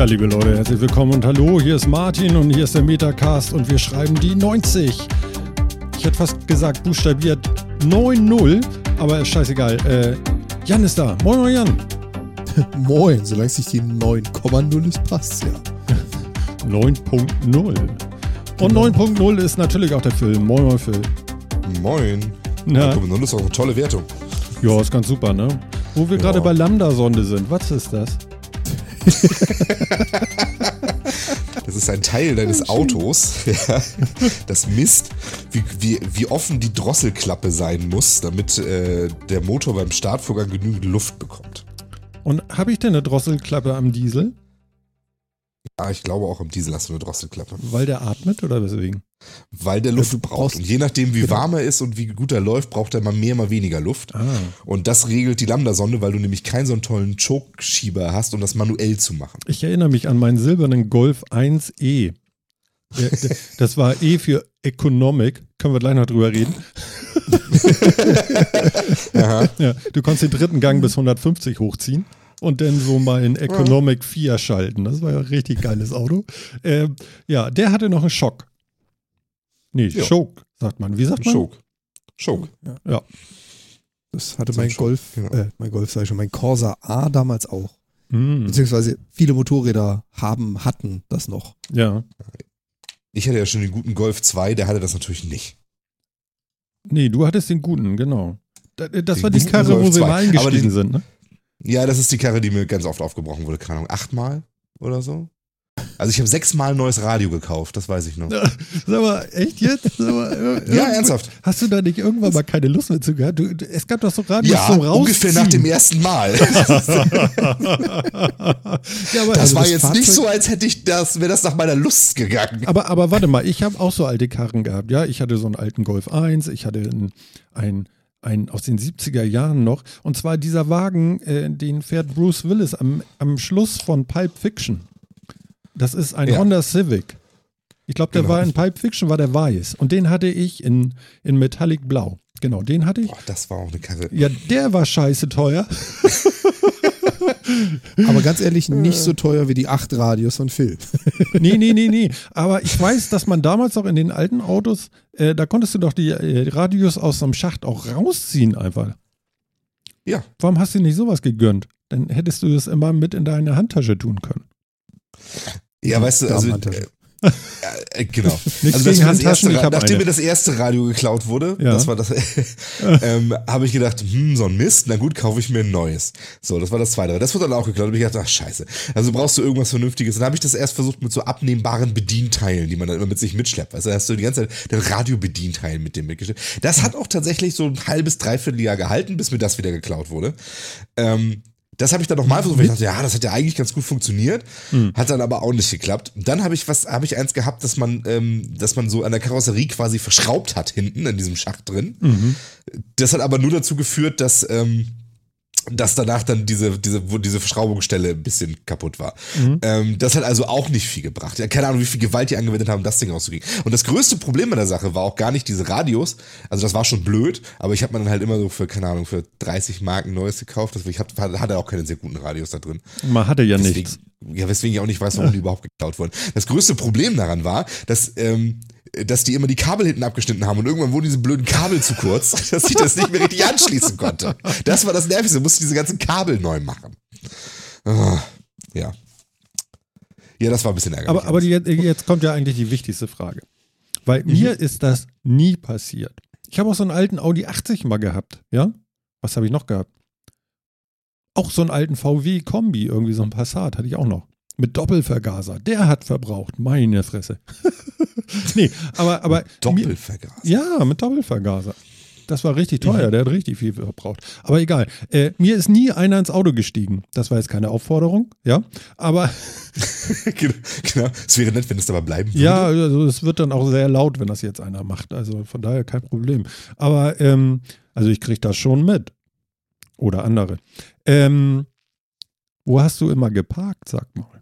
Tja, liebe Leute, herzlich willkommen und hallo, hier ist Martin und hier ist der Metacast und wir schreiben die 90. Ich hätte fast gesagt, buchstabiert 9-0, aber ist scheißegal. Äh, Jan ist da. Moin, moin, Jan. Moin, solange es nicht die 9,0 ist, passt ja. 9.0. Und Genau. 9.0 ist natürlich auch der Film. Moin, moin, Phil. Moin. Na, Ja. Das ist auch eine tolle Wertung. ja, ist ganz super, ne? Wo wir gerade bei Lambda-Sonde sind. Was ist das? Ein Teil deines Autos, ja, das misst, wie, wie, wie offen die Drosselklappe sein muss, damit äh, der Motor beim Startvorgang genügend Luft bekommt. Und habe ich denn eine Drosselklappe am Diesel? Ja, ich glaube auch im Diesel hast du eine Drosselklappe. Weil der atmet oder weswegen? Weil der Luft du braucht. brauchst- Und je nachdem, wie genau. warm er ist und wie gut er läuft, braucht er mal mehr, mal weniger Luft. Ah. Und das regelt die Lambda-Sonde, weil du nämlich keinen so einen tollen Choke-Schieber hast, um das manuell zu machen. Ich erinnere mich an meinen silbernen Golf 1E. Der- der- Das war E für Economic. Können wir gleich noch drüber reden. ja, du konntest den dritten Gang bis 150 hochziehen und dann so mal in Economic 4 schalten. Das war ja ein richtig geiles Auto. Ähm, ja, der hatte noch einen Schock. Nee, Ja. Choke, sagt man. Wie sagt man? Choke. Choke. Ja. Das hatte mein Golf, genau. äh, mein Golf sag ich schon, mein Corsa A damals auch. Hm, Beziehungsweise viele Motorräder haben, hatten das noch. ja. Ich hatte ja schon den guten Golf 2, der hatte das natürlich nicht. Nee, du hattest den guten, genau. Da- Das Den war die Karre, wo Golf sie 2. mal Aber eingestiegen den- sind, ne? Ja, das ist die Karre, die mir ganz oft aufgebrochen wurde. Keine Ahnung, achtmal oder so. Also ich habe sechsmal ein neues Radio gekauft, das weiß ich noch. Sag mal, echt jetzt? Mal, Ja, ernsthaft. Hast du da nicht irgendwann mal keine Lust mehr zu gehabt? Du, es gab doch so Radios Ja, zum Rausziehen. ungefähr nach dem ersten Mal. ja, aber, Das Also war das jetzt Fahrzeug- nicht so, als hätte ich das, wäre das nach meiner Lust gegangen. aber, aber warte mal, ich habe auch so alte Karren gehabt. Ja, ich hatte so einen alten Golf 1, ich hatte einen, einen, einen aus den 70er Jahren noch. Und zwar dieser Wagen, äh, den fährt Bruce Willis am, am Schluss von Pulp Fiction. Das ist ein Ja. Honda Civic. Ich glaube, der Genau. war in Pulp Fiction, war der weiß. Und den hatte ich in, in Metallic Blau. Genau, den hatte ich. Boah, das war auch eine Karre. Ja, der war scheiße teuer. Aber ganz ehrlich, nicht so teuer wie die 8 Radios von Phil. Nee, nee, nee, nee. Aber ich weiß, dass man damals auch in den alten Autos, äh, da konntest du doch die äh, Radios aus so einem Schacht auch rausziehen einfach. Ja. Warum hast du nicht sowas gegönnt? Dann hättest du das immer mit in deine Handtasche tun können. Ja, weißt du, also. Äh, äh, genau. Also das erste, nachdem eine. mir das erste Radio geklaut wurde, Ja. das war das, ähm, habe ich gedacht, hm, so ein Mist, na gut, kaufe ich mir ein neues. So, das war das zweite. Das wurde dann auch geklaut. Und ich gedacht, ach scheiße. Also brauchst du irgendwas Vernünftiges. Dann habe ich das erst versucht mit so abnehmbaren Bedienteilen, die man dann immer mit sich mitschleppt. Da hast du die ganze Zeit den Radiobedienteil mit dem mitgeschleppt. Das hat auch tatsächlich so ein halbes, dreiviertel Jahr gehalten, bis mir das wieder geklaut wurde. Ähm, das habe ich dann nochmal versucht, weil ich dachte, ja, das hat ja eigentlich ganz gut funktioniert, hat dann aber auch nicht geklappt. Dann habe ich was, habe ich eins gehabt, dass man, ähm, dass man so an der Karosserie quasi verschraubt hat hinten in diesem Schacht drin. Das hat aber nur dazu geführt, dass ähm, dass danach dann diese, diese, wo diese Verschraubungsstelle ein bisschen kaputt war. Ähm, das hat also auch nicht viel gebracht. Ja, keine Ahnung, wie viel Gewalt die angewendet haben, das Ding rauszukriegen. Und das größte Problem an der Sache war auch gar nicht diese Radios. Also das war schon blöd, aber ich habe mir dann halt immer so für, keine Ahnung, für 30 Marken Neues gekauft. Das, ich hab, hatte auch keine sehr guten Radios da drin. Man hatte ja Deswegen, nichts. ja, weswegen ich auch nicht weiß, warum die überhaupt geklaut wurden. Das größte Problem daran war, dass, ähm, dass die immer die Kabel hinten abgeschnitten haben und irgendwann wurden diese blöden Kabel zu kurz, dass ich das nicht mehr richtig anschließen konnte. Das war das Nervigste, musste diese ganzen Kabel neu machen. Ah, ja. Ja, das war ein bisschen ärgerlich. Aber, aber die, jetzt kommt ja eigentlich die wichtigste Frage. Weil mir ist das nie passiert. Ich habe auch so einen alten Audi 80 mal gehabt, ja? Was habe ich noch gehabt? Auch so einen alten VW-Kombi, irgendwie so ein Passat hatte ich auch noch. Mit Doppelvergaser. Der hat verbraucht. Meine Fresse. nee, aber, aber. Mir, Doppelvergaser. ja, mit Doppelvergaser. Das war richtig teuer, der hat richtig viel verbraucht. Aber egal. Äh, mir ist nie einer ins Auto gestiegen. Das war jetzt keine Aufforderung, ja. Aber genau, genau. Es wäre nett, wenn es dabei bleiben würde. ja, also es wird dann auch sehr laut, wenn das jetzt einer macht. Also von daher kein Problem. Aber ähm, also ich kriege das schon mit. Oder andere. Ähm, wo hast du immer geparkt, sag mal?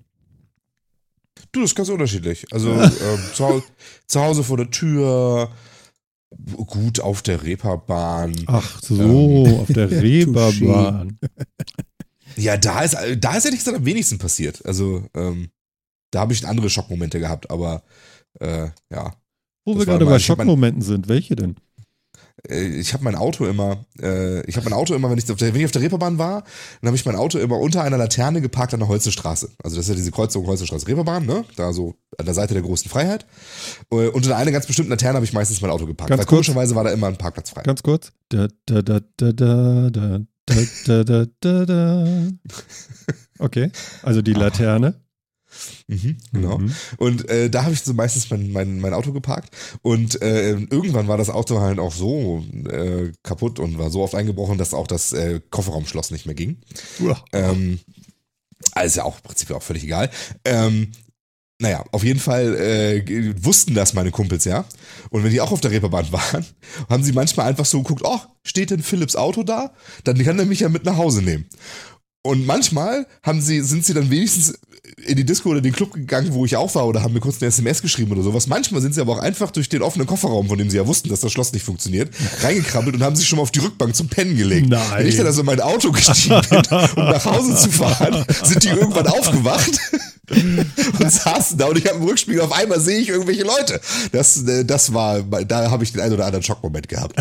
Du, das ist ganz unterschiedlich. Also ähm, zu, Hau- zu Hause vor der Tür, gut auf der Reeperbahn. Ach so, auf der Reeperbahn. Ja, da ist, da ist ehrlich gesagt am wenigsten passiert. Also, ähm, da habe ich andere Schockmomente gehabt, aber äh, ja. Wo wir gerade mal- bei Schockmomenten sind, welche denn? Äh, Ich habe mein Auto immer, äh, ich habe mein Auto immer, wenn ich auf der, wenn ich auf der Reeperbahn war, dann habe ich mein Auto immer unter einer Laterne geparkt an der Holzenstraße. Also das ist ja diese Kreuzung Holzenstraße Reeperbahn, ne? Da so an der Seite der großen Freiheit. Äh, Unter einer ganz bestimmten Laterne habe ich meistens mein Auto geparkt. Ganz weil kurz. komischerweise war da immer ein Parkplatz frei. Ganz kurz. Da, da, da, da, da, da, da, da, da, da. Okay, also die Laterne. Mhm, genau. Mhm. Und äh, da habe ich so meistens mein, mein, mein Auto geparkt. Und äh, irgendwann war das Auto halt auch so äh, kaputt und war so oft eingebrochen, dass auch das äh, Kofferraumschloss nicht mehr ging. Uah. Ähm, also ja auch im Prinzip auch völlig egal. Ähm, naja, auf jeden Fall äh, wussten das meine Kumpels, ja. Und wenn die auch auf der Reeperbahn waren, haben sie manchmal einfach so geguckt, oh, steht denn Philips Auto da? Dann kann er mich ja mit nach Hause nehmen. Und manchmal haben sie, sind sie dann wenigstens in die Disco oder den Club gegangen, wo ich auch war, oder haben mir kurz eine SMS geschrieben oder sowas. Manchmal sind sie aber auch einfach durch den offenen Kofferraum, von dem sie ja wussten, dass das Schloss nicht funktioniert, reingekrabbelt und haben sich schon mal auf die Rückbank zum Pennen gelegt. Nein. Wenn ich dann also in mein Auto gestiegen bin, um nach Hause zu fahren, sind die irgendwann aufgewacht und saßen da und ich habe im Rückspiegel auf einmal sehe ich irgendwelche Leute. Das, äh, das war, da habe ich den einen oder anderen Schockmoment gehabt.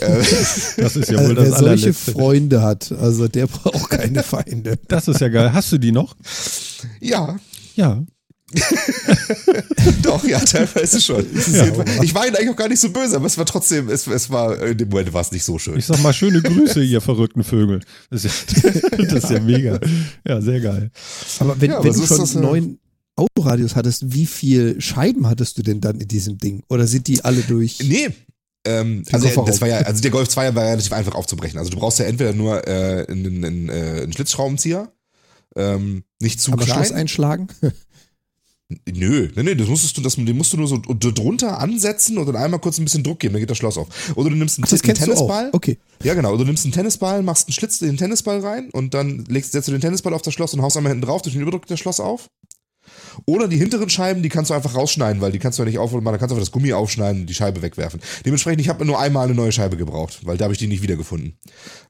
Äh, Das ist ja Also, wohl wer das solche allerletzte. Freunde hat, also der braucht keine Feinde. Das ist ja geil. Hast du die noch? ja, Ja. Doch, ja, teilweise schon. Ja, ich war ihnen eigentlich auch gar nicht so böse, aber es war trotzdem, es, es war, in dem Moment war es nicht so schön. Ich sag mal schöne Grüße, ihr verrückten Vögel. Das ist ja, das ist ja mega. Ja, sehr geil. Aber wenn, Ja, aber wenn so du schon das, äh, neun Autoradios hattest, wie viel Scheiben hattest du denn dann in diesem Ding? Oder sind die alle durch? Nee. Ähm, also Kofferraum. das war ja, also der Golf 2 war relativ einfach aufzubrechen. Also du brauchst ja entweder nur äh, einen, einen, äh, einen Schlitzschraubenzieher, ähm, nicht zu Aber klein. Schloss einschlagen? Nö, nee, nee, das musstest du, das, den musst du nur so drunter ansetzen und dann einmal kurz ein bisschen Druck geben, dann geht das Schloss auf. Oder du nimmst einen, Ach, das einen kennst du auch. Tennisball. Okay. Ja, genau. Oder du nimmst einen Tennisball, machst einen Schlitz in den Tennisball rein und dann legst, setzt du den Tennisball auf das Schloss und haust einmal hinten drauf, durch den Überdruck das Schloss auf. Oder die hinteren Scheiben, die kannst du einfach rausschneiden, weil die kannst du ja nicht aufholen, dann kannst du einfach das Gummi aufschneiden und die Scheibe wegwerfen. Dementsprechend, ich habe nur einmal eine neue Scheibe gebraucht, weil da habe ich die nicht wiedergefunden.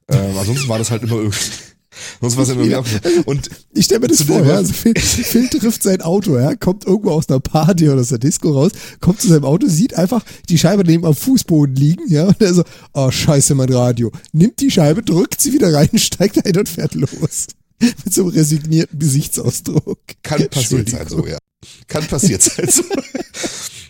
Ähm, ansonsten war das halt immer irgendwie. Sonst war es immer wieder. Und Ich stelle mir das vor, ja, also Phil, Phil trifft sein Auto, ja, kommt irgendwo aus einer Party oder aus der Disco raus, kommt zu seinem Auto, sieht einfach die Scheibe neben am Fußboden liegen, ja, und er so, oh scheiße, mein Radio. Nimmt die Scheibe, drückt sie wieder rein, steigt ein und fährt los. Mit so einem resignierten Gesichtsausdruck. kann passiert sein, so, ja. Kann passiert sein, so.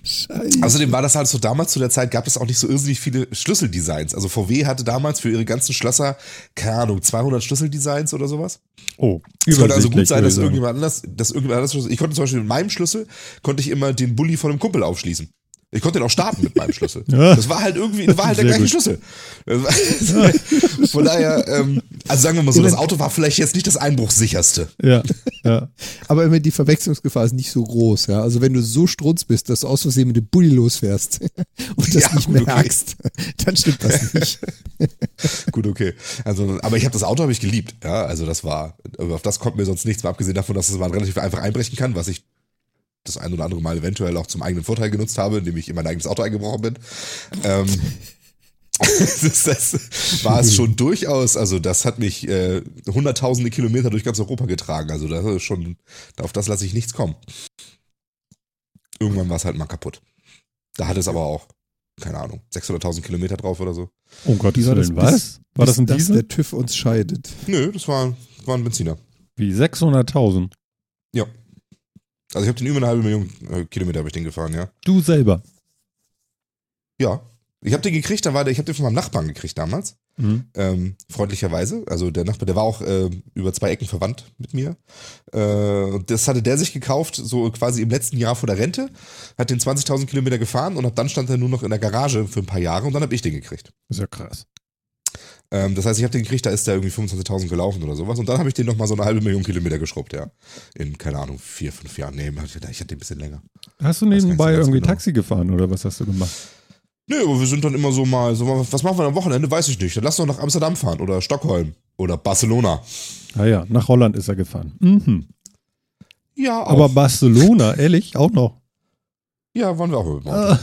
Scheiße. Außerdem war das halt so damals zu der Zeit gab es auch nicht so irrsinnig viele Schlüsseldesigns. Also VW hatte damals für ihre ganzen Schlösser, keine Ahnung, 200 Schlüsseldesigns oder sowas. Oh, Es könnte also gut sein, dass irgendjemand anders, dass irgendjemand anders, ich konnte zum Beispiel mit meinem Schlüssel, konnte ich immer den Bulli von einem Kumpel aufschließen. Ich konnte den auch starten mit meinem Schlüssel. Ja. Das war halt irgendwie, das war halt der Sehr gleiche gut. Schlüssel. Das Von daher, ähm, also sagen wir mal so, das Auto war vielleicht jetzt nicht das einbruchssicherste. Ja, ja. Aber immer die Verwechslungsgefahr ist nicht so groß, ja. Also wenn du so strunz bist, dass du aus Versehen mit dem Bulli losfährst und das Ja, nicht gut, okay. merkst, dann stimmt das nicht. Gut, okay. Also, aber ich habe das Auto habe ich geliebt. Ja, also das war, auf das kommt mir sonst nichts mehr, abgesehen davon, dass es man relativ einfach einbrechen kann, was ich das ein oder andere Mal eventuell auch zum eigenen Vorteil genutzt habe, indem ich in mein eigenes Auto eingebrochen bin. Ähm, das, das war es schon durchaus, also das hat mich äh, hunderttausende Kilometer durch ganz Europa getragen. Also das ist schon, auf das lasse ich nichts kommen. Irgendwann war es halt mal kaputt. Da hat es aber auch, keine Ahnung, 600.000 Kilometer drauf oder so. Oh Gott, Wie war das Willen, bis- was? War das ein dass Diesel? der TÜV uns scheidet. Nö, das war, war ein Benziner. Wie 600.000? Ja. Also ich habe den über eine halbe Million äh, Kilometer habe ich den gefahren, ja. Du selber. Ja. Ich habe den gekriegt, da war der, ich habe den von meinem Nachbarn gekriegt damals. Mhm. Ähm, freundlicherweise. Also der Nachbar, der war auch äh, über zwei Ecken verwandt mit mir. Äh, und das hatte der sich gekauft, so quasi im letzten Jahr vor der Rente, hat den 20.000 Kilometer gefahren und ab dann stand er nur noch in der Garage für ein paar Jahre und dann habe ich den gekriegt. Ist ja krass. Ähm, das heißt, ich habe den gekriegt, da ist der irgendwie 25.000 gelaufen oder sowas und dann habe ich den nochmal so eine halbe Million Kilometer geschrubbt, ja. In, keine Ahnung, vier, fünf Jahren. Nee, ich hatte den ein bisschen länger. Hast du nebenbei irgendwie genau. Taxi gefahren oder was hast du gemacht? Nö, aber wir sind dann immer so mal, so mal, was machen wir am Wochenende? Weiß ich nicht. Dann lass doch nach Amsterdam fahren oder Stockholm oder Barcelona. Ah ja, nach Holland ist er gefahren. Mhm. Ja, auch. Aber Barcelona, ehrlich, auch noch. ja, waren wir auch mit dem Auto.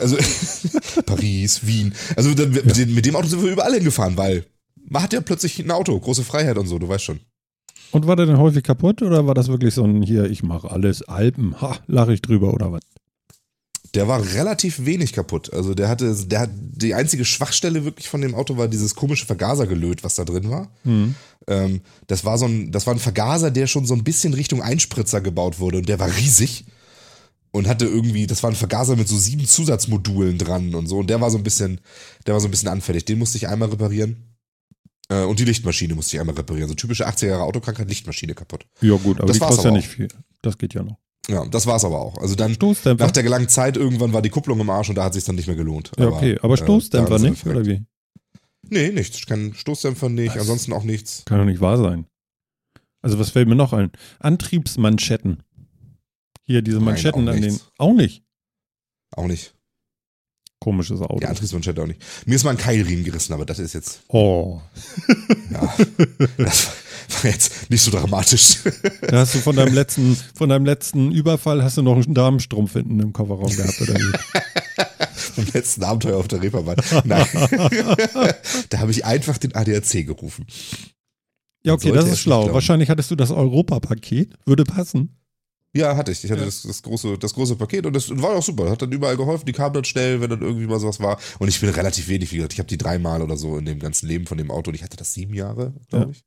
Also Paris, Wien. Also dann, mit, dem, mit dem Auto sind wir überall hingefahren, weil man hat ja plötzlich ein Auto, große Freiheit und so, du weißt schon. Und war der denn häufig kaputt oder war das wirklich so ein hier, ich mache alles Alpen, ha, lache ich drüber oder was? Der war relativ wenig kaputt. Also der hatte, der hat die einzige Schwachstelle wirklich von dem Auto war dieses komische Vergasergelöt, was da drin war. Hm. Ähm, das war so ein, das war ein Vergaser, der schon so ein bisschen Richtung Einspritzer gebaut wurde und der war riesig und hatte irgendwie, das war ein Vergaser mit so sieben Zusatzmodulen dran und so und der war so ein bisschen, der war so ein bisschen anfällig. Den musste ich einmal reparieren. Äh, und die Lichtmaschine musste ich einmal reparieren. So typische 80er Jahre Autokrankheit, Lichtmaschine kaputt. Ja gut, aber Das die kostet ja aber nicht viel. Das geht ja noch. Ja, das war's aber auch. Also dann Stoßdämpfer? nach der langen Zeit irgendwann war die Kupplung im Arsch und da hat sich dann nicht mehr gelohnt. ja, okay, aber äh, Stoßdämpfer er nicht, oder wie? Nee, nichts. Kein Stoßdämpfer nicht, Was? ansonsten auch nichts. Kann doch nicht wahr sein. Also was fällt mir noch ein? Antriebsmanschetten. Hier diese Nein, Manschetten auch an den. nichts. Auch nicht. Auch nicht. Komisches Auto. Die Antriebsmanschette auch nicht. Mir ist mal ein Keilriemen gerissen, aber das ist jetzt, Oh. ja, das war jetzt nicht so dramatisch. Da hast du von deinem letzten, von deinem letzten Überfall hast du noch einen Damenstrumpf hinten im Kofferraum gehabt, oder wie? Vom letzten Abenteuer auf der Reeperbahn. Nein. da habe ich einfach den ADAC gerufen. Ja, okay, das ist schlau. Wahrscheinlich hattest du das Europapaket. Würde passen. Ja, hatte ich. Ich hatte Ja. das, das, große, das große Paket und das war auch super. Hat dann überall geholfen. Die kamen dann schnell, wenn dann irgendwie mal sowas war. Und ich bin relativ wenig, wie gesagt. Ich habe die dreimal oder so in dem ganzen Leben von dem Auto. Und ich hatte das sieben Jahre, glaube Ja. ich.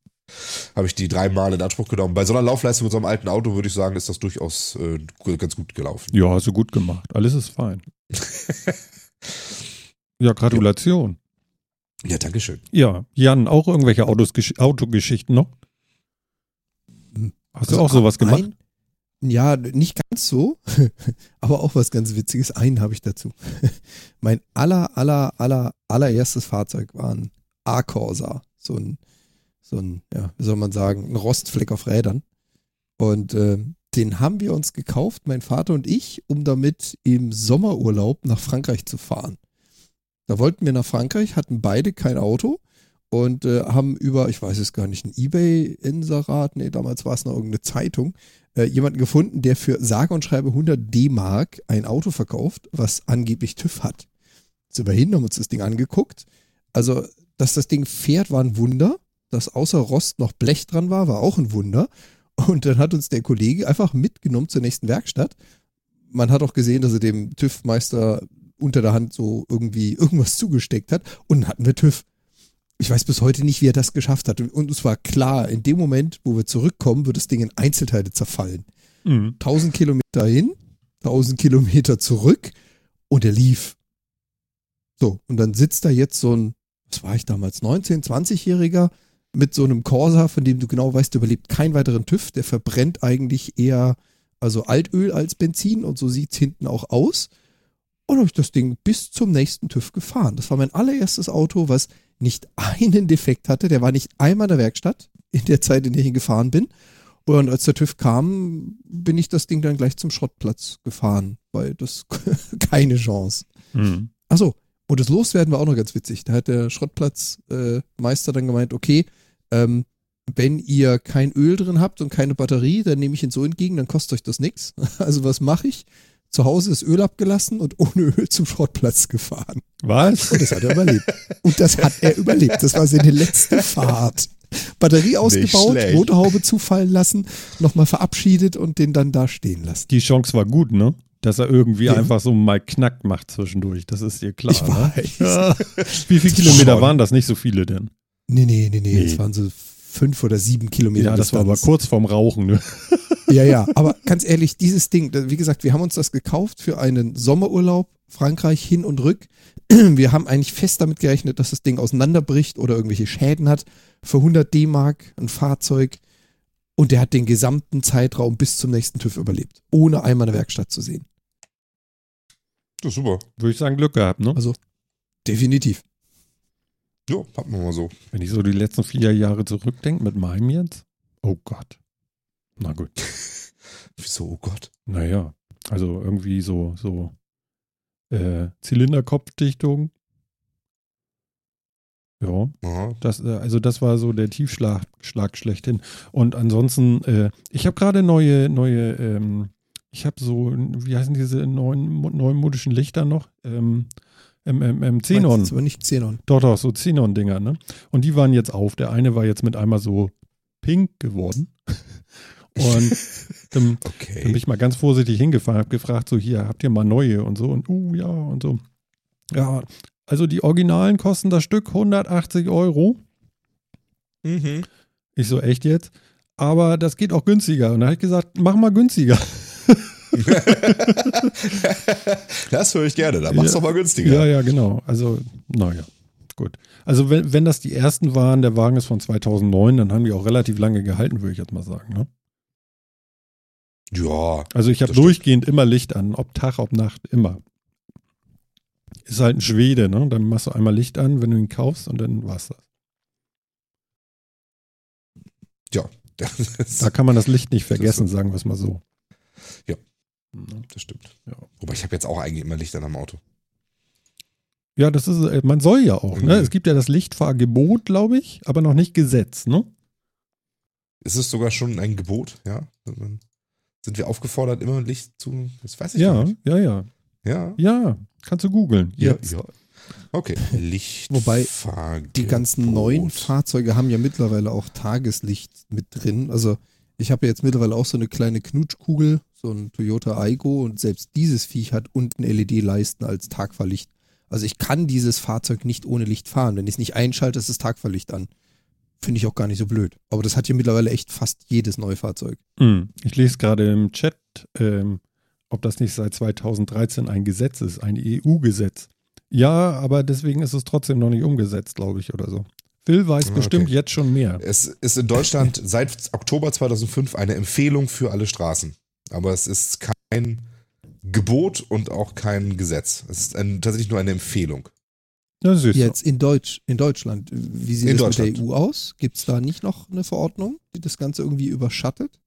Habe ich die dreimal in Anspruch genommen. Bei so einer Laufleistung mit so einem alten Auto würde ich sagen, ist das durchaus äh, ganz gut gelaufen. Ja, hast du gut gemacht. Alles ist fein. ja, Gratulation. Ja, Dankeschön. Ja, Jan, auch irgendwelche Autogeschichten noch? Hast du Also auch sowas gemacht? Ein, ja, nicht ganz so, aber auch was ganz Witziges. Einen habe ich dazu. mein aller, aller, aller, allererstes Fahrzeug war ein A-Corsa. So ein, so ein, ja, wie soll man sagen, ein Rostfleck auf Rädern. Und äh, den haben wir uns gekauft, mein Vater und ich, um damit im Sommerurlaub nach Frankreich zu fahren. Da wollten wir nach Frankreich, hatten beide kein Auto und äh, haben über, ich weiß es gar nicht, ein Ebay-Inserat, nee, damals war es noch irgendeine Zeitung, äh, jemanden gefunden, der für sage und schreibe 100 D-Mark ein Auto verkauft, was angeblich TÜV hat. Sind wir hin, haben uns das Ding angeguckt. Also, dass das Ding fährt, war ein Wunder. Dass außer Rost noch Blech dran war, war auch ein Wunder. Und dann hat uns der Kollege einfach mitgenommen zur nächsten Werkstatt. Man hat auch gesehen, dass er dem TÜV-Meister unter der Hand so irgendwie irgendwas zugesteckt hat. Und dann hatten wir TÜV. Ich weiß bis heute nicht, wie er das geschafft hat. Und es war klar, in dem Moment, wo wir zurückkommen, wird das Ding in Einzelteile zerfallen. Mhm. 1000 Kilometer hin, 1000 Kilometer zurück und er lief. So, und dann sitzt da jetzt so ein, was war ich damals, 19-, 20-Jähriger mit so einem Corsa, von dem du genau weißt, der überlebt keinen weiteren TÜV, der verbrennt eigentlich eher also Altöl als Benzin und so sieht's hinten auch aus. Und habe ich das Ding bis zum nächsten TÜV gefahren. Das war mein allererstes Auto, was nicht einen Defekt hatte. Der war nicht einmal in der Werkstatt in der Zeit, in der ich ihn gefahren bin. Und als der TÜV kam, bin ich das Ding dann gleich zum Schrottplatz gefahren, weil das keine Chance. Mhm. Achso, und das Loswerden war auch noch ganz witzig. Da hat der Schrottplatzmeister äh, dann gemeint, okay, ähm, wenn ihr kein Öl drin habt und keine Batterie, dann nehme ich ihn so entgegen, dann kostet euch das nichts. Also was mache ich? Zu Hause ist Öl abgelassen und ohne Öl zum Schrottplatz gefahren. Was? Und das hat er überlebt. Und das hat er überlebt. Das war seine letzte Fahrt. Batterie ausgebaut. Motorhaube zufallen lassen, nochmal verabschiedet und den dann da stehen lassen. Die Chance war gut, ne? Dass er irgendwie Ja. einfach so mal Knack macht zwischendurch. Das ist dir klar. Ich ne? weiß. Ja. Wie viele Kilometer waren das? Nicht so viele denn. Nee, nee, nee, nee. Nee. Das waren so fünf oder sieben Kilometer. Ja, das war aber Distanz. kurz vorm Rauchen, ne? Ja, ja. Aber ganz ehrlich, dieses Ding, wie gesagt, wir haben uns das gekauft für einen Sommerurlaub, Frankreich hin und rück. Wir haben eigentlich fest damit gerechnet, dass das Ding auseinanderbricht oder irgendwelche Schäden hat. Für 100 D-Mark ein Fahrzeug. Und der hat den gesamten Zeitraum bis zum nächsten TÜV überlebt. Ohne einmal eine Werkstatt zu sehen. Das ist super. Würde ich sagen, Glück gehabt, ne? Also, definitiv. Ja, hat man mal so. Wenn ich so die letzten vier Jahre zurückdenke mit meinem jetzt. Oh Gott. Na gut. Wieso, oh Gott. Naja, also irgendwie so, so äh, Zylinderkopfdichtung. Ja, Aha. das, äh, also das war so der Tiefschlag Schlag schlechthin. Und ansonsten, äh, ich habe gerade neue, neue, ähm, ich habe so, wie heißen diese neuen mo- neumodischen Lichter noch? Ähm, ähm, ähm, Xenon. Du, aber nicht Xenon. Doch, doch, so Xenon-Dinger, ne? Und die waren jetzt auf. Der eine war jetzt mit einmal so pink geworden. Und dann, dann bin Okay. ich mal ganz vorsichtig hingefahren, habe gefragt, so hier, habt ihr mal neue und so und uh, ja und so. Ja, also die Originalen kosten das Stück 180 Euro. Mhm. Ich so, echt jetzt? Aber das geht auch günstiger. Und dann habe ich gesagt, mach mal günstiger. das höre ich gerne. Da mach's Ja. doch mal günstiger. Ja, ja, genau. Also, naja, gut. Also, wenn, wenn das die ersten waren, der Wagen ist von 2009, dann haben die auch relativ lange gehalten, würde ich jetzt mal sagen. Ne? Ja. Also, ich habe Das stimmt. durchgehend immer Licht an, ob Tag, ob Nacht, immer. Ist halt ein Schwede, ne? Dann machst du einmal Licht an, wenn du ihn kaufst und dann war's das. Das, Da kann man das Licht nicht vergessen, sagen wir es mal so. Das stimmt. Ja. Wobei ich habe jetzt auch eigentlich immer Licht an am Auto. Ja, das ist, äh, man soll ja auch, ne? Mhm. Es gibt ja das Lichtfahrgebot, glaube ich, aber noch nicht Gesetz, ne? Ist es sogar schon ein Gebot, ja? Sind wir aufgefordert, immer Licht zu. Das weiß ich Ja, nicht. ja, ja. Ja. Ja, kannst du googeln. Ja, Jetzt. ja. Okay. Licht. Wobei Die ganzen neuen Fahrzeuge haben ja mittlerweile auch Tageslicht mit drin. Also ich habe jetzt mittlerweile auch so eine kleine Knutschkugel, so ein Toyota Aygo und selbst dieses Viech hat unten LED-Leisten als Tagfahrlicht. Also ich kann dieses Fahrzeug nicht ohne Licht fahren. Wenn ich es nicht einschalte, ist das Tagfahrlicht an. Finde ich auch gar nicht so blöd. Aber das hat ja mittlerweile echt fast jedes neue Fahrzeug. Hm. Ich lese gerade im Chat, ähm, ob das nicht seit 2013 ein Gesetz ist, ein EU-Gesetz. Ja, aber deswegen ist es trotzdem noch nicht umgesetzt, glaube ich, oder so. Phil weiß Ah, bestimmt okay. jetzt schon mehr. Es ist in Deutschland seit Oktober 2005 eine Empfehlung für alle Straßen. Aber es ist kein Gebot und auch kein Gesetz. Es ist ein, tatsächlich nur eine Empfehlung. Das ist Jetzt in Deutsch, in Deutschland. Wie sieht In das mit der EU aus? Gibt es da nicht noch eine Verordnung, die das Ganze irgendwie überschattet?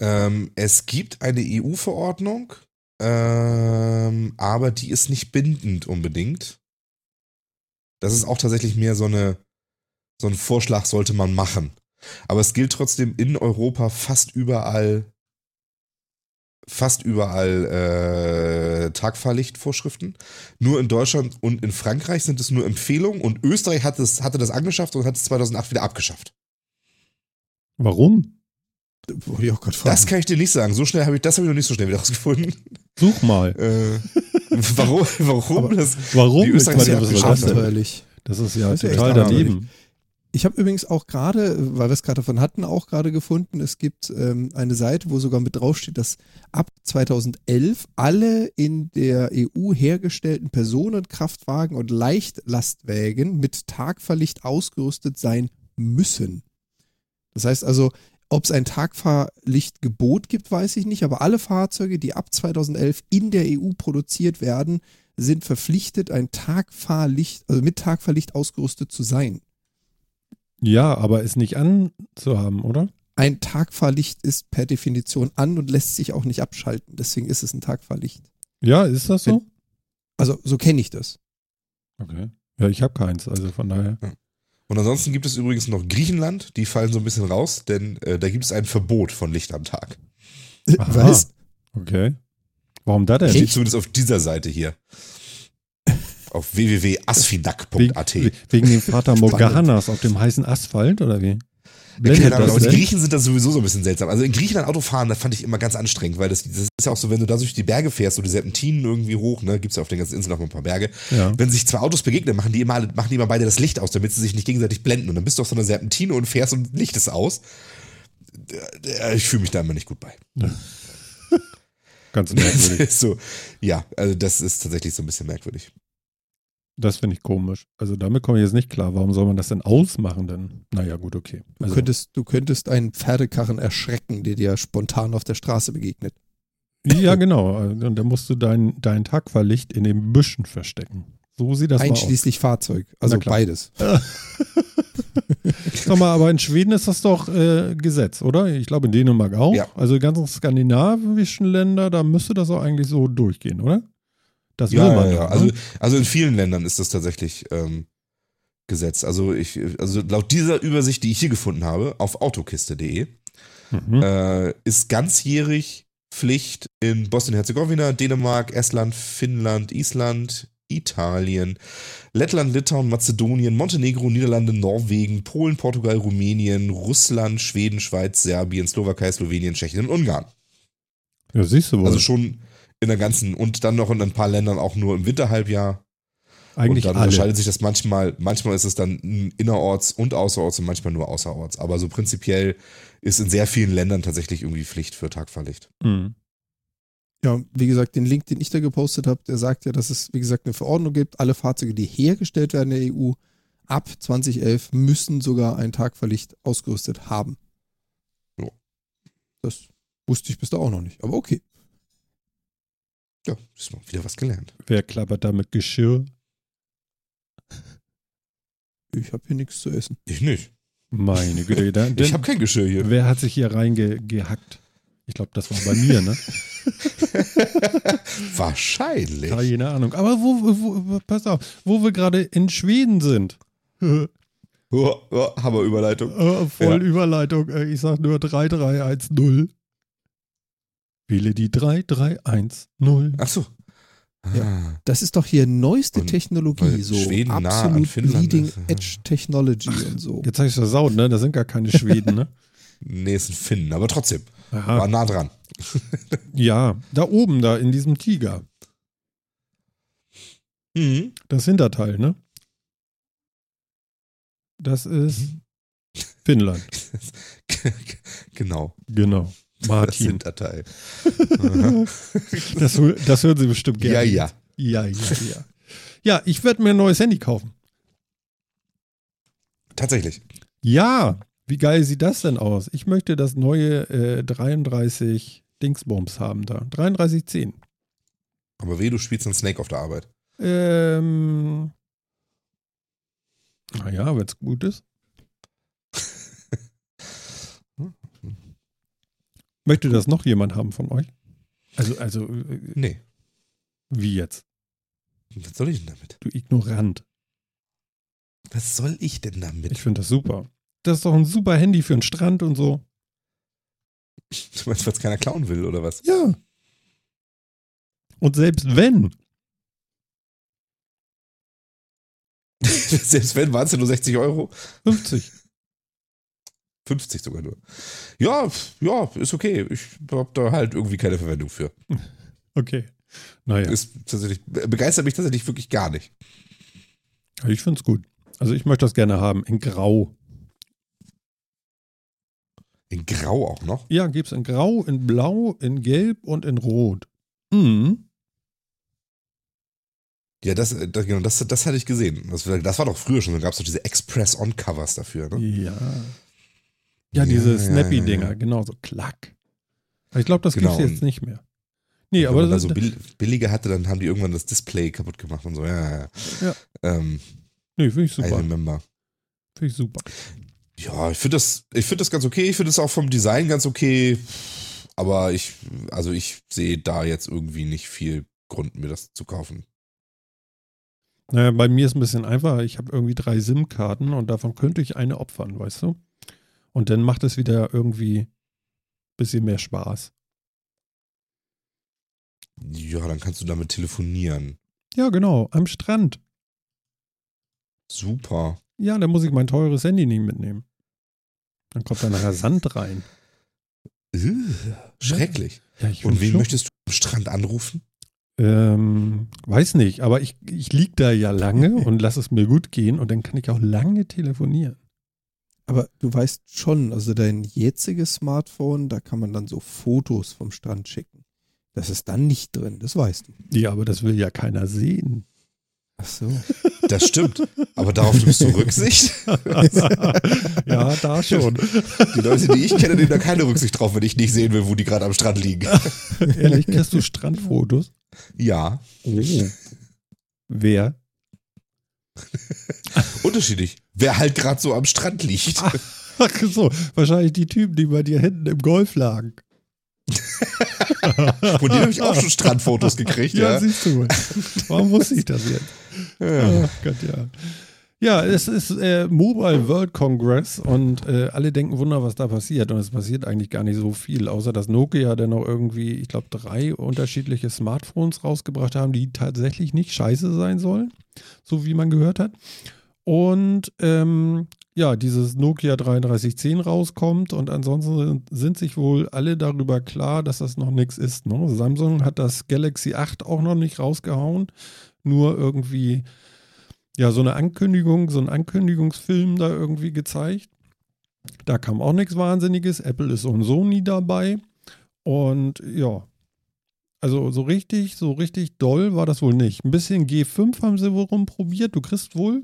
Ähm, es gibt eine EU-Verordnung, ähm, aber die ist nicht bindend unbedingt. Das ist auch tatsächlich mehr so eine so ein Vorschlag sollte man machen. Aber es gilt trotzdem in Europa fast überall fast überall äh, Tagfahrlichtvorschriften. Nur in Deutschland und in Frankreich sind es nur Empfehlungen und Österreich hat es, hatte das angeschafft und hat es 2008 wieder abgeschafft. Warum? Wollte ich auch gerade fragen. Das kann ich dir nicht sagen. So schnell habe ich das habe ich noch nicht so schnell wieder rausgefunden. Such mal. Äh, warum? Warum? Aber- das, Warum? Die Ich Österreicher haben was ja das abenteuerlich. Das ist ja Das ist total daneben. Ich habe übrigens auch gerade, weil wir es gerade davon hatten, auch gerade gefunden, es gibt ähm, eine Seite, wo sogar mit draufsteht, dass ab 2011 alle in der EU hergestellten Personenkraftwagen und Leichtlastwägen mit Tagfahrlicht ausgerüstet sein müssen. Das heißt also, ob es ein Tagfahrlichtgebot gibt, weiß ich nicht, aber alle Fahrzeuge, die ab 2011 in der EU produziert werden, sind verpflichtet, ein Tagfahrlicht, also mit Tagfahrlicht ausgerüstet zu sein. Ja, aber es nicht anzuhaben, oder? Ein Tagfahrlicht ist per Definition an und lässt sich auch nicht abschalten. Deswegen ist es ein Tagfahrlicht. Ja, ist das so? Also so kenne ich das. Okay. Ja, ich habe keins, also von daher. Und ansonsten gibt es übrigens noch Griechenland, die fallen so ein bisschen raus, denn äh, da gibt es ein Verbot von Licht am Tag. Aha. Was? Okay. Warum da denn? Steht zumindest auf dieser Seite hier. Auf www.asfinak.at. Wegen, wegen dem Vater Morganas auf dem heißen Asphalt oder wie? Keine Ahnung, aber die denn? Griechen sind da sowieso so ein bisschen seltsam. Also in Griechenland Autofahren, das fand ich immer ganz anstrengend, weil das, das ist ja auch so, wenn du da durch die Berge fährst, so die Serpentinen irgendwie hoch, ne, gibt's ja auf den ganzen Inseln noch mal ein paar Berge. Ja. Wenn sich zwei Autos begegnen, machen die immer, alle- machen die immer beide das Licht aus, damit sie sich nicht gegenseitig blenden. Und dann bist du auf so einer Serpentine und fährst und Licht ist aus. Äh, Ich fühle mich da immer nicht gut bei. Ganz Das merkwürdig. so, ja, also das ist tatsächlich so ein bisschen merkwürdig. Das finde ich komisch. Also damit komme ich jetzt nicht klar. Warum soll man das denn ausmachen denn? Naja, gut, okay. Du, Also, könntest, du könntest einen Pferdekarren erschrecken, der dir spontan auf der Straße begegnet. ja, genau. Und dann musst du dein, dein Tagfahrlicht in den Büschen verstecken. So sieht das aus. Einschließlich Fahrzeug. Also beides. Sag mal, aber in Schweden ist das doch äh, Gesetz, oder? Ich glaube in Dänemark auch. Ja. Also die ganzen skandinavischen Länder, da müsste das auch eigentlich so durchgehen, oder? Das will Ja, man ja, ja. ne? Also, also in vielen Ländern ist das tatsächlich ähm, Gesetz. Also ich, also laut dieser Übersicht, die ich hier gefunden habe, auf autokiste.de, Mhm. äh, ist ganzjährig Pflicht in Bosnien-Herzegowina, Dänemark, Estland, Finnland, Island, Italien, Lettland, Litauen, Mazedonien, Montenegro, Niederlande, Norwegen, Polen, Portugal, Rumänien, Russland, Schweden, Schweiz, Serbien, Slowakei, Slowenien, Tschechien und Ungarn. Ja, siehst du wohl. Also schon in der ganzen und dann noch in ein paar Ländern auch nur im Winterhalbjahr. Eigentlich und dann alle. unterscheidet sich das manchmal, manchmal ist es dann innerorts und außerorts und manchmal nur außerorts. Aber so prinzipiell ist in sehr vielen Ländern tatsächlich irgendwie Pflicht für Tagfahrlicht. Mhm. Ja, wie gesagt, den Link, den ich da gepostet habe, der sagt ja, dass es, wie gesagt, eine Verordnung gibt. Alle Fahrzeuge, die hergestellt werden in der EU, ab 2011 müssen sogar ein Tagverlicht ausgerüstet haben. Ja. Das wusste ich bis da auch noch nicht, aber okay. Ja, ist mal wieder was gelernt. Wer klappert da mit Geschirr? Ich habe hier nichts zu essen. Ich nicht. Meine Güte. Da, Ich habe kein Geschirr hier. wer hat sich hier reingehackt? Ich glaube, das war bei mir, ne? Wahrscheinlich. Keine Ahnung. Aber wo, wo pass auf, wo wir gerade in Schweden sind. Oh, oh, Hammerüberleitung. voll Ja. Überleitung. äh, Ich sag nur 3310. Wähle die 3310. Ach so. Ah, Das ist doch hier neueste Und Technologie, so Schweden nah an absolut Finnland leading ist, ja. edge Technology und so. Jetzt habe ich versaut, ne? Das sind gar keine Schweden, ne? nee, ist ein Finn, aber trotzdem. War Aha. nah dran. Ja, da oben, da in diesem Tiger. Mhm. Das Hinterteil, ne? Das ist Mhm. Finnland. genau. Genau. Das Martin. Hinterteil. Das, das hören Sie bestimmt ja, gerne. ja. Ja, ja, ja. Ja, ich werde mir ein neues Handy kaufen. Tatsächlich. Ja, wie geil sieht das denn aus? Ich möchte das neue äh, 33 Dingsbums haben da. 3310. Aber weh, du spielst einen Snake auf der Arbeit. Ähm. Naja, wenn es gut ist. Möchte das noch jemand haben von euch? Also, also, äh, Nee. wie jetzt? Was soll ich denn damit? Du Ignorant. Was soll ich denn damit? Ich finde das super. Das ist doch ein super Handy für den Strand und so. Du meinst, weil es keiner klauen will, oder was? Ja. Und selbst wenn, Selbst wenn, waren es ja nur 60 Euro. 50. 50 sogar nur. Ja, ja, ist okay. Ich habe da halt irgendwie keine Verwendung für. Okay. Naja, Ist tatsächlich, begeistert mich tatsächlich wirklich gar nicht. ich finde es gut. Also ich möchte das gerne haben, in Grau. In Grau auch noch. Ja, gibt's in Grau, in Blau, in Gelb und in Rot. Mhm. Ja, das, äh, das, genau, das, das hatte ich gesehen. Das, das war doch früher schon. Da gab es doch diese Express-On-Covers dafür. Ne? Ja. Ja, diese Ja, Snappy-Dinger, ja, ja. genau, so klack. Aber Ich glaube, das Genau, gibt's jetzt und- nicht mehr. Nee, Wenn aber man da das so bill billige hatte, dann haben die irgendwann das Display kaputt gemacht und so. Ja, ja. Ja. Ähm, nee, finde ich I super. remember. Finde ich super. Ja, ich finde das, ich finde das ganz okay. Ich finde das auch vom Design ganz okay. Aber ich, also ich sehe da jetzt irgendwie nicht viel Grund, mir das zu kaufen. Naja, bei mir ist ein bisschen einfacher. Ich habe irgendwie drei SIM-Karten und davon könnte ich eine opfern, weißt du? Und dann macht es wieder irgendwie ein bisschen mehr Spaß. Ja, dann kannst du damit telefonieren. Ja, genau, am Strand. Super. Ja, da muss ich mein teures Handy nicht mitnehmen. Dann kommt da nachher Sand rein. Schrecklich. Ja, Und wen schon- möchtest du am Strand anrufen? Ähm, weiß nicht, aber ich, ich lieg da ja lange und lass es mir gut gehen und dann kann ich auch lange telefonieren. Aber du weißt schon, also dein jetziges Smartphone, da kann man dann so Fotos vom Strand schicken. Das ist dann nicht drin, das weißt du. Ja, aber das will ja keiner sehen. Ach so. Das stimmt. Aber darauf nimmst du Rücksicht. ja, da schon. Die Leute, die ich kenne, nehmen da keine Rücksicht drauf, wenn ich nicht sehen will, wo die gerade am Strand liegen. Ehrlich, kriegst du Strandfotos? Ja, Oh. Wer? Unterschiedlich. Wer halt gerade so am Strand liegt. Ach so, wahrscheinlich die Typen, die bei dir hinten im Golf lagen. Von denen habe ich auch schon Strandfotos gekriegt, Ja, ja. siehst du. Warum wusste ich das jetzt? ja. Ach Gott, ja. Ja, es ist äh, Mobile World Congress und äh, alle denken Wunder, was da passiert. Und es passiert eigentlich gar nicht so viel, außer dass Nokia dann noch irgendwie, ich glaube, drei unterschiedliche Smartphones rausgebracht haben, die tatsächlich nicht scheiße sein sollen, so wie man gehört hat. Und ähm, ja, dieses Nokia 3310 rauskommt und ansonsten sind sich wohl alle darüber klar, dass das noch nichts ist. Ne? Samsung hat das Galaxy 8 auch noch nicht rausgehauen, nur irgendwie ja so eine Ankündigung, so ein Ankündigungsfilm da irgendwie gezeigt. Da kam auch nichts Wahnsinniges. Apple ist und so nie dabei. Und ja, also so richtig, so richtig doll war das wohl nicht. Ein bisschen G5 haben sie wohl rumprobiert. Du kriegst wohl,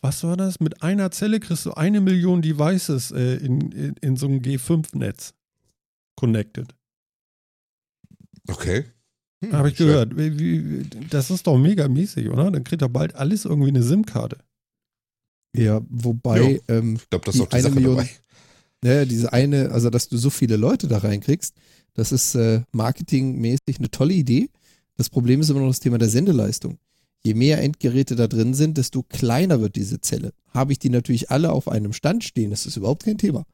was war das? Mit einer Zelle kriegst du eine Million Devices äh, in, in, in so einem G5-Netz connected. Okay. Hm, Habe ich schön. gehört. Wie, wie, das ist doch mega mäßig, oder? Dann kriegt er bald alles irgendwie eine SIM-Karte. Ja, wobei ähm, Ich glaube, das Die ist auch die eine Sache Million- dabei. Ja, diese eine, also dass du so viele Leute da reinkriegst, das ist äh, marketingmäßig eine tolle Idee. Das Problem ist immer noch das Thema der Sendeleistung. Je mehr Endgeräte da drin sind, desto kleiner wird diese Zelle. Habe ich die natürlich alle auf einem Stand stehen, das ist überhaupt kein Thema.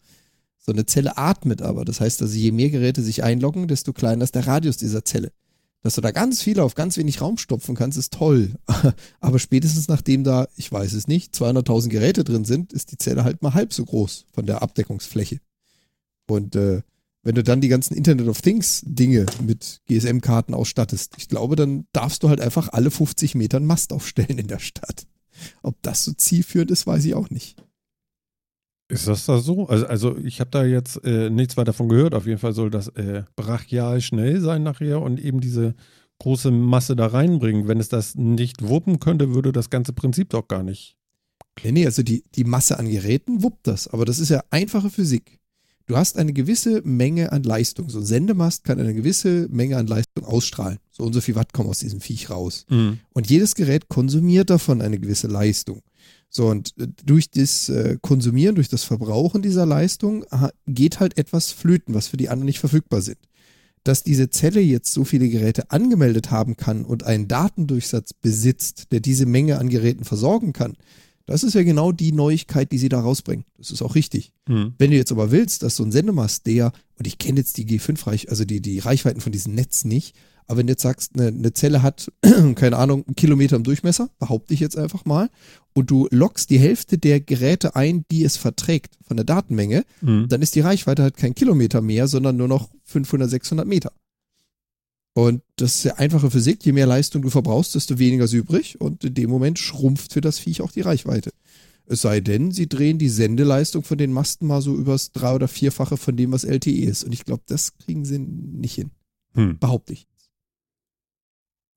So eine Zelle atmet aber. Das heißt also, je mehr Geräte sich einloggen, desto kleiner ist der Radius dieser Zelle. Dass du da ganz viele auf ganz wenig Raum stopfen kannst, ist toll. Aber spätestens nachdem da, ich weiß es nicht, 200.000 Geräte drin sind, ist die Zelle halt mal halb so groß von der Abdeckungsfläche. Und äh, wenn du dann die ganzen Internet of Things Dinge mit GSM-Karten ausstattest, ich glaube, dann darfst du halt einfach alle 50 Meter einen Mast aufstellen in der Stadt. Ob das so zielführend ist, weiß ich auch nicht. Ist das da so? Also, also ich habe da jetzt äh, nichts weiter davon gehört. Auf jeden Fall soll das äh, brachial schnell sein nachher und eben diese große Masse da reinbringen. Wenn es das nicht wuppen könnte, würde das ganze Prinzip doch gar nicht. Nee, nee, also die, die Masse an Geräten wuppt das, aber das ist ja einfache Physik. Du hast eine gewisse Menge an Leistung. So ein Sendemast kann eine gewisse Menge an Leistung ausstrahlen. So und so viel Watt kommen aus diesem Viech raus. Und jedes Gerät konsumiert davon eine gewisse Leistung. So, und äh, durch das äh, Konsumieren, durch das Verbrauchen dieser Leistung geht halt etwas flöten, was für die anderen nicht verfügbar sind. Dass diese Zelle jetzt so viele Geräte angemeldet haben kann und einen Datendurchsatz besitzt, der diese Menge an Geräten versorgen kann, das ist ja genau die Neuigkeit, die sie da rausbringen. Das ist auch richtig. Hm. Wenn du jetzt aber willst, dass so ein Sendemast, der, und ich kenne jetzt die G5-Reich, also die, die Reichweiten von diesem Netz nicht, aber wenn du jetzt sagst, eine, eine Zelle hat, keine Ahnung, einen Kilometer im Durchmesser, behaupte ich jetzt einfach mal, und du lockst die Hälfte der Geräte ein, die es verträgt, von der Datenmenge, Hm. dann ist die Reichweite halt kein Kilometer mehr, sondern nur noch 500, 600 Meter. Und das ist ja einfache Physik. Je mehr Leistung du verbrauchst, desto weniger ist übrig. Und in dem Moment schrumpft für das Viech auch die Reichweite. Es sei denn, sie drehen die Sendeleistung von den Masten mal so übers drei- oder vierfache von dem, was LTE ist. Und ich glaube, das kriegen sie nicht hin. Hm. Behaupte ich.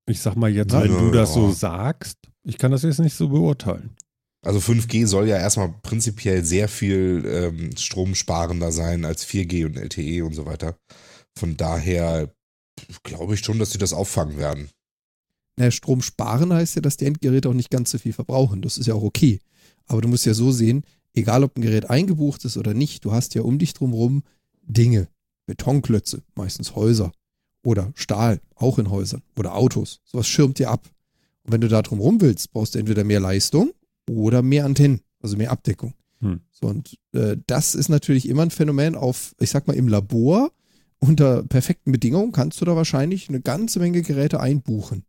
Ich sag mal jetzt, Ja. wenn du das so Ja. sagst, ich kann das jetzt nicht so beurteilen. Also 5G soll ja erstmal prinzipiell sehr viel ähm, stromsparender sein als 4G und LTE und so weiter. Von daher glaube ich schon, dass sie das auffangen werden. Naja, Strom sparen heißt ja, dass die Endgeräte auch nicht ganz so viel verbrauchen. Das ist ja auch okay. Aber du musst ja so sehen, egal ob ein Gerät eingebucht ist oder nicht, du hast ja um dich drumherum Dinge, Betonklötze, meistens Häuser oder Stahl, auch in Häusern oder Autos. Sowas schirmt dir ab. Und wenn du da drumherum willst, brauchst du entweder mehr Leistung oder mehr Antennen, also mehr Abdeckung. Hm. So, und äh, das ist natürlich immer ein Phänomen auf, ich sag mal, im Labor. Unter perfekten Bedingungen kannst du da wahrscheinlich eine ganze Menge Geräte einbuchen.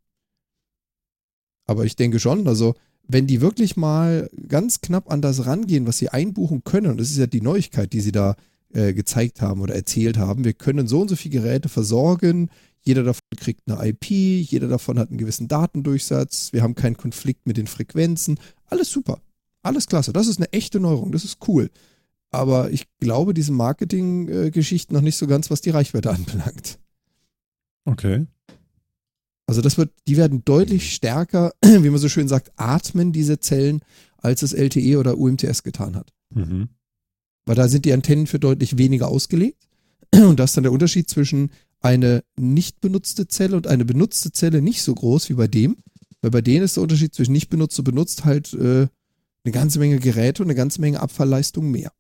Aber ich denke schon, also wenn die wirklich mal ganz knapp an das rangehen, was sie einbuchen können, und das ist ja die Neuigkeit, die sie da äh, gezeigt haben oder erzählt haben, wir können so und so viele Geräte versorgen, jeder davon kriegt eine IP, jeder davon hat einen gewissen Datendurchsatz, wir haben keinen Konflikt mit den Frequenzen, alles super, alles klasse, das ist eine echte Neuerung, das ist cool. Aber ich glaube diese Marketing-Geschichten noch nicht so ganz, was die Reichweite anbelangt. Okay. Also das wird, die werden deutlich stärker, wie man so schön sagt, atmen diese Zellen, als es LTE oder UMTS getan hat. Mhm. Weil da sind die Antennen für deutlich weniger ausgelegt. Und das ist dann der Unterschied zwischen eine nicht benutzte Zelle und eine benutzte Zelle nicht so groß wie bei dem. Weil bei denen ist der Unterschied zwischen nicht benutzt und benutzt halt äh, eine ganze Menge Geräte und eine ganze Menge Abfallleistung mehr.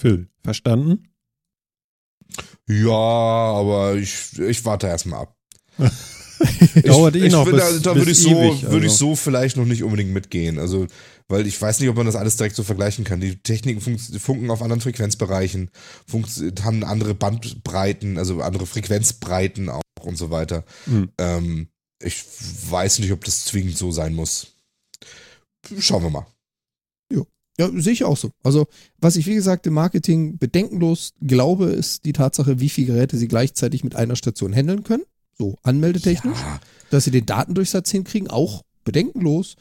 Phil, verstanden? Ja, aber ich, ich warte erstmal ab. Dauert eh ich, noch bin, bis, da, da bis würde ich so, ewig, würde ich also. so vielleicht noch nicht unbedingt mitgehen. Also, weil ich weiß nicht, ob man das alles direkt so vergleichen kann. Die Techniken funken auf anderen Frequenzbereichen, haben andere Bandbreiten, also andere Frequenzbreiten auch und so weiter. Hm. Ähm, ich weiß nicht, ob das zwingend so sein muss. Schauen wir mal. Ja, sehe ich auch so. Also, was ich wie gesagt im Marketing bedenkenlos glaube, ist die Tatsache, wie viele Geräte sie gleichzeitig mit einer Station handeln können. So anmeldetechnisch. Ja, Dass sie den Datendurchsatz hinkriegen, auch bedenkenlos.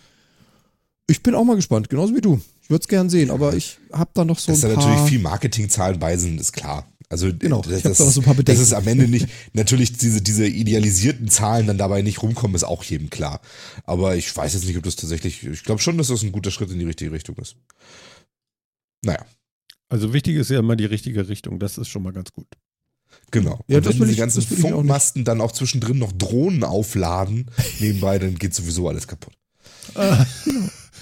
Ich bin auch mal gespannt, genauso wie du. Ich würde es gern sehen, aber ich habe da noch so dass ein da paar. natürlich viel Marketingzahlen bei sind, ist klar. Also Genau, das, das, so ein paar dass Bedenken. es am Ende nicht, natürlich diese, diese idealisierten Zahlen dann dabei nicht rumkommen, ist auch jedem klar. Aber ich weiß jetzt nicht, ob das tatsächlich, ich glaube schon, dass das ein guter Schritt in die richtige Richtung ist. Naja, Also wichtig ist ja immer die richtige Richtung. Das ist schon mal ganz gut. genau. Ja, Und das wenn diese ich- ganzen das. Funkmasten dann auch zwischendrin noch Drohnen aufladen, nebenbei, dann geht sowieso alles kaputt.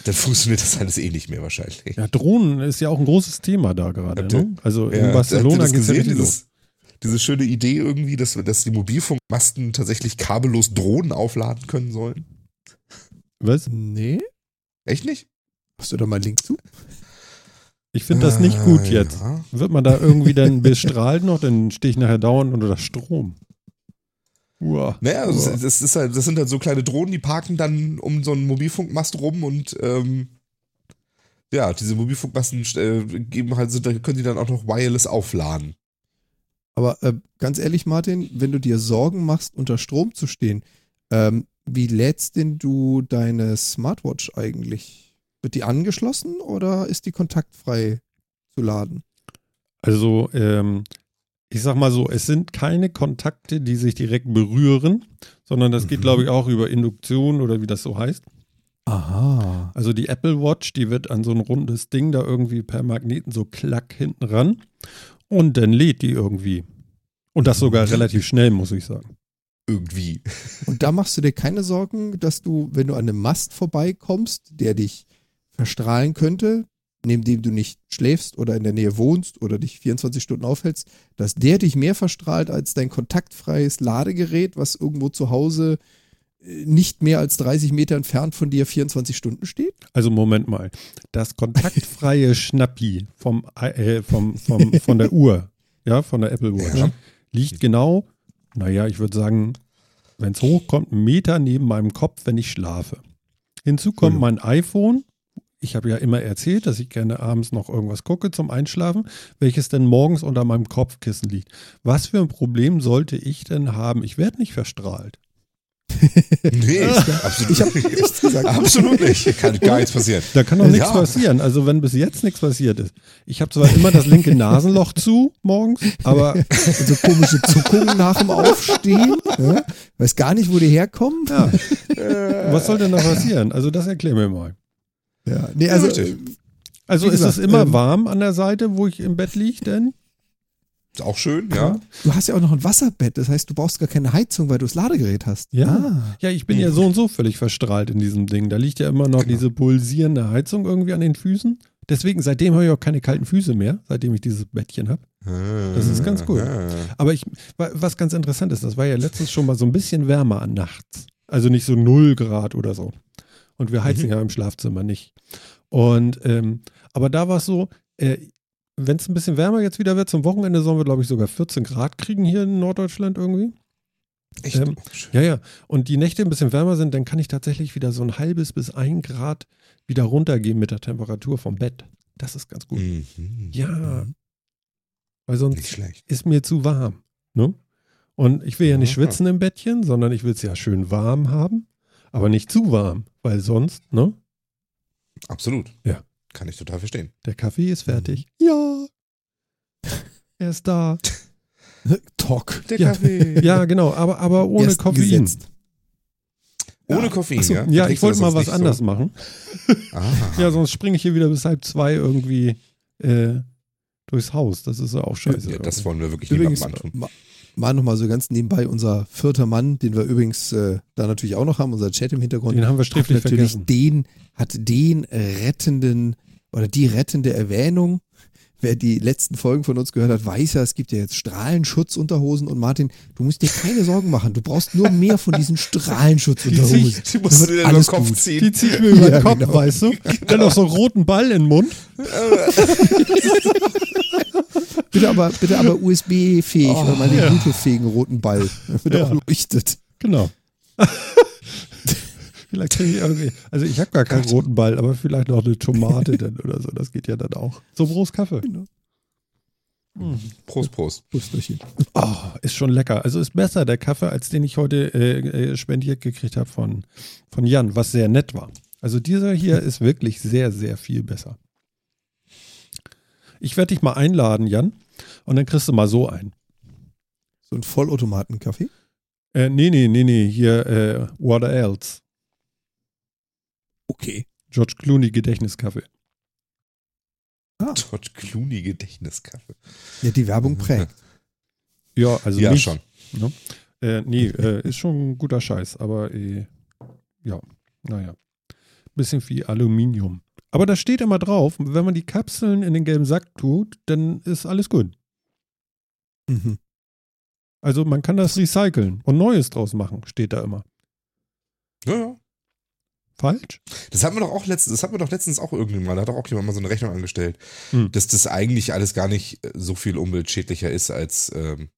Dann funktioniert das alles eh nicht mehr wahrscheinlich. Ja, Drohnen ist ja auch ein großes Thema da gerade. Ne? Also in Ja, ihr Barcelona geht es ja gesehen, richtig los. diese schöne Idee irgendwie, dass, dass die Mobilfunkmasten tatsächlich kabellos Drohnen aufladen können sollen? Was? Nee? Echt nicht? Hast du da mal einen Link zu? Ich finde das nicht gut Äh, jetzt. Ja. Wird man da irgendwie dann bestrahlt noch, dann stehe ich nachher dauernd unter Strom. Uah. Naja, also Uah. das, das, ist halt, das sind halt so kleine Drohnen, die parken dann um so einen Mobilfunkmast rum und ähm, ja, diese Mobilfunkmasten äh, geben halt, so, da können die dann auch noch wireless aufladen. Aber äh, ganz ehrlich, Martin, wenn du dir Sorgen machst, unter Strom zu stehen, ähm, wie lädst denn du deine Smartwatch eigentlich? Wird die angeschlossen oder ist die kontaktfrei zu laden? Also, ähm, ich sag mal so, es sind keine Kontakte, die sich direkt berühren, sondern das geht, Mhm. glaube ich, auch über Induktion oder wie das so heißt. Aha. Also die Apple Watch, die wird an so ein rundes Ding da irgendwie per Magneten so klack hinten ran und dann lädt die irgendwie. Und das sogar relativ schnell, muss ich sagen. Irgendwie. Und da machst du dir keine Sorgen, dass du, wenn du an einem Mast vorbeikommst, der dich verstrahlen könnte, neben dem du nicht schläfst oder in der Nähe wohnst oder dich 24 Stunden aufhältst, dass der dich mehr verstrahlt als dein kontaktfreies Ladegerät, was irgendwo zu Hause äh, nicht mehr als 30 Meter entfernt von dir 24 Stunden steht? Also Moment mal. Das kontaktfreie Schnappi vom, äh, vom, vom, von der Uhr, ja, von der Apple Watch, Ja. liegt genau, naja, ich würde sagen, wenn es hochkommt, einen Meter neben meinem Kopf, wenn ich schlafe. Hinzu kommt Mhm. mein iPhone. Ich habe ja immer erzählt, dass ich gerne abends noch irgendwas gucke zum Einschlafen, welches denn morgens unter meinem Kopfkissen liegt. Was für ein Problem sollte ich denn haben? Ich werde nicht verstrahlt. Nee, absolut, Ich habe nichts gesagt. absolut nicht. Kann gar nichts passieren. Da kann doch nichts Ja. passieren. Also wenn bis jetzt nichts passiert ist. Ich habe zwar immer das linke Nasenloch zu morgens, aber so komische Zuckungen nach dem Aufstehen. Ja? Weiß gar nicht, wo die herkommen. ja, was soll denn da passieren? Also das erklär mir mal. Ja, nee, also richtig. äh, Also ist es immer ähm, warm an der Seite, wo ich im Bett liege denn? Ist auch schön, ja. du hast ja auch noch ein Wasserbett. Das heißt, du brauchst gar keine Heizung, weil du das Ladegerät hast. Ja. Ah. Ja, ich bin ja so und so völlig verstrahlt in diesem Ding. Da liegt ja immer noch Genau. diese pulsierende Heizung irgendwie an den Füßen. Deswegen, seitdem habe ich auch keine kalten Füße mehr, seitdem ich dieses Bettchen habe. Das ist ganz gut. Aber ich, wa- was ganz interessant ist, das war ja letztens schon mal so ein bisschen wärmer an nachts. Also nicht so 0 Grad oder so. Und wir heizen Mhm. ja im Schlafzimmer nicht. Und, ähm, aber da war es so, äh, wenn es ein bisschen wärmer jetzt wieder wird, zum Wochenende sollen wir, glaube ich, sogar 14 Grad kriegen hier in Norddeutschland irgendwie. Echt? Ähm, Ja, ja. Und die Nächte ein bisschen wärmer sind, dann kann ich tatsächlich wieder so ein halbes bis ein Grad wieder runtergehen mit der Temperatur vom Bett. Das ist ganz gut. Mhm. Ja. Weil sonst Nicht schlecht. ist mir zu warm. Ne? Und ich will ja nicht Aha. schwitzen im Bettchen, sondern ich will es ja schön warm haben, aber nicht zu warm, weil sonst, ne? Absolut. Ja. Kann ich total verstehen. Der Kaffee ist fertig. Ja. Er ist da. Talk. Der Ja. Kaffee. Ja, genau, aber, aber ohne Erst Koffein. gesetzt. Ohne. Koffein, so, ja? Ja, ich wollte mal was anders so? machen. Ah. Ja, sonst springe ich hier wieder bis halb zwei irgendwie äh, durchs Haus. Das ist ja auch scheiße. Ja, das wollen wir wirklich Übrigens, niemandem antun. Mal nochmal so ganz nebenbei, unser vierter Mann, den wir übrigens äh, da natürlich auch noch haben, unser Chat im Hintergrund, Den haben wir hat sträflich natürlich vergessen. den, hat den rettenden oder die rettende Erwähnung, wer die letzten Folgen von uns gehört hat, weiß ja, es gibt ja jetzt Strahlenschutzunterhosen und Martin, du musst dir keine Sorgen machen. Du brauchst nur mehr von diesen Strahlenschutzunterhosen. Die, die musst du dir über den alles Kopf gut. ziehen. Die ziehe ich mir über Ja, den Kopf, genau. weißt du? Dann noch so einen roten Ball in den Mund. Bitte aber, bitte aber USB-fähig, Oh, oder mal den ja. Bluetooth-fähigen roten Ball. Wird Ja. auch leuchtet. Genau. vielleicht kriege ich irgendwie, also ich habe gar keinen roten Ball, aber vielleicht noch eine Tomate dann oder so. Das geht ja dann auch. So groß Kaffee. Genau. Hm. Prost, Prost. Pusterchen. Oh, ist schon lecker. Also ist besser der Kaffee, als den ich heute äh, äh, spendiert gekriegt habe von, von Jan, was sehr nett war. Also dieser hier ist wirklich sehr, sehr viel besser. Ich werde dich mal einladen, Jan, und dann kriegst du mal so ein. So ein Vollautomaten-Kaffee. Äh, nee, nee, nee, nee, hier äh, What Else? Okay. George Clooney Gedächtniskaffee. George Clooney Gedächtniskaffee. Ja, die Werbung prägt. Ja, also ja, nicht, schon. Äh, nee, äh, ist schon ein guter Scheiß, aber äh, ja, naja. Bisschen wie Aluminium. Aber da steht immer drauf, wenn man die Kapseln in den gelben Sack tut, dann ist alles gut. Mhm. Also man kann das recyceln und Neues draus machen, steht da immer. Ja, ja. Falsch? Das hatten wir doch auch letztens, das hatten wir doch letztens auch irgendwann mal, da hat doch auch jemand mal so eine Rechnung angestellt, Hm. dass das eigentlich alles gar nicht äh, so viel umweltschädlicher ist als, ähm,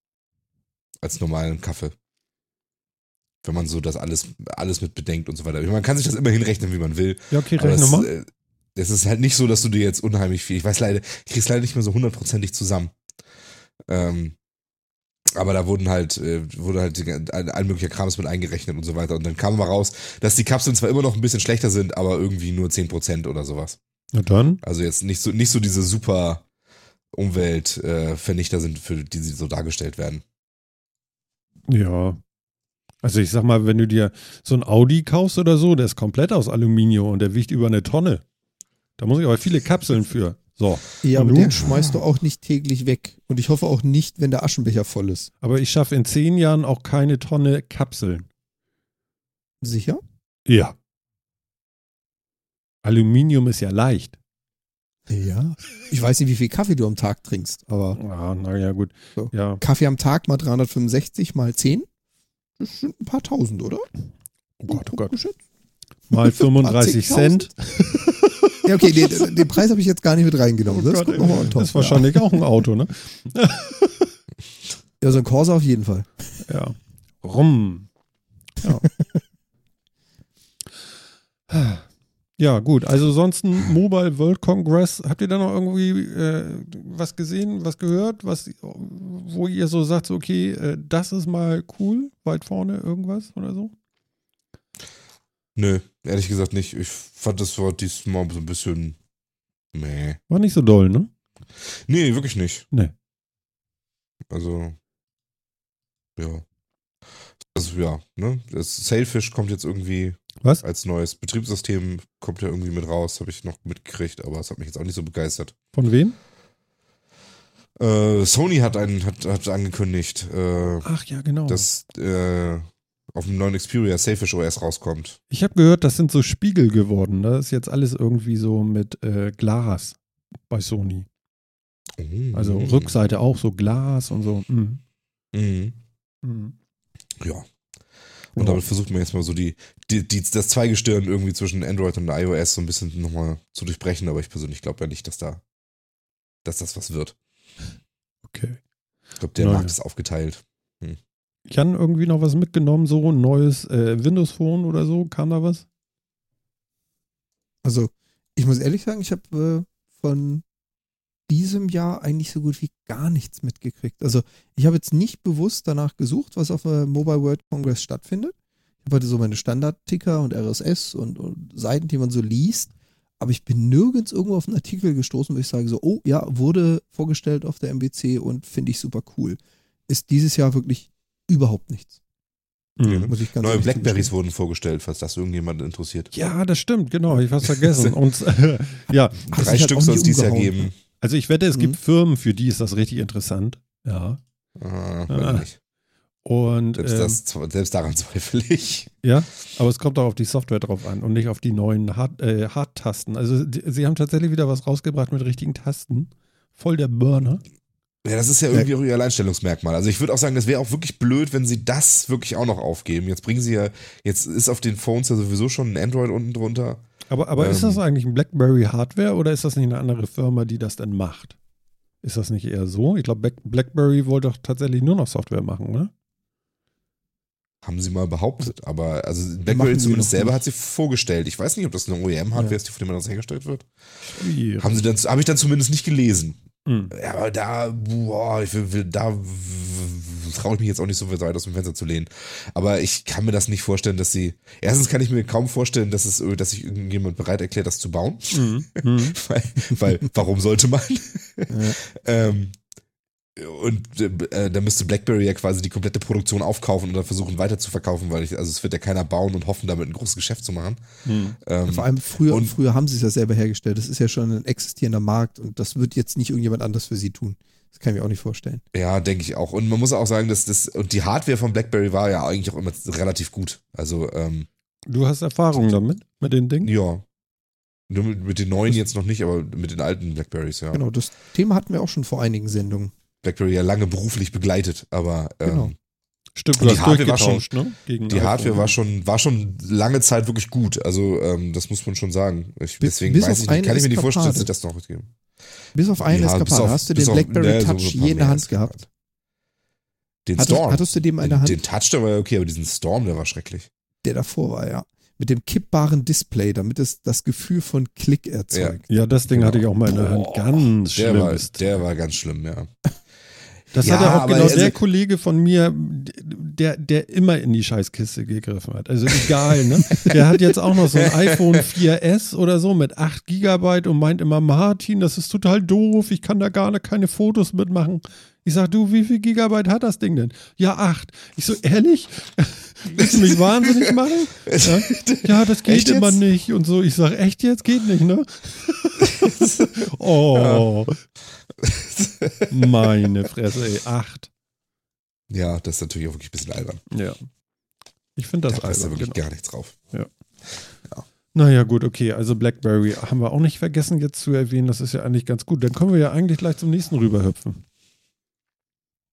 als normalen Kaffee. Wenn man so das alles, alles mit bedenkt und so weiter. Man kann sich das immer hinrechnen, wie man will. Ja, okay, rechne es, mal. äh, es ist halt nicht so, dass du dir jetzt unheimlich viel, ich weiß leider, ich krieg's leider nicht mehr so hundertprozentig zusammen. Ähm, aber da wurden halt, äh, wurde halt all möglicher Krams mit eingerechnet und so weiter. Und dann kam mal raus, dass die Kapseln zwar immer noch ein bisschen schlechter sind, aber irgendwie nur 10% oder sowas. Na dann. Also jetzt nicht so, nicht so diese super Umweltvernichter äh, sind, für die sie so dargestellt werden. Ja. Also ich sag mal, wenn du dir so ein Audi kaufst oder so, der ist komplett aus Aluminium und der wiegt über eine Tonne. Da muss ich aber viele Kapseln für. So. Ja, aber den schmeißt du auch nicht täglich weg. Und ich hoffe auch nicht, wenn der Aschenbecher voll ist. Aber ich schaffe in zehn Jahren auch keine Tonne Kapseln. Sicher? Ja. Aluminium ist ja leicht. Ja. Ich weiß nicht, wie viel Kaffee du am Tag trinkst, aber Ah, naja, gut. So. Ja. Kaffee am Tag mal 365 mal 10? Das sind ein paar tausend, oder? Oh Gott, oh Gott. Geschätzt. Mal 35 10.000. Cent. Ja, okay, den, den Preis habe ich jetzt gar nicht mit reingenommen. Oh das Gott, top. das ist wahrscheinlich auch ein Auto, ne? Ja, so ein Corsa auf jeden Fall. Ja. Rum. Ja. Ja, gut. Also sonst ein Mobile World Congress. Habt ihr da noch irgendwie äh, was gesehen, was gehört, was, wo ihr so sagt, so, okay, äh, das ist mal cool, weit vorne irgendwas oder so? Nö, ehrlich gesagt nicht. Ich fand das war diesmal so ein bisschen. Meh. War nicht so doll, ne? Nee, wirklich nicht. Nee. Also. Ja. Also ja, ne? Das Sailfish kommt jetzt irgendwie Was? als neues Betriebssystem, kommt ja irgendwie mit raus, habe ich noch mitgekriegt, aber es hat mich jetzt auch nicht so begeistert. Von wem? Äh, Sony hat einen, hat, hat angekündigt, äh, Ach ja, genau. dass äh, auf dem neuen Xperia Sailfish OS rauskommt. ich habe gehört, das sind so Spiegel geworden. Das ist jetzt alles irgendwie so mit äh, Glas bei Sony. Also Mhm. Rückseite auch so Glas und so. Mhm. Mhm. Mhm. Ja. Und damit versucht man jetzt mal so die, die, die, das Zweigestirn irgendwie zwischen Android und iOS so ein bisschen nochmal zu durchbrechen, aber ich persönlich glaube ja nicht, dass da, dass das was wird. Okay. Ich glaube, der Naja. Markt ist aufgeteilt. Jan irgendwie noch was mitgenommen, so ein neues äh, Windows Phone oder so? Kam da was? Also, ich muss ehrlich sagen, ich habe äh, von diesem Jahr eigentlich so gut wie gar nichts mitgekriegt. Also, ich habe jetzt nicht bewusst danach gesucht, was auf der Mobile World Congress stattfindet. Ich habe heute so meine Standard-Ticker und RSS und, und Seiten, die man so liest. Aber ich bin nirgends irgendwo auf einen Artikel gestoßen, wo ich sage so, oh ja, wurde vorgestellt auf der MBC und finde ich super cool. Ist dieses Jahr wirklich überhaupt nichts. Mhm. Muss ich ganz Neue Blackberries wurden vorgestellt, falls das irgendjemand interessiert. Ja, das stimmt, genau. Ich hab's vergessen. Und äh, ja, Ach, Drei Stück soll es dieses Jahr geben. also ich wette, es Mhm. gibt Firmen, für die ist das richtig interessant. Ja. Ah, Ah. Und Selbst, ähm, das, selbst daran zweifle ich. ja, aber es kommt auch auf die Software drauf an und nicht auf die neuen Hard, äh, Hardtasten. Also die, sie haben tatsächlich wieder was rausgebracht mit richtigen Tasten Voll der Burner. Ja, das ist ja irgendwie auch ihr Alleinstellungsmerkmal. Also ich würde auch sagen, das wäre auch wirklich blöd, wenn sie das wirklich auch noch aufgeben. Jetzt bringen sie ja, jetzt ist auf den Phones ja sowieso schon ein Android unten drunter. Aber, aber ist Ähm. das eigentlich ein BlackBerry Hardware oder ist das nicht eine andere Firma, die das dann macht? Ist das nicht eher so? Ich glaube, Black- BlackBerry wollte doch tatsächlich nur noch Software machen, ne? Haben sie mal behauptet. Aber also BlackBerry zumindest selber nicht. hat sie vorgestellt. Ich weiß nicht, ob das eine OEM-Hardware Ja. ist, die von dem das hergestellt wird. Schwierig. Haben sie dann, habe ich dann zumindest nicht gelesen. Hm. Ja, aber da, boah, ich da traue ich mich jetzt auch nicht so weit aus dem Fenster zu lehnen. Aber ich kann mir das nicht vorstellen, dass sie. Erstens kann ich mir kaum vorstellen, dass es, dass sich irgendjemand bereit erklärt, das zu bauen. Hm. Hm. weil, weil, warum sollte man? ähm, und äh, da müsste BlackBerry ja quasi die komplette Produktion aufkaufen und dann versuchen weiter zu verkaufen, weil ich, also es wird ja keiner bauen und hoffen, damit ein großes Geschäft zu machen. Hm. Ähm, Vor allem früher, und- früher haben sie es ja selber hergestellt. Das ist ja schon ein existierender Markt und das wird jetzt nicht irgendjemand anders für sie tun. Das kann ich mir auch nicht vorstellen. Ja, denke ich auch. Und man muss auch sagen, dass das, und die Hardware von BlackBerry war ja eigentlich auch immer relativ gut. Also, ähm, Du hast Erfahrung damit, mit den Dingen? ja. Nur mit, mit den neuen jetzt noch nicht, aber mit den alten Blackberries, ja. Genau, das Thema hatten wir auch schon vor einigen Sendungen. BlackBerry ja lange beruflich begleitet, aber ähm, Genau. Stimmt, die Hardware war durchgetauscht, ne? Gegen die. Hardware war schon, war schon lange Zeit wirklich gut. Also, ähm, das muss man schon sagen. Ich, Bis- deswegen bis weiß auf ich nicht, kann ich mir nicht vorstellen, dass sie das noch geben. Bis auf eine Ja, Eskapade. auf- Hast du den auf- BlackBerry ne, so Touch paar je in der Hand gehabt? Den Hattest, Storm. hattest du den in der den, Hand? den Touch, der war ja okay, aber diesen Storm, der war schrecklich. Der davor war, ja. Mit dem kippbaren Display, damit es das Gefühl von Klick erzeugt. Ja, das Ding Genau. hatte ich auch mal in der Hand. Ganz Der war, schlimmes. der war ganz schlimm, ja. Das Ja, hat ja auch genau also- der Kollege von mir, der, der immer in die Scheißkiste gegriffen hat. Also egal, ne? Der hat jetzt auch noch so ein iPhone 4S oder so mit 8 Gigabyte und meint immer, Martin, das ist total doof, ich kann da gar ne- keine Fotos mitmachen. Ich sag, du, wie viel Gigabyte hat das Ding denn? Ja, 8. Ich so, ehrlich? Willst du mich wahnsinnig machen? Ja, ja das geht Echt immer jetzt? nicht und so. Ich sag, echt jetzt? Geht nicht, ne? oh. Meine Fresse, ey. 8. Ja, das ist natürlich auch wirklich ein bisschen albern. Ja. Ich finde Da das passt ja albern. wirklich Genau. gar nichts drauf. Naja, gut, okay. Also Blackberry haben wir auch nicht vergessen jetzt zu erwähnen. Das ist ja eigentlich ganz gut. Dann können wir ja eigentlich gleich zum nächsten rüberhüpfen.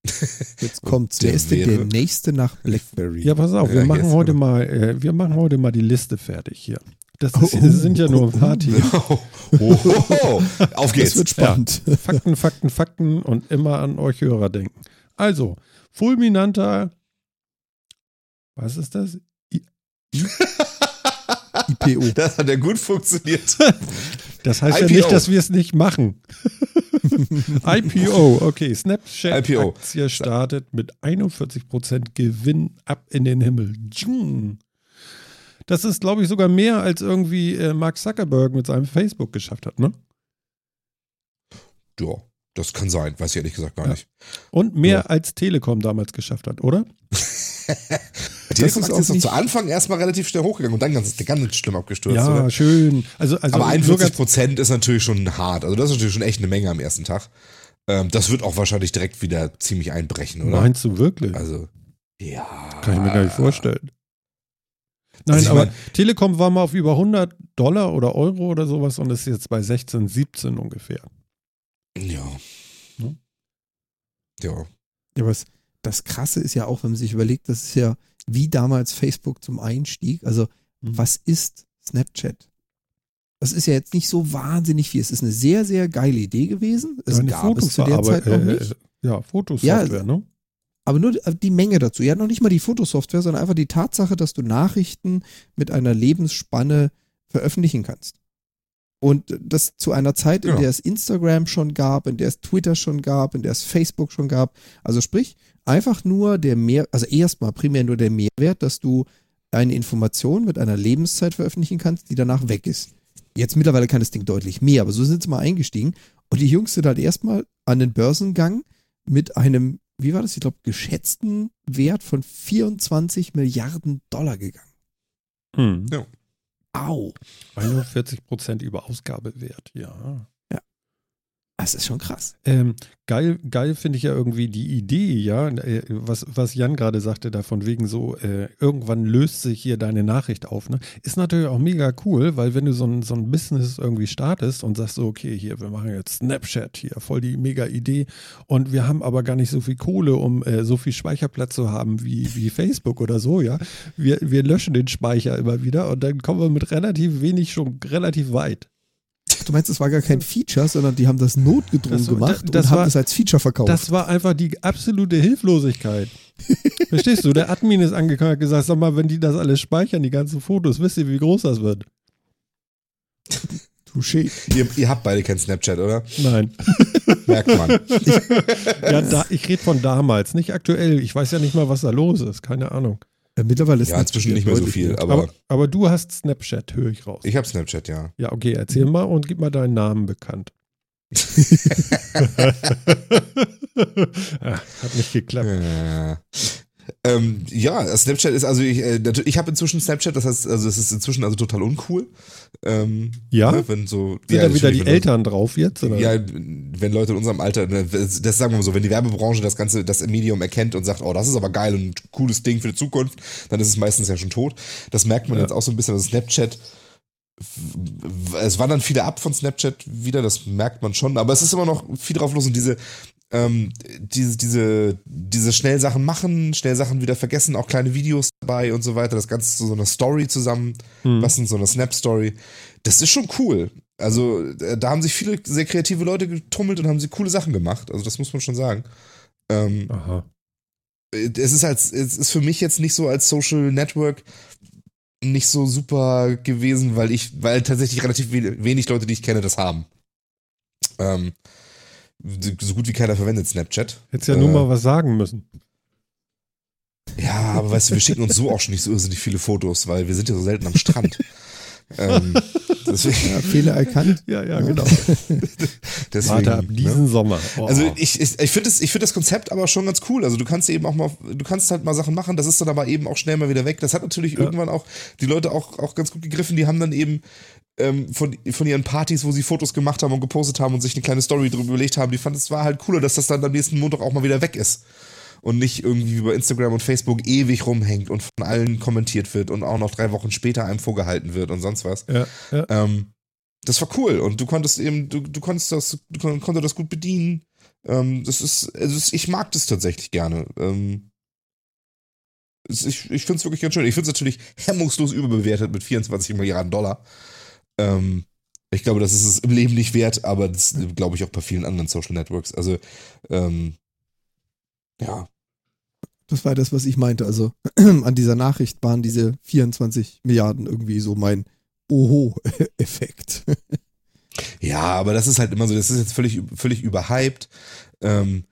Jetzt kommt's. Der ist denn der nächste nach BlackBerry? Ja, pass auf, wir Ja, machen heute aber. mal, äh, wir machen heute mal die Liste fertig hier. Das, ist, Oh, das sind ja nur oh, paar Themen. Oh, oh, oh. Auf das geht's. wird spannend. Fakten, Fakten, Fakten und immer an euch Hörer denken. Also, fulminanter, was ist das? IPO. Das hat ja gut funktioniert. Das heißt ja IPO. nicht, dass wir es nicht machen. IPO, okay. Snapchat-Aktie startet mit 41% Gewinn ab in den Himmel. Das ist, glaube ich, sogar mehr, als irgendwie äh, Mark Zuckerberg mit seinem Facebook geschafft hat, ne? Ja, das kann sein. Weiß ich ehrlich gesagt gar Ja. nicht. Und mehr Ja. als Telekom damals geschafft hat, oder? Telekom ist ist, zu Anfang erstmal relativ schnell hochgegangen und dann ganz, ganz schlimm abgestürzt. ja, oder? schön. Also, also Aber nur 41 ganz- Prozent ist natürlich schon hart. Also das ist natürlich schon echt eine Menge am ersten Tag. Ähm, das wird auch wahrscheinlich direkt wieder ziemlich einbrechen, oder? Meinst du wirklich? Also, ja. Kann ich mir gar nicht vorstellen. Nein, Also aber mein- Telekom war mal auf über 100 Dollar oder Euro oder sowas und ist jetzt bei 16, 17 ungefähr. Ja. Ne? Ja. Ja, aber es, das Krasse ist ja auch, wenn man sich überlegt, das ist ja wie damals Facebook zum Einstieg. Also, Mhm. was ist Snapchat? Das ist ja jetzt nicht so wahnsinnig viel. Es ist eine sehr, sehr geile Idee gewesen. Es Eine gab es zu der Zeit noch Fotoverarbeit- nicht. äh, Ja, Fotosoftware, Ja, ne? Aber nur die Menge dazu. Ja, noch nicht mal die Fotosoftware, sondern einfach die Tatsache, dass du Nachrichten mit einer Lebensspanne veröffentlichen kannst. Und das zu einer Zeit, in Ja. der es Instagram schon gab, in der es Twitter schon gab, in der es Facebook schon gab. Also sprich, einfach nur der Mehr, also erstmal primär nur der Mehrwert, dass du eine Information mit einer Lebenszeit veröffentlichen kannst, die danach weg ist. Jetzt mittlerweile kann das Ding deutlich mehr, aber so sind sie mal eingestiegen. Und die Jungs sind halt erstmal an den Börsengang mit einem, wie war das, ich glaube, geschätzten Wert von 24 Milliarden Dollar gegangen. Hm. Ja. Au. 41 Prozent über Ausgabewert, ja. Das ist schon krass. Ähm, geil, geil finde ich ja irgendwie die Idee, ja, äh, was, was Jan gerade sagte, da von wegen so, äh, irgendwann löst sich hier deine Nachricht auf, ne? Ist natürlich auch mega cool, weil wenn du so ein, so ein Business irgendwie startest und sagst so, okay, hier, wir machen jetzt Snapchat hier, voll die mega Idee und wir haben aber gar nicht so viel Kohle, um äh, so viel Speicherplatz zu haben wie, wie Facebook oder so, ja. Wir, wir löschen den Speicher immer wieder und dann kommen wir mit relativ wenig schon relativ weit. Du meinst, es war gar kein Feature, sondern die haben das notgedrungen Das- gemacht das und haben war- das als Feature verkauft. Das war einfach die absolute Hilflosigkeit. Verstehst du? Der Admin ist angekommen und hat gesagt, sag mal, wenn die das alles speichern, die ganzen Fotos, wisst ihr, wie groß das wird? Touché. Ihr, ihr habt beide kein Snapchat, oder? Nein. Merkt man. Ja, da, ich rede von damals, nicht aktuell. Ich weiß ja nicht mal, was da los ist. Keine Ahnung. Äh, mittlerweile ist Ja, inzwischen nicht mehr so viel, Aber, aber aber du hast Snapchat, höre ich raus. ich habe Snapchat, ja. Ja, okay, erzähl mal und gib mal deinen Namen bekannt. Ah, Hat nicht geklappt. Ja. Ähm, ja, Snapchat ist also ich, äh, ich habe inzwischen Snapchat, das heißt, also es ist inzwischen also total uncool. Ähm, Ja? ne, wenn so Sind ja, da wieder die Eltern drauf jetzt? Oder? Ja, wenn Leute in unserem Alter, ne, das das sagen wir mal so, wenn die Werbebranche das ganze, das Medium erkennt und sagt, oh, das ist aber geil und ein cooles Ding für die Zukunft, dann ist es meistens ja schon tot. Das merkt man Ja. jetzt auch so ein bisschen, also Snapchat, es wandern viele ab von Snapchat wieder, das merkt man schon, aber es ist immer noch viel drauf los und diese, ähm, diese, diese, diese schnell Sachen machen, schnell Sachen wieder vergessen, auch kleine Videos dabei und so weiter, das Ganze zu so einer Story zusammen, Hm. was in so einer Snap-Story. Das ist schon cool. Also, äh, da haben sich viele sehr kreative Leute getummelt und haben sie coole Sachen gemacht. Also, das muss man schon sagen. Ähm, Aha. es ist als, es ist für mich jetzt nicht so als Social Network nicht so super gewesen, weil ich, weil tatsächlich relativ we- wenig Leute, die ich kenne, das haben. Ähm, so gut wie keiner verwendet Snapchat. Hättest ja Äh, nur mal was sagen müssen. Ja, aber weißt du, wir schicken uns so auch schon nicht so irrsinnig viele Fotos, weil wir sind ja so selten am Strand. ähm, deswegen, Ja, Fehler erkannt. Ja, ja, genau. deswegen Warte ab ne? diesen Sommer. Oh. Also ich, ich, ich finde das, ich find das Konzept aber schon ganz cool. Also du kannst eben auch mal, du kannst halt mal Sachen machen, das ist dann aber eben auch schnell mal wieder weg. Das hat natürlich Ja. irgendwann auch die Leute auch, auch ganz gut gegriffen. Die haben dann eben ähm, von, von ihren Partys, wo sie Fotos gemacht haben und gepostet haben und sich eine kleine Story drüber überlegt haben, die fanden es war halt cooler, dass das dann am nächsten Montag auch mal wieder weg ist. Und nicht irgendwie wie bei Instagram und Facebook ewig rumhängt und von allen kommentiert wird und auch noch drei Wochen später einem vorgehalten wird und sonst was. ja, ja. Ähm, das war cool und du konntest eben, du, du konntest das, du kon konntest das gut bedienen. Ähm, das ist, also ich mag das tatsächlich gerne. Ähm, ich ich finde es wirklich ganz schön. Ich finde es natürlich hemmungslos überbewertet mit 24 Milliarden Dollar. Ähm, ich glaube, das ist es im Leben nicht wert, aber das glaube ich auch bei vielen anderen Social Networks. Also, ähm, ja, Das war das, was ich meinte. Also an dieser Nachricht waren diese 24 Milliarden irgendwie so mein Oho-Effekt. Ja, aber das ist halt immer so, das ist jetzt völlig, völlig überhyped. Ähm,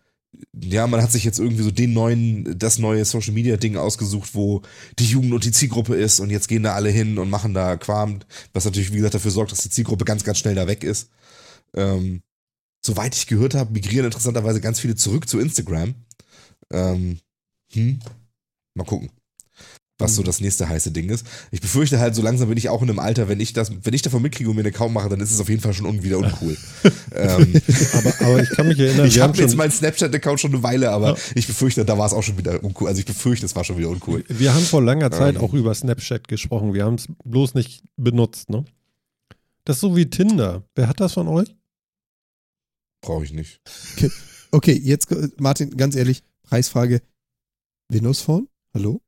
ja, man hat sich jetzt irgendwie so den neuen, das neue Social Media Ding ausgesucht, wo die Jugend und die Zielgruppe ist und jetzt gehen da alle hin und machen da Quam, was natürlich, wie gesagt, dafür sorgt, dass die Zielgruppe ganz, ganz schnell da weg ist. Ähm, soweit ich gehört habe, migrieren interessanterweise ganz viele zurück zu Instagram. Ähm, hm, mal gucken, was so das nächste heiße Ding ist. Ich befürchte halt, so langsam bin ich auch in einem Alter, wenn ich das, wenn ich davon mitkriege und mir einen Account mache, dann ist es auf jeden Fall schon un wieder uncool. ähm, Aber, aber ich kann mich erinnern, ich habe jetzt meinen Snapchat-Account schon eine Weile, aber Ja. ich befürchte, da war es auch schon wieder uncool. Also ich befürchte, es war schon wieder uncool. wir haben vor langer Zeit Ähm. auch über Snapchat gesprochen. Wir haben es bloß nicht benutzt, ne? Das ist so wie Tinder. Wer hat das von euch? Brauche ich nicht. Okay, jetzt äh, Martin, ganz ehrlich, Preisfrage. Windows Phone? Hallo?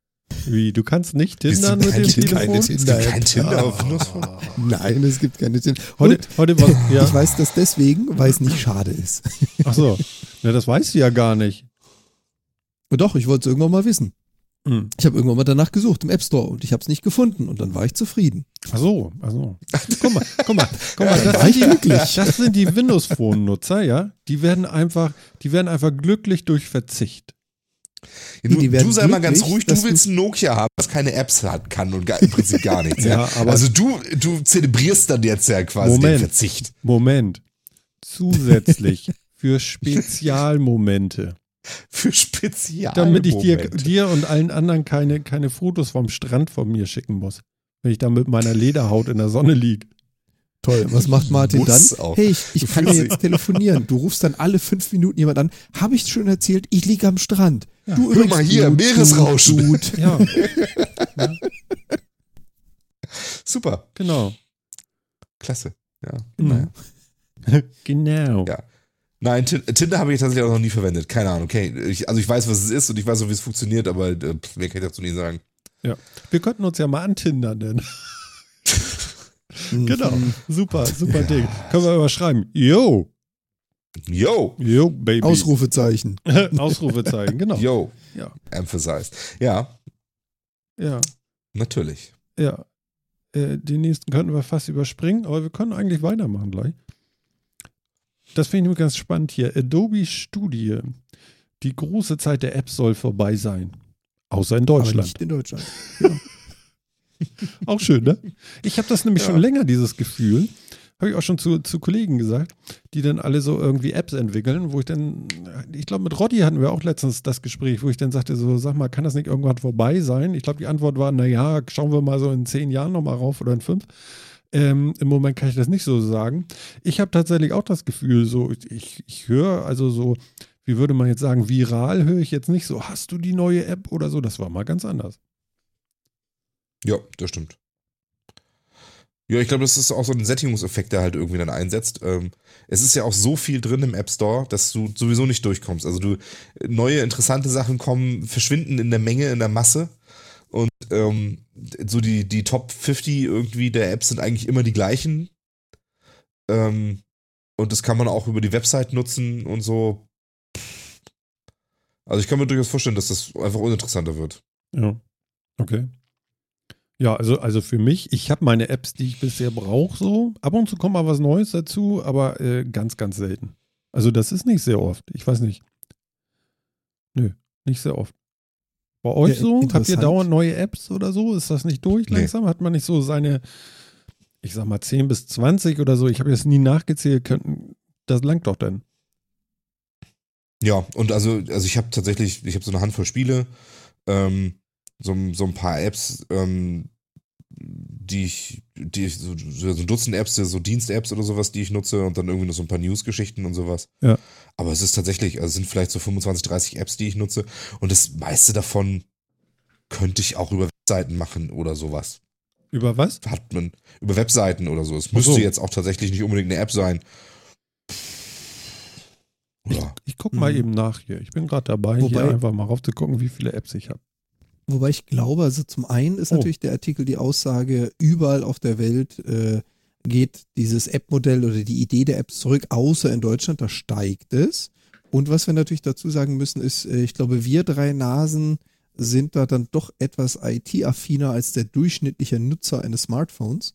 Wie, du kannst nicht Bist Tinder du mit dem? Telefon? Es gibt kein Tinder auf Ah. Windows Phone? Nein, es gibt keine Tinder. Heute, Und heute was, ja. ich weiß das deswegen, weil es nicht schade ist. Ach so. Ja, das weißt du ja gar nicht. Doch, ich wollte es irgendwann mal wissen. Hm. Ich habe irgendwann mal danach gesucht im App Store und ich habe es nicht gefunden und dann war ich zufrieden. Ach so, ach so. Guck mal, guck mal, guck mal, das war sind, die, das sind die Windows Phone Nutzer, ja? Die werden einfach, die werden einfach glücklich durch Verzicht. Ja, du, du sei mal ganz ruhig, du willst ein Nokia haben, das keine Apps hat, kann und gar, im Prinzip gar nichts. ja, Ja, aber- also du, du zelebrierst dann jetzt ja quasi den Moment. Verzicht. Moment. Zusätzlich für Spezialmomente, Für Spezial. damit ich dir, dir und allen anderen keine, keine Fotos vom Strand von mir schicken muss, wenn ich da mit meiner Lederhaut in der Sonne liege. Toll. Was macht Martin dann? auch. Hey, ich, ich kann fühlst jetzt telefonieren. Du rufst dann alle fünf Minuten jemand an. Habe ich schon erzählt? Ich liege am Strand. Du Hör mal hier, Dude, Meeresrauschen. Dude, Dude. Ja, Super, genau. klasse. Ja. Mhm. Naja. Genau. Ja. Nein, Tin- Tinder habe ich tatsächlich auch noch nie verwendet. Keine Ahnung. Okay, ich, also ich weiß, was es ist und ich weiß auch, wie es funktioniert, aber äh, mehr kann ich dazu nie sagen. Wir könnten uns ja mal antindern, denn. Mhm. Genau. Super, super Ding. Können wir aber schreiben. Yo, Yo, yo, Baby. Ausrufezeichen. Ausrufezeichen, genau. yo, Ja, emphasized. Ja, ja, natürlich. ja. Äh, den nächsten könnten wir fast überspringen, aber wir können eigentlich weitermachen gleich. Das finde ich nämlich ganz spannend hier. Adobe Studie. Die große Zeit der Apps soll vorbei sein. Außer in Aber Deutschland. nicht in Deutschland. Auch schön, ne? Ich habe das nämlich Ja. schon länger, dieses Gefühl. Habe ich auch schon zu, zu Kollegen gesagt, die dann alle so irgendwie Apps entwickeln, wo ich dann, ich glaube, mit Roddy hatten wir auch letztens das Gespräch, wo ich dann sagte, so, sag mal, kann das nicht irgendwann vorbei sein? Ich glaube, die Antwort war, naja, schauen wir mal so in zehn Jahren nochmal rauf oder in fünf. Ähm, Im Moment kann ich das nicht so sagen. Ich habe tatsächlich auch das Gefühl, so, ich, ich höre also so, wie würde man jetzt sagen, viral höre ich jetzt nicht so, hast du die neue App oder so? Das war mal ganz anders. Ja, das stimmt. Ja, ich glaube, das ist auch so ein Sättigungseffekt, der halt irgendwie dann einsetzt. Ähm, es ist ja auch so viel drin im App Store, dass du sowieso nicht durchkommst. Also du neue interessante Sachen kommen, verschwinden in der Menge, in der Masse. Und ähm, so die, die Top 50 irgendwie der Apps sind eigentlich immer die gleichen. Ähm, und das kann man auch über die Website nutzen und so. Also ich kann mir durchaus vorstellen, dass das einfach uninteressanter wird. Ja. Okay. Ja, also, also für mich, ich habe meine Apps, die ich bisher brauche, so. Ab und zu kommt mal was Neues dazu, aber äh, ganz, ganz selten. Also das ist nicht sehr oft. Ich weiß nicht. Nö, nicht sehr oft. Bei euch Ja, so? Habt ihr dauernd neue Apps oder so? Ist das nicht durch Nee. langsam? Hat man nicht so seine, ich sag mal, 10 bis 20 oder so? Ich habe jetzt nie nachgezählt. Könnten, das langt doch dann. Ja, und also, also ich habe tatsächlich, ich habe so eine Handvoll Spiele, ähm, so, so ein paar Apps, ähm, die ich, die ich, so, so ein Dutzend Apps, so Dienst-Apps oder sowas, die ich nutze und dann irgendwie noch so ein paar News-Geschichten und sowas. Ja. Aber es ist tatsächlich, also es sind vielleicht so 25, 30 Apps, die ich nutze und das meiste davon könnte ich auch über Webseiten machen oder sowas. Über was? Hat man über Webseiten oder so. Es müsste so. jetzt auch tatsächlich nicht unbedingt eine App sein. Ich, Ja. ich gucke mal Mhm. eben nach hier. Ich bin gerade dabei, Wobei- hier einfach mal rauf zu gucken, wie viele Apps ich habe. Wobei ich glaube, also zum einen ist Oh. natürlich der Artikel die Aussage, überall auf der Welt äh, geht dieses App-Modell oder die Idee der Apps zurück, außer in Deutschland, da steigt es. Und was wir natürlich dazu sagen müssen, ist, äh, ich glaube, wir drei Nasen sind da dann doch etwas IT-affiner als der durchschnittliche Nutzer eines Smartphones.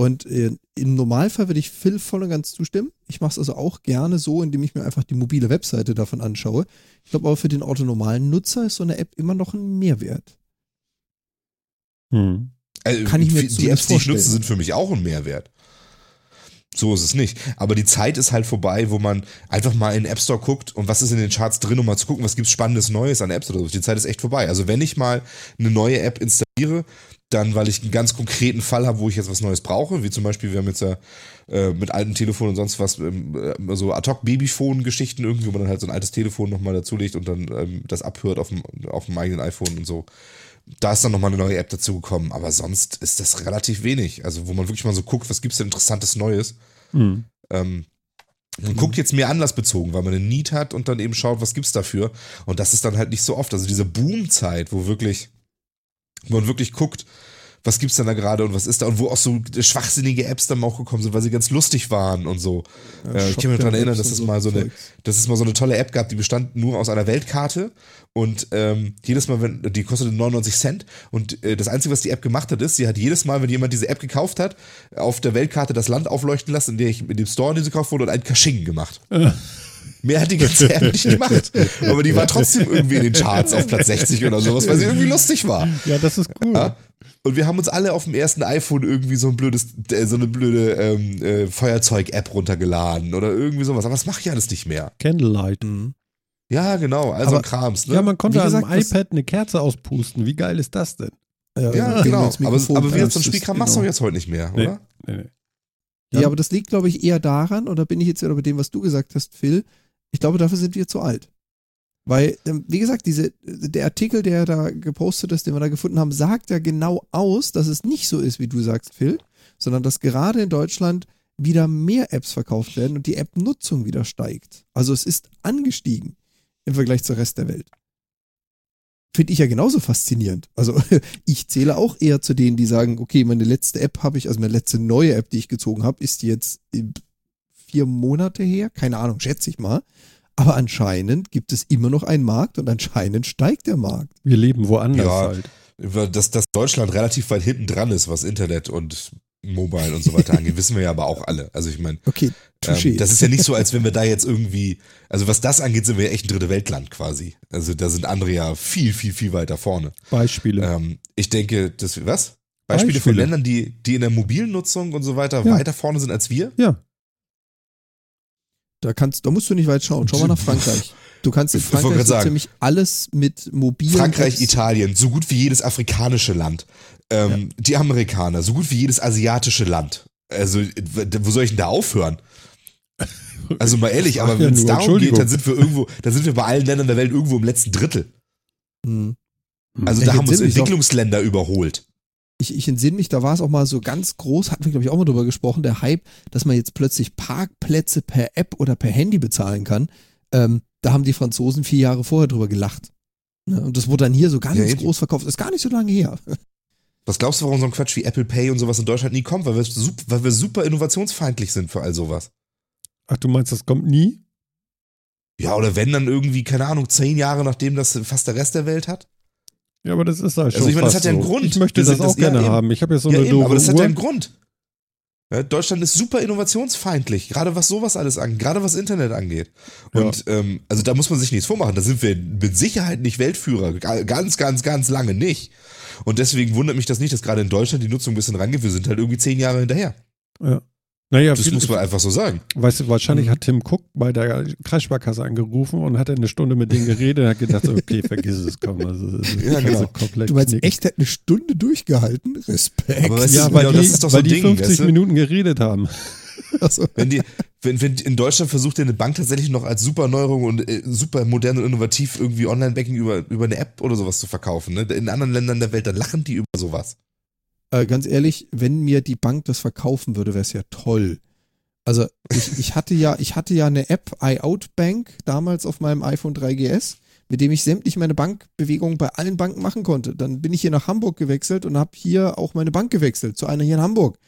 Und äh, im Normalfall würde ich Phil voll und ganz zustimmen. Ich mache es also auch gerne so, indem ich mir einfach die mobile Webseite davon anschaue. Ich glaube aber für den autonomalen Nutzer ist so eine App immer noch ein Mehrwert. Hm. Also, Kann ich mir die Apps, die ich nutze, sind für mich auch ein Mehrwert. So ist es nicht. Aber die Zeit ist halt vorbei, wo man einfach mal in den App Store guckt und was ist in den Charts drin, um mal zu gucken, was gibt's Spannendes Neues an Apps oder so. Die Zeit ist echt vorbei. Also wenn ich mal eine neue App installiere, dann, weil ich einen ganz konkreten Fall habe, wo ich jetzt was Neues brauche, wie zum Beispiel, wir haben jetzt ja äh, mit alten Telefonen und sonst was, ähm, äh, so Ad-Hoc-Babyphone-Geschichten irgendwie, wo man dann halt so ein altes Telefon nochmal dazulegt und dann ähm, das abhört auf dem, auf dem eigenen iPhone und so da ist dann nochmal eine neue App dazugekommen, aber sonst ist das relativ wenig. Also, wo man wirklich mal so guckt, was gibt's denn interessantes Neues? Hm. Ähm, man guckt jetzt mehr anlassbezogen, weil man eine Need hat und dann eben schaut, was gibt's dafür. Und das ist dann halt nicht so oft. Also diese Boomzeit, wo wirklich, wo man wirklich guckt, was gibt's denn da gerade und was ist da und wo auch so schwachsinnige Apps dann auch gekommen sind, weil sie ganz lustig waren und so. äh, ich kann mich daran erinnern, dass es mal so eine, dass es mal so eine tolle App gab, die bestand nur aus einer Weltkarte und ähm, jedes Mal, wenn die kostete 99 Cent und äh, das Einzige, was die App gemacht hat, ist, sie hat jedes Mal, wenn jemand diese App gekauft hat, auf der Weltkarte das Land aufleuchten lassen, in, der ich, in dem Store, in dem sie gekauft wurde, und einen Kasching gemacht. Mehr hat die ganze App nicht gemacht. Aber die war trotzdem irgendwie in den Charts auf Platz 60 oder sowas, weil sie irgendwie lustig war. Ja, das ist cool. Ja? Und wir haben uns alle auf dem ersten iPhone irgendwie so ein blödes, äh, so eine blöde ähm, äh, Feuerzeug-App runtergeladen oder irgendwie sowas. Aber das mache ich alles nicht mehr. Candlelight. Mhm. Ja, genau. Also Aber- Krams, ne? Ja, man konnte am iPad eine Kerze auspusten. Wie geil ist das denn? ja, gegen genau. Aber, aber wie jetzt so ein Spielkram machst du genau. jetzt heute nicht mehr, Nee. oder? Nee, nee. Ja, aber das liegt, glaube ich, eher daran, oder bin ich jetzt wieder bei dem, was du gesagt hast, Phil, ich glaube, dafür sind wir zu alt. Weil, ähm, wie gesagt, diese, der Artikel, der da gepostet ist, den wir da gefunden haben, sagt ja genau aus, dass es nicht so ist, wie du sagst, Phil, sondern dass gerade in Deutschland wieder mehr Apps verkauft werden und die App-Nutzung wieder steigt. Also es ist angestiegen im Vergleich zur Rest der Welt. Finde ich ja genauso faszinierend. Also ich zähle auch eher zu denen, die sagen, okay, meine letzte App habe ich, also meine letzte neue App, die ich gezogen habe, ist jetzt vier Monate her. Keine Ahnung, schätze ich mal. Aber anscheinend gibt es immer noch einen Markt und anscheinend steigt der Markt. Wir leben woanders Ja. halt. Dass, dass Deutschland relativ weit hinten dran ist, was Internet und Mobile und so weiter angeht, wissen wir ja aber auch alle. Also ich meine, Okay, ähm, das ist ja nicht so, als wenn wir da jetzt irgendwie, also was das angeht, sind wir ja echt ein dritte Weltland quasi. Also da sind andere ja viel, viel, viel weiter vorne. Beispiele. Ähm, ich denke, dass was? Beispiele, von Beispiele. Ländern, die, die in der mobilen Nutzung und so weiter Ja. weiter vorne sind als wir? ja. da kannst, da musst du nicht weit schauen. Schau mal nach Frankreich. Du kannst in Frankreich so sagen. ziemlich alles mit mobilen Frankreich, Apps- Italien, so gut wie jedes afrikanische Land. Ähm, Die Amerikaner, so gut wie jedes asiatische Land. Also, wo soll ich denn da aufhören? Also mal ehrlich, aber ja wenn es nur, darum geht, dann sind wir irgendwo, dann sind wir bei allen Ländern der Welt irgendwo im letzten Drittel. Hm. Also Ja, da haben uns Entwicklungsländer überholt. ich, ich entsinne mich, da war es auch mal so ganz groß, hatten wir, glaube ich, auch mal drüber gesprochen, der Hype, dass man jetzt plötzlich Parkplätze per App oder per Handy bezahlen kann. Ähm, da haben die Franzosen vier Jahre vorher drüber gelacht. Ne? Und das wurde dann hier so ganz Ja, groß verkauft. Ist gar nicht so lange her. Was glaubst du, warum so ein Quatsch wie Apple Pay und sowas in Deutschland nie kommt? Weil wir, sup- weil wir super innovationsfeindlich sind für all sowas. Ach, du meinst, das kommt nie? Ja, oder wenn dann irgendwie, keine Ahnung, zehn Jahre nachdem das fast der Rest der Welt hat? Ja, aber das ist halt schon Also ich meine, das hat ja einen so. Grund. Ich möchte das sind auch das- ja, gerne eben. haben. Ich habe ja so ja, eine eben, doofe aber das hat Uhr. ja einen Grund. Ja, Deutschland ist super innovationsfeindlich, gerade was sowas alles angeht, gerade was Internet angeht. Und ähm, also da muss man sich nichts vormachen. Da sind wir mit Sicherheit nicht Weltführer. Ga- Ganz, ganz, ganz lange nicht. Und deswegen wundert mich das nicht, dass gerade in Deutschland die Nutzung ein bisschen rangeht. Wir sind halt irgendwie zehn Jahre hinterher. ja. Naja, Das muss man einfach so sagen. weißt du, wahrscheinlich Mhm. hat Tim Cook bei der Kreissparkasse angerufen und hat eine Stunde mit denen geredet und hat gedacht, so, okay, vergiss es, komm. Also, das ist Ja, also genau. komplett Du meinst knicken. echt, der hat eine Stunde durchgehalten? Respekt. Aber Ja, weil, genau, die, das ist doch so weil ein die Ding, 50 weißt du? Minuten geredet haben. Also, Wenn, die, wenn, wenn in Deutschland versucht ja eine Bank tatsächlich noch als super Neuerung und äh, super modern und innovativ irgendwie Online-Banking über, über eine App oder sowas zu verkaufen. Ne? In anderen Ländern der Welt, da lachen die über sowas. äh, ganz ehrlich, wenn mir die Bank das verkaufen würde, wäre es ja toll. Also ich, ich hatte ja, ich hatte ja eine App, iOutBank, damals auf meinem iPhone 3GS, mit dem ich sämtlich meine Bankbewegungen bei allen Banken machen konnte. Dann bin ich hier nach Hamburg gewechselt und habe hier auch meine Bank gewechselt, zu einer hier in Hamburg.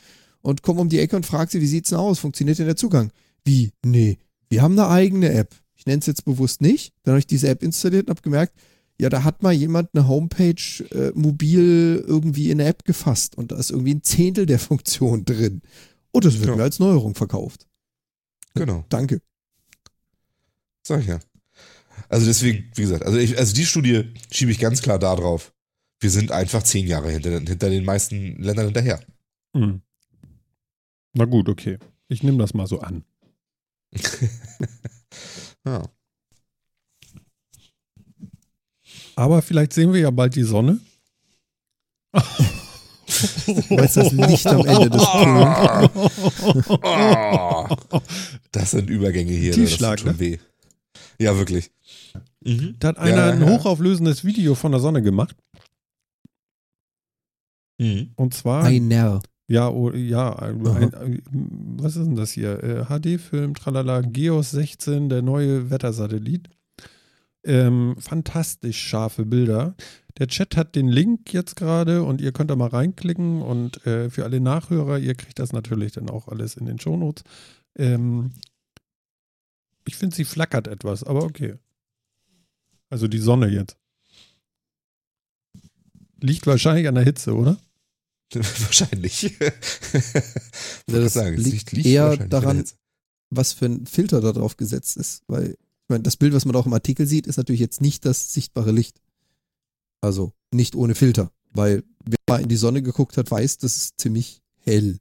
Und komme um die Ecke und frage sie, wie sieht's denn aus? Funktioniert denn der Zugang? Wie? Nee. Wir haben eine eigene App. Ich nenne es jetzt bewusst nicht. Dann habe ich diese App installiert und habe gemerkt, ja, da hat mal jemand eine Homepage äh, mobil irgendwie in eine App gefasst und da ist irgendwie ein Zehntel der Funktion drin. Und das wird Ja. mir als Neuerung verkauft. Genau, Danke. sag ich ja. Also deswegen, wie gesagt, also, ich, also die Studie schiebe ich ganz klar da drauf. Wir sind einfach zehn Jahre hinter, hinter den meisten Ländern hinterher. Hm. Na gut, okay. Ich nehme das mal so an. Ja. Aber vielleicht sehen wir ja bald die Sonne. Du meinst das Licht am Ende des Tunnels? Das sind Übergänge hier. ne? Tiefschlag, das tut schon weh. Ja, wirklich. Mhm. Da hat einer Ja, ein ja. hochauflösendes Video von der Sonne gemacht. Mhm. Und zwar, Einer. Ja, oh, ja, ein, ein, was ist denn das hier? Äh, HD-Film, tralala, Geos 16, der neue Wettersatellit. Ähm, fantastisch scharfe Bilder. Der Chat hat den Link jetzt gerade und ihr könnt da mal reinklicken und äh, für alle Nachhörer, ihr kriegt das natürlich dann auch alles in den Shownotes. Ähm, ich finde, sie flackert etwas, aber okay. Also die Sonne jetzt. Liegt wahrscheinlich an der Hitze, oder? Wahrscheinlich. Ja, das sagen, es liegt liegt eher daran, was für ein Filter da drauf gesetzt ist. Weil, ich meine, das Bild, was man da auch im Artikel sieht, ist natürlich jetzt nicht das sichtbare Licht. Also nicht ohne Filter. Weil wer mal in die Sonne geguckt hat, weiß, das ist ziemlich hell.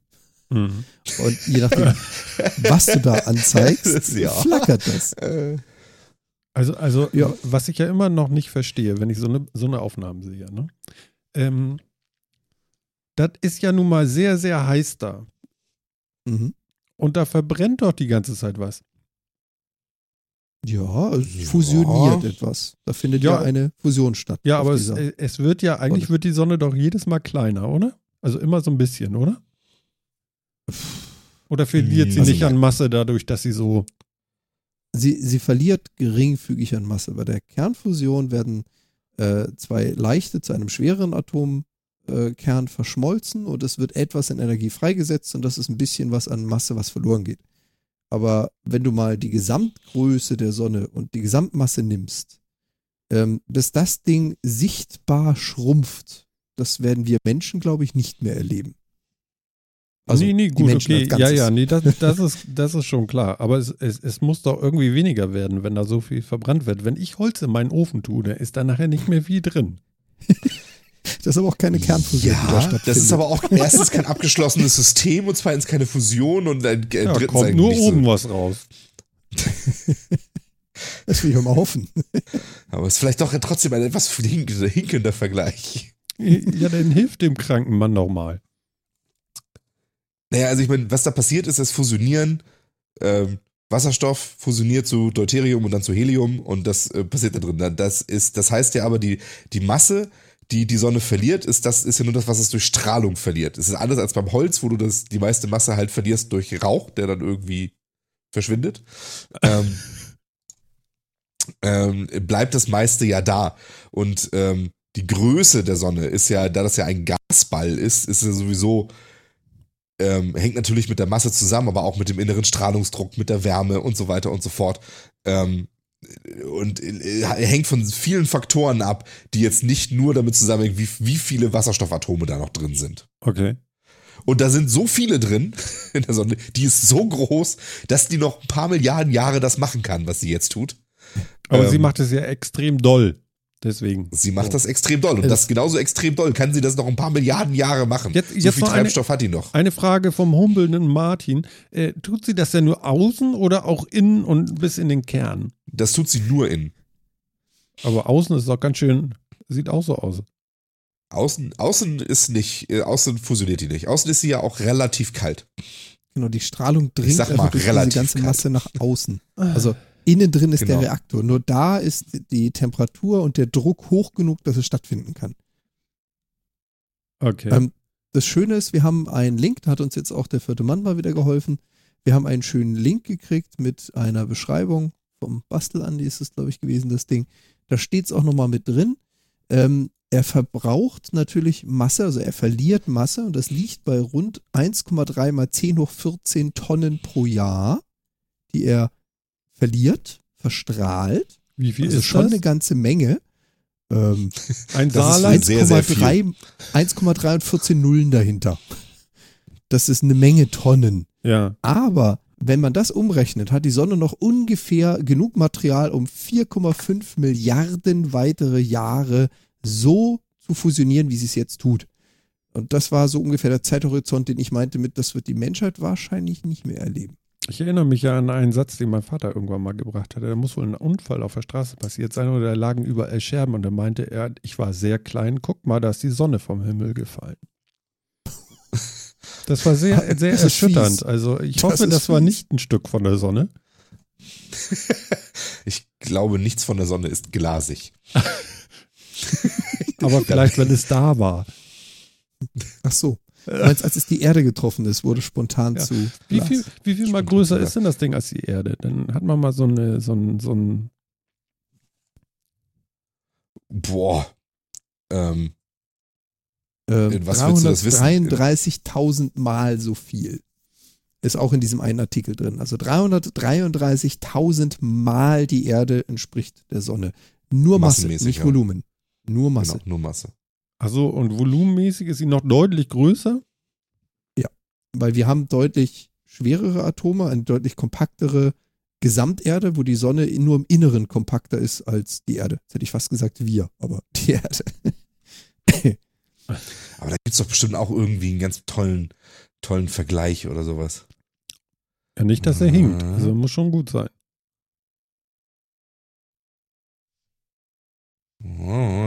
Mhm. Und je nachdem, was du da anzeigst, Das- ja. flackert das. Äh, Also, also Ja. was ich ja immer noch nicht verstehe, wenn ich so eine, so eine Aufnahme sehe, ne? Ähm, das ist ja nun mal sehr, sehr heiß da. Mhm. Und da verbrennt doch die ganze Zeit was. Ja, es Ja. fusioniert etwas. Da findet ja, Ja. eine Fusion statt. Ja, aber es, äh, es wird ja, eigentlich wird die Sonne doch jedes Mal kleiner, oder? Also immer so ein bisschen, oder? Oder verliert sie Also- nicht an Masse dadurch, dass sie so. sie, sie verliert geringfügig an Masse. Bei der Kernfusion werden äh, zwei leichte zu einem schwereren Atomkern äh, Kern verschmolzen und es wird etwas in Energie freigesetzt und das ist ein bisschen was an Masse, was verloren geht. Aber wenn du mal die Gesamtgröße der Sonne und die Gesamtmasse nimmst, ähm, bis das Ding sichtbar schrumpft, das werden wir Menschen, glaube ich, nicht mehr erleben. nee, nee, die gut, Menschen okay. Ja, ja, nee, das, das, ist, das ist schon klar. Aber es, es, es muss doch irgendwie weniger werden, wenn da so viel verbrannt wird. Wenn ich Holz in meinen Ofen tue, dann ist da nachher nicht mehr viel drin. Das ist aber auch keine Kernfusion, die da Ja, das ist aber auch erstens kein abgeschlossenes System und zweitens keine Fusion und ein äh, Ja, drittens kommt nur oben so. was raus. das will ich mal hoffen. Aber es ist vielleicht doch trotzdem ein etwas hinkender, Vergleich. Ja, dann hilft dem kranken Mann doch mal. Naja, also ich meine, was da passiert ist, es fusionieren ähm, Wasserstoff fusioniert zu Deuterium und dann zu Helium und das äh, passiert da drin. Das ist, das heißt ja aber die die Masse, die die Sonne verliert, ist das ist ja nur das, was es durch Strahlung verliert. Es ist anders als beim Holz, wo du das die meiste Masse halt verlierst durch Rauch, der dann irgendwie verschwindet. ähm, ähm, bleibt das meiste ja da und ähm, die Größe der Sonne ist ja, da das ja ein Gasball ist, ist ja sowieso ähm, hängt natürlich mit der Masse zusammen, aber auch mit dem inneren Strahlungsdruck, mit der Wärme und so weiter und so fort. Ähm, und äh, hängt von vielen Faktoren ab, die jetzt nicht nur damit zusammenhängen, wie, wie viele Wasserstoffatome da noch drin sind. Okay. Und da sind so viele drin in der Sonne, die ist so groß, dass die noch ein paar Milliarden Jahre das machen kann, was sie jetzt tut. Aber Ähm, sie macht es ja extrem doll. Deswegen. Sie macht So. das extrem doll. Und das genauso extrem doll kann sie das noch ein paar Milliarden Jahre machen. Jetzt- so jetzt viel noch eine- Treibstoff hat die noch. Eine Frage vom humpelnden Martin. Äh, tut sie das denn nur außen oder auch innen und bis in den Kern? Das tut sie nur in. Aber außen ist doch ganz schön, sieht auch so aus. Außen, außen ist nicht, äh, außen fusioniert die nicht. Außen ist sie ja auch relativ kalt. Genau, die Strahlung dringt sag einfach mal, durch diese ganze kalt. Masse nach außen. Also innen drin ist Genau. der Reaktor. Nur da ist die Temperatur und der Druck hoch genug, dass es stattfinden kann. Okay. Ähm, das Schöne ist, wir haben einen Link, da hat uns jetzt auch der vierte Mann mal wieder geholfen. Wir haben einen schönen Link gekriegt mit einer Beschreibung vom Bastel-Andi ist es, glaube ich, gewesen, das Ding. Da steht es auch nochmal mit drin. Ähm, er verbraucht natürlich Masse, also er verliert Masse und das liegt bei rund 1,3 mal 10 hoch 14 Tonnen pro Jahr, die er verliert, verstrahlt. Wie viel Also ist schon das? eine ganze Menge. Ähm, Ein Das ist Saarland? sehr, sehr viel. 1,3 1,3 und 14 Nullen dahinter. Das ist eine Menge Tonnen. Ja. Aber wenn man das umrechnet, hat die Sonne noch ungefähr genug Material, um 4,5 Milliarden weitere Jahre so zu fusionieren, wie sie es jetzt tut. Und das war so ungefähr der Zeithorizont, den ich meinte mit, das wird die Menschheit wahrscheinlich nicht mehr erleben. Ich erinnere mich ja an einen Satz, den mein Vater irgendwann mal gebracht hatte. Da muss wohl ein Unfall auf der Straße passiert sein oder da lagen überall Scherben und da meinte er, ich war sehr klein, guck mal, da ist die Sonne vom Himmel gefallen. Das war sehr, sehr Das erschütternd. fies. Also ich Das hoffe, das war fies. nicht ein Stück von der Sonne. Ich glaube, nichts von der Sonne ist glasig. Aber vielleicht, wenn es da war. Ach so. Du meinst, als es die Erde getroffen ist, wurde spontan Ja. zu. Wie Glas. viel, wie viel mal größer ist denn das Ding als die Erde? Dann hat man mal so, eine, so ein, so ein Boah. Ähm, Ähm, In was willst du das wissen? 333.000 Mal so viel. Ist auch in diesem einen Artikel drin. Also 333.000 Mal die Erde entspricht der Sonne. Nur Masse, nicht. Volumen. Nur Masse. genau, nur Masse. Also und volumenmäßig ist sie noch deutlich größer? Weil wir haben deutlich schwerere Atome, eine deutlich kompaktere Gesamterde, wo die Sonne in- nur im Inneren kompakter ist als die Erde. Jetzt hätte ich fast gesagt wir, aber die Erde. Aber da gibt's doch bestimmt auch irgendwie einen ganz tollen, tollen Vergleich oder sowas. Ja, nicht, dass er hinkt. Mhm. Also muss schon gut sein. Moment,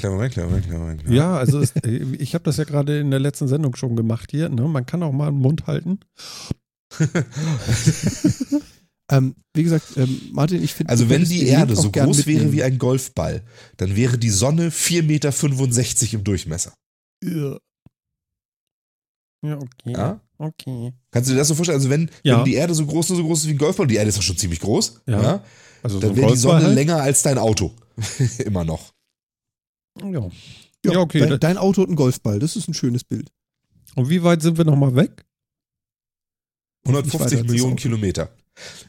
Kleiner Moment, kleiner Moment. Ja, also es, ich habe das ja gerade in der letzten Sendung schon gemacht hier. Ne? Man kann auch mal den Mund halten. Ähm, wie gesagt, ähm, Martin, ich finde. Also wenn die Erde so groß wäre mitnehmen. wie ein Golfball, dann wäre die Sonne 4,65 Meter im Durchmesser. Ja, ja okay. Ja? Okay. Kannst du dir das so vorstellen? Also wenn, Ja. wenn die Erde so groß nur so groß ist wie ein Golfball, die Erde ist doch schon ziemlich groß, Ja. ja, Also so dann ein wäre die Sonne halt. länger als dein Auto. Immer noch. Ja. Ja, Ja, okay, Dein, dein Auto und ein Golfball, das ist ein schönes Bild. Und wie weit sind wir nochmal weg? Nicht weiter 150 als das Millionen. Kilometer.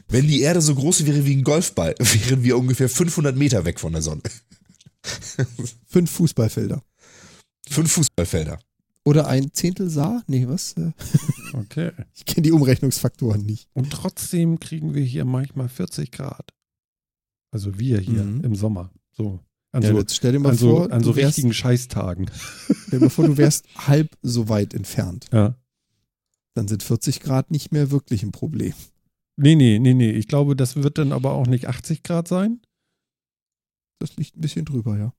Wenn die Erde so groß wäre wie ein Golfball, wären wir ungefähr 500 Meter weg von der Sonne. Fünf Fußballfelder. Fünf Fußballfelder. Oder ein Zehntel Saar? Nee, was? Äh, Okay. Ich kenne die Umrechnungsfaktoren nicht. Und trotzdem kriegen wir hier manchmal 40 Grad. Also wir hier Mhm. im Sommer. So. An ja, so, jetzt stell dir mal an so, vor, an so du wärst, richtigen Scheißtagen. stell dir mal vor, du wärst halb so weit entfernt. Ja. Dann sind 40 Grad nicht mehr wirklich ein Problem. Nee, nee, nee, nee. Ich glaube, das wird dann aber auch nicht 80 Grad sein. Das liegt ein bisschen drüber, ja.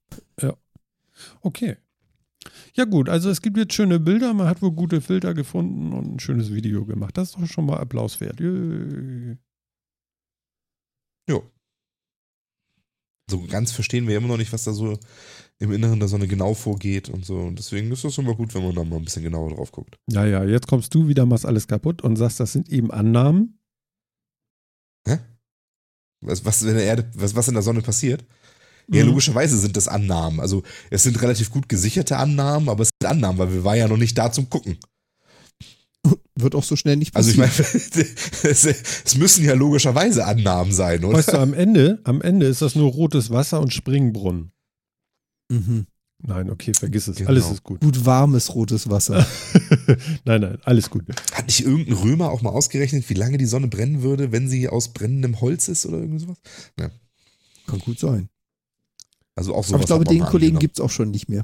Okay. Ja, gut. Also es gibt jetzt schöne Bilder. Man hat wohl gute Filter gefunden und ein schönes Video gemacht. Das ist doch schon mal Applaus wert. Jö. Jo. So ganz verstehen wir immer noch nicht, was da so im Inneren der Sonne genau vorgeht und so. Und deswegen ist das immer gut, wenn man da mal ein bisschen genauer drauf guckt. Ja, ja. Jetzt kommst du wieder, machst alles kaputt und sagst, das sind eben Annahmen. Was, was, in der Erde, was, was in der Sonne passiert? Ja, Mhm. logischerweise sind das Annahmen. Also es sind relativ gut gesicherte Annahmen, aber es sind Annahmen, weil wir waren ja noch nicht da zum Gucken. Wird auch so schnell nicht Also ich passieren. meine, es, müssen ja logischerweise Annahmen sein, oder? Weißt du, am Ende, am Ende ist das nur rotes Wasser und Springbrunnen. mhm. Nein, okay, vergiss es. Genau. Alles ist gut. Gut warmes rotes Wasser. nein, nein, alles gut. Hat nicht irgendein Römer auch mal ausgerechnet, wie lange die Sonne brennen würde, wenn sie aus brennendem Holz ist oder irgend sowas? Kann gut sein. Also auch sowas. Aber ich glaube, den Kollegen gibt es auch schon nicht mehr.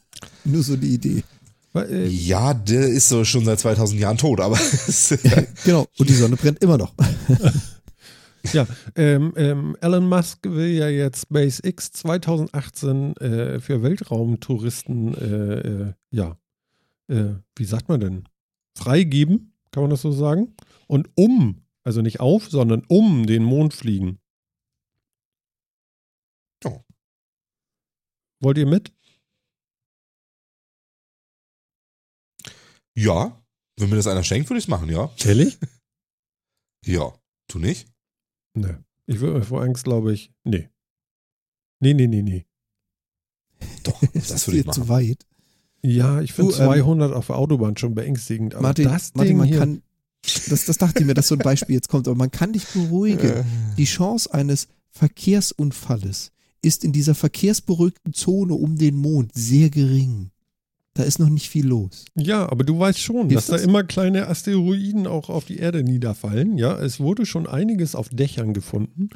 Nur so die Idee. Äh, Ja, der ist so schon seit 2000 Jahren tot, aber Genau. Und die Sonne brennt immer noch. Ja, ähm, ähm, Elon Musk will ja jetzt SpaceX 2018 äh, für Weltraumtouristen, äh, äh, ja, äh, wie sagt man denn, freigeben, kann man das so sagen? Und um, also nicht auf, sondern um den Mond fliegen. Oh. Wollt ihr mit? Ja, wenn mir das einer schenkt, würde ich es machen, ja. Ehrlich? Ja, du nicht? ne. Ich würde vor Angst, glaube ich, nee. Nee, nee, nee, nee. Doch, Das das ist würde ich dir zu machen. weit. Ja, ich finde Du, ähm, 200 auf der Autobahn schon beängstigend. Aber Martin, das Martin Ding man hier, kann, das, das dachte ich mir, dass so ein Beispiel jetzt kommt, aber man kann dich beruhigen. Die Chance eines Verkehrsunfalles ist in dieser verkehrsberuhigten Zone um den Mond sehr gering. Da ist noch nicht viel los. Ja, aber du weißt schon, dass da das? immer kleine Asteroiden auch auf die Erde niederfallen. Ja, es wurde schon einiges auf Dächern gefunden.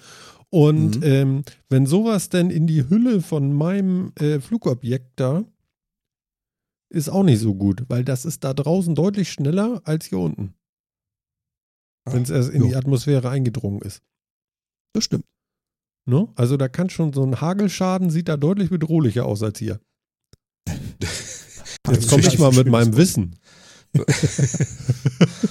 Und Mhm. ähm, wenn sowas denn in die Hülle von meinem äh, Flugobjekt da, ist auch nicht so gut, weil das ist da draußen deutlich schneller als hier unten. Wenn es erst in Jo. die Atmosphäre eingedrungen ist. Das stimmt. Ne? Also da kann schon so ein Hagelschaden, sieht da deutlich bedrohlicher aus als hier. Jetzt komme ich mal mit meinem Wissen.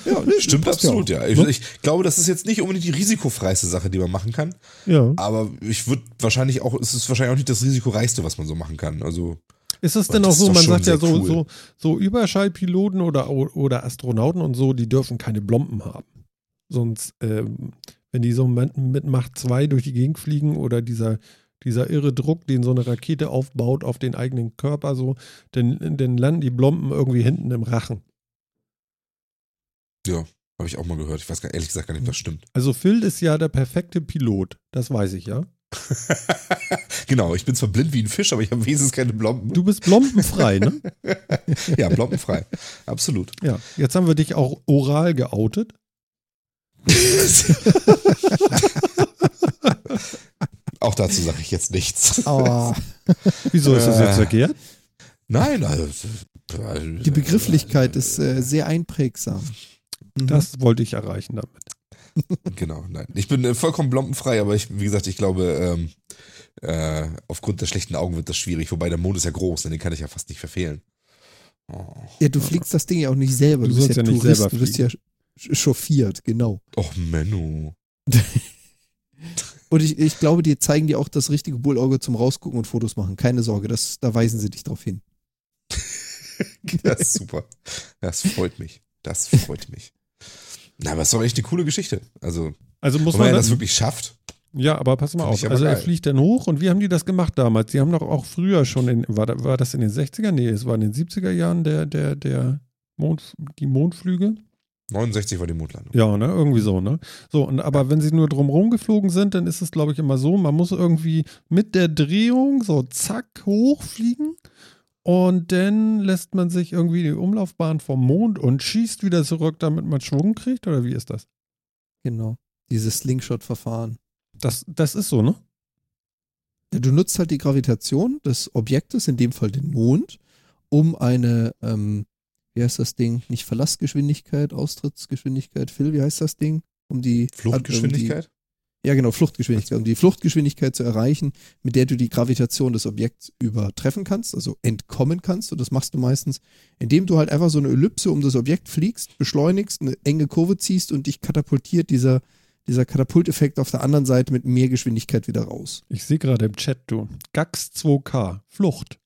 Ja, nee, Stimmt ja absolut, auch. ja. Ich, Ne? ich glaube, das ist jetzt nicht unbedingt die risikofreiste Sache, die man machen kann. Ja. Aber ich würde wahrscheinlich auch, es ist wahrscheinlich auch nicht das risikoreichste, was man so machen kann. Also, Ist es denn auch so, man sagt ja so, cool. so, so Überschallpiloten oder, oder Astronauten und so, die dürfen keine Blomben haben. Sonst, ähm, wenn die so mit Macht 2 durch die Gegend fliegen oder dieser, dieser irre Druck, den so eine Rakete aufbaut auf den eigenen Körper, so, dann, dann landen die Blomben irgendwie hinten im Rachen. ja, habe ich auch mal gehört. Ich weiß gar, ehrlich gesagt gar nicht, ob das stimmt. Also Phil ist ja der perfekte Pilot, das weiß ich ja. genau, ich bin zwar blind wie ein Fisch, aber ich habe wenigstens keine Blomben. Du bist blombenfrei, ne? ja, blombenfrei. Absolut. Ja. Jetzt haben wir dich auch oral geoutet. auch dazu sage ich jetzt nichts. Aber Wieso ist das jetzt Äh. verkehrt? Nein, also. die Begrifflichkeit ist äh, sehr einprägsam. Mhm. Das wollte ich erreichen damit. Genau, nein. Ich bin äh, vollkommen blombenfrei, aber ich, wie gesagt, ich glaube, ähm, äh, aufgrund der schlechten Augen wird das schwierig. Wobei der Mond ist ja groß, ne, den kann ich ja fast nicht verfehlen. Oh. Ja, du fliegst das Ding ja auch nicht selber. Du Du, bist ja, ja nicht Tourist, selber du bist ja chauffiert, genau. Och, Menno. Und ich, ich glaube, die zeigen dir auch das richtige Bullauge zum Rausgucken und Fotos machen. Keine Sorge, das, da weisen sie dich drauf hin. Das ist super. Das freut mich. Das freut mich. Na, aber es ist doch echt eine coole Geschichte. Also, Also muss wenn man man das, das wirklich schafft. Ja, aber pass mal auf. Also er geil. fliegt dann hoch und wie haben die das gemacht damals? Die haben doch auch früher schon in, war, da- war das in den 60er? Nee, es war in den 70er Jahren der, der, der Mond, die Mondflüge. 69 war die Mondlandung. Ja, ne, irgendwie so, ne? So, und aber wenn sie nur drumherum geflogen sind, dann ist es, glaube ich, immer so, man muss irgendwie mit der Drehung so zack hochfliegen und dann lässt man sich irgendwie die Umlaufbahn vom Mond und schießt wieder zurück, damit man Schwung kriegt, oder wie ist das? Genau. Dieses Slingshot-Verfahren. Das, das ist so, ne? Ja, du nutzt halt die Gravitation des Objektes, in dem Fall den Mond, um eine, ähm, wie heißt das Ding? Nicht Verlassgeschwindigkeit, Austrittsgeschwindigkeit, Phil, wie heißt das Ding? Um die Fluchtgeschwindigkeit? Um die, ja, genau, Fluchtgeschwindigkeit. Um die Fluchtgeschwindigkeit zu erreichen, mit der du die Gravitation des Objekts übertreffen kannst, also entkommen kannst. Und das machst du meistens, indem du halt einfach so eine Ellipse um das Objekt fliegst, beschleunigst, eine enge Kurve ziehst und dich katapultiert dieser, dieser Katapulteffekt auf der anderen Seite mit mehr Geschwindigkeit wieder raus. Ich sehe gerade im Chat, du. GAX 2K, Flucht.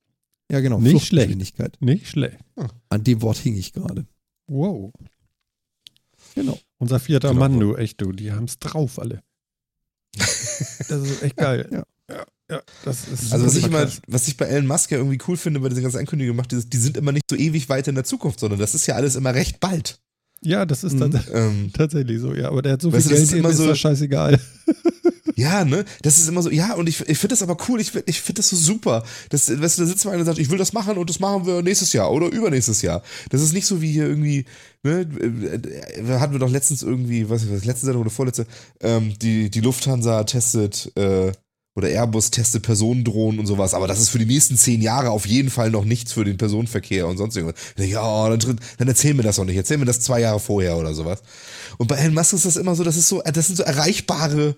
Ja, genau. Nicht Fluchtgeschwindigkeit. Nicht schlecht. An dem Wort hing ich gerade. Wow. Genau. Unser vierter Genau. Mann, du, echt, du. Die haben es drauf, alle. Das ist echt geil. Ja. ja, ja, das ist Also was ich krass. was ich bei Elon Musk ja irgendwie cool finde, bei dieser ganzen Ankündigung macht, ist, die sind immer nicht so ewig weit in der Zukunft, sondern das ist ja alles immer recht bald. Ja, das ist Mhm. tats- Ähm, tatsächlich so, ja. Aber der hat so Weißt viel du, das Geld, ist immer ist so- das scheißegal. ja, ne? Das ist immer so, ja, und ich, ich finde das aber cool, ich, ich finde das so super. Das, weißt du, da sitzt man und sagt, ich will das machen und das machen wir nächstes Jahr oder übernächstes Jahr. Das ist nicht so wie hier irgendwie, ne, äh, hatten wir doch letztens irgendwie, was ich was, letzte Sendung oder vorletzte, ähm, die, die Lufthansa testet, äh, oder Airbus testet Personendrohnen und sowas, aber das ist für die nächsten zehn Jahre auf jeden Fall noch nichts für den Personenverkehr und sonst irgendwas. Dann Ja, dann, tritt- dann erzähl mir das doch nicht, erzähl mir das zwei Jahre vorher oder sowas. Und bei Elon Musk ist das immer so, das ist so, das sind so erreichbare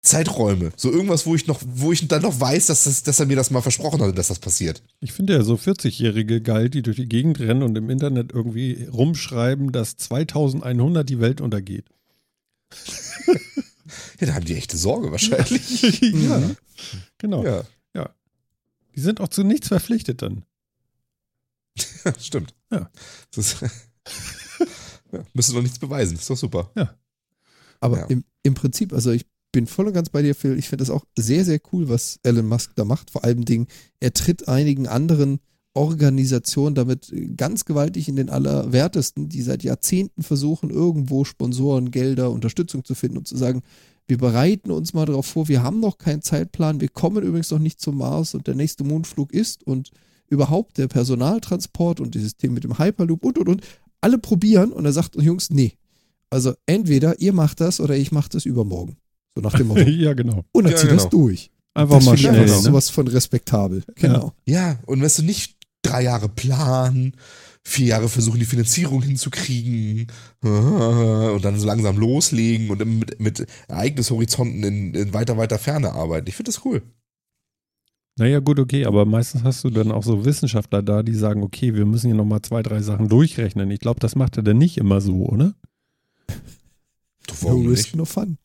Zeiträume. So irgendwas, wo ich noch, wo ich dann noch weiß, dass, das, dass er mir das mal versprochen hatte, dass das passiert. Ich finde ja so 40-Jährige geil, die durch die Gegend rennen und im Internet irgendwie rumschreiben, dass 2100 die Welt untergeht. Ja, da haben die echte Sorge wahrscheinlich. ja, genau. ja, Die sind auch zu nichts verpflichtet dann. stimmt. Ja. Das ja, müssen doch nichts beweisen, ist doch super. Aber Ja. im, im Prinzip, also ich bin voll und ganz bei dir, Phil. Ich finde das auch sehr, sehr cool, was Elon Musk da macht. Vor allem Dingen, er tritt einigen anderen Organisationen damit ganz gewaltig in den Allerwertesten, die seit Jahrzehnten versuchen, irgendwo Sponsoren, Gelder, Unterstützung zu finden und zu sagen, wir bereiten uns mal darauf vor, wir haben noch keinen Zeitplan, wir kommen übrigens noch nicht zum Mars und der nächste Mondflug ist und überhaupt der Personaltransport und dieses Thema mit dem Hyperloop und und und. Alle probieren und er sagt, Jungs, nee. Also entweder ihr macht das oder ich mache das übermorgen. So nach dem Motto. ja, genau. Und er Ja, zieht genau. das durch. Einfach das mal schnell. einfach Ne? sowas von respektabel. Genau. Ja, und weißt du, nicht drei Jahre planen, vier Jahre versuchen, die Finanzierung hinzukriegen und dann so langsam loslegen und dann mit, mit Ereignishorizonten in, in weiter, weiter Ferne arbeiten. Ich finde das cool. Naja, gut, okay, aber meistens hast du dann auch so Wissenschaftler da, die sagen, okay, wir müssen hier nochmal zwei, drei Sachen durchrechnen. Ich glaube, das macht er dann nicht immer so, oder? No warum risk, nicht? no fun.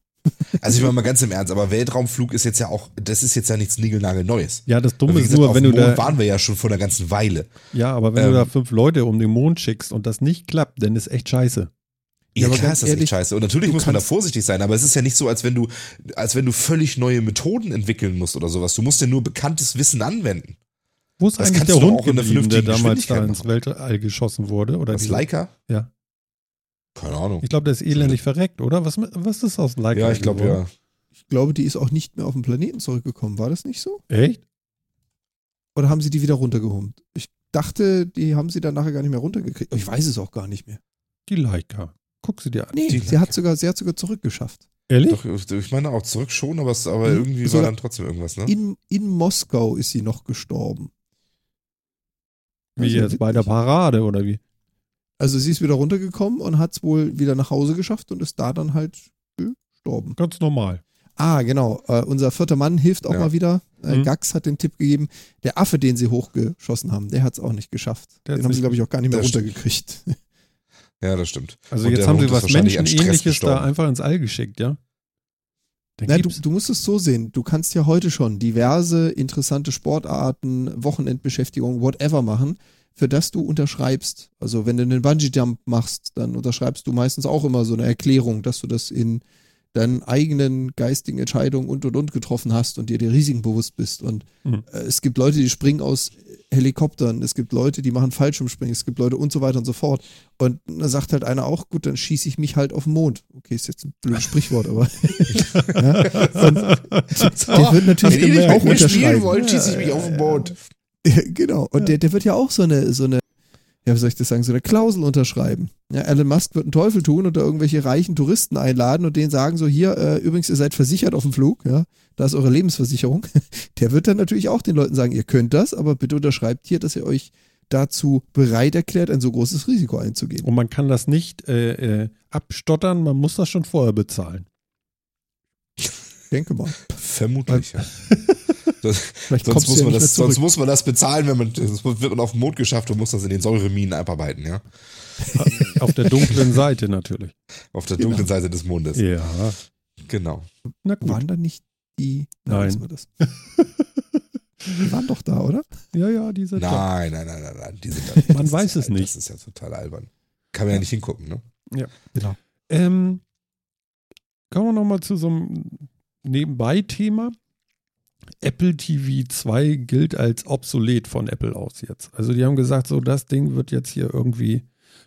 Also ich meine mal ganz im Ernst, aber Weltraumflug ist jetzt ja auch, das ist jetzt ja nichts Neues. Ja, das Dumme ist gesagt, nur, auf wenn du Mond da, waren wir ja schon vor einer ganzen Weile. ja, aber wenn Ähm. du da fünf Leute um den Mond schickst und das nicht klappt, dann ist echt scheiße. Ja, aber klar ist das ehrlich, echt scheiße. Und natürlich muss man da vorsichtig sein, aber es ist ja nicht so, als wenn du, als wenn du völlig neue Methoden entwickeln musst oder sowas. Du musst ja nur bekanntes Wissen anwenden. Wo ist Das eigentlich der Hund geblieben, der damals da ins Weltall geschossen wurde? Oder diese- Leica? Ja. Keine Ahnung. Ich glaube, der ist elendig verreckt, oder? Was, was ist aus Leica? Ja, ich glaube ja. Ich glaube, die ist auch nicht mehr auf den Planeten zurückgekommen. War das nicht so? Echt? Oder haben sie die wieder runtergeholt? Ich dachte, die haben sie dann nachher gar nicht mehr runtergekriegt. Ich weiß es auch gar nicht mehr. Die Leica. Guck sie dir an. Nee, Die sie hat sogar, sie hat sogar zurückgeschafft. Ehrlich? Doch, ich meine auch zurück schon, aber, es, aber irgendwie sogar war dann trotzdem irgendwas, ne? In, in Moskau ist sie noch gestorben. wie Also, jetzt bei der Parade, oder wie? Also sie ist wieder runtergekommen und hat es wohl wieder nach Hause geschafft und ist da dann halt gestorben. Ganz normal. Ah, genau. Äh, unser vierter Mann hilft auch Ja. mal wieder. Äh, Mhm. Gax hat den Tipp gegeben. Der Affe, den sie hochgeschossen haben, der hat es auch nicht geschafft. Der den haben sie, glaube ich, auch gar nicht mehr stimmt. runtergekriegt. Ja, das stimmt. Also Und jetzt haben sie Hund ist was Menschenähnliches da einfach ins All geschickt, ja? Na, du, du musst es so sehen. Du kannst ja heute schon diverse interessante Sportarten, Wochenendbeschäftigung, whatever machen, für das du unterschreibst. Also wenn du einen Bungee-Jump machst, dann unterschreibst du meistens auch immer so eine Erklärung, dass du das in deinen eigenen geistigen Entscheidungen und und und getroffen hast und dir der Risiken bewusst bist. Und Mhm. äh, es gibt Leute, die springen aus Helikoptern, es gibt Leute, die machen Fallschirmspringen, es gibt Leute und so weiter und so fort. Und da sagt halt einer auch, gut, dann schieße ich mich halt auf den Mond. Okay, ist jetzt ein blödes Sprichwort, aber ja, und der wird natürlich Wenn ihr nicht auch mit mir spielen unterschreiben. wollt, schieße ich mich auf den Boot. Ja, genau. Und der, der wird ja auch so eine, so eine, ja, wie soll ich das sagen, so eine Klausel unterschreiben. Ja, Elon Musk wird einen Teufel tun und da irgendwelche reichen Touristen einladen und denen sagen so, hier, äh, übrigens, ihr seid versichert auf dem Flug, ja, da ist eure Lebensversicherung. Der wird dann natürlich auch den Leuten sagen, ihr könnt das, aber bitte unterschreibt hier, dass ihr euch dazu bereit erklärt, ein so großes Risiko einzugehen. Und man kann das nicht äh, äh, abstottern, man muss das schon vorher bezahlen. Ich denke mal. Vermutlich, ja. Das, sonst, muss ja man das, sonst zurück. muss man das bezahlen, wenn man, sonst wird man auf den Mond geschafft und muss das in den Säureminen abarbeiten, ja. Auf der dunklen Seite natürlich. Auf der Genau. dunklen Seite des Mondes. Ja. Genau. Na gut. Waren da nicht die, Nein. das. Die waren doch da, oder? Ja, ja, diese Nein, nein, nein, nein, nein. Die sind da. Man Das weiß es ja, nicht. Das ist ja total albern. Kann man ja nicht hingucken, ne? Genau. Ähm, kommen wir nochmal zu so einem Nebenbei-Thema. Apple TV 2 gilt als obsolet von Apple aus jetzt. Also die haben gesagt, so das Ding wird jetzt hier irgendwie,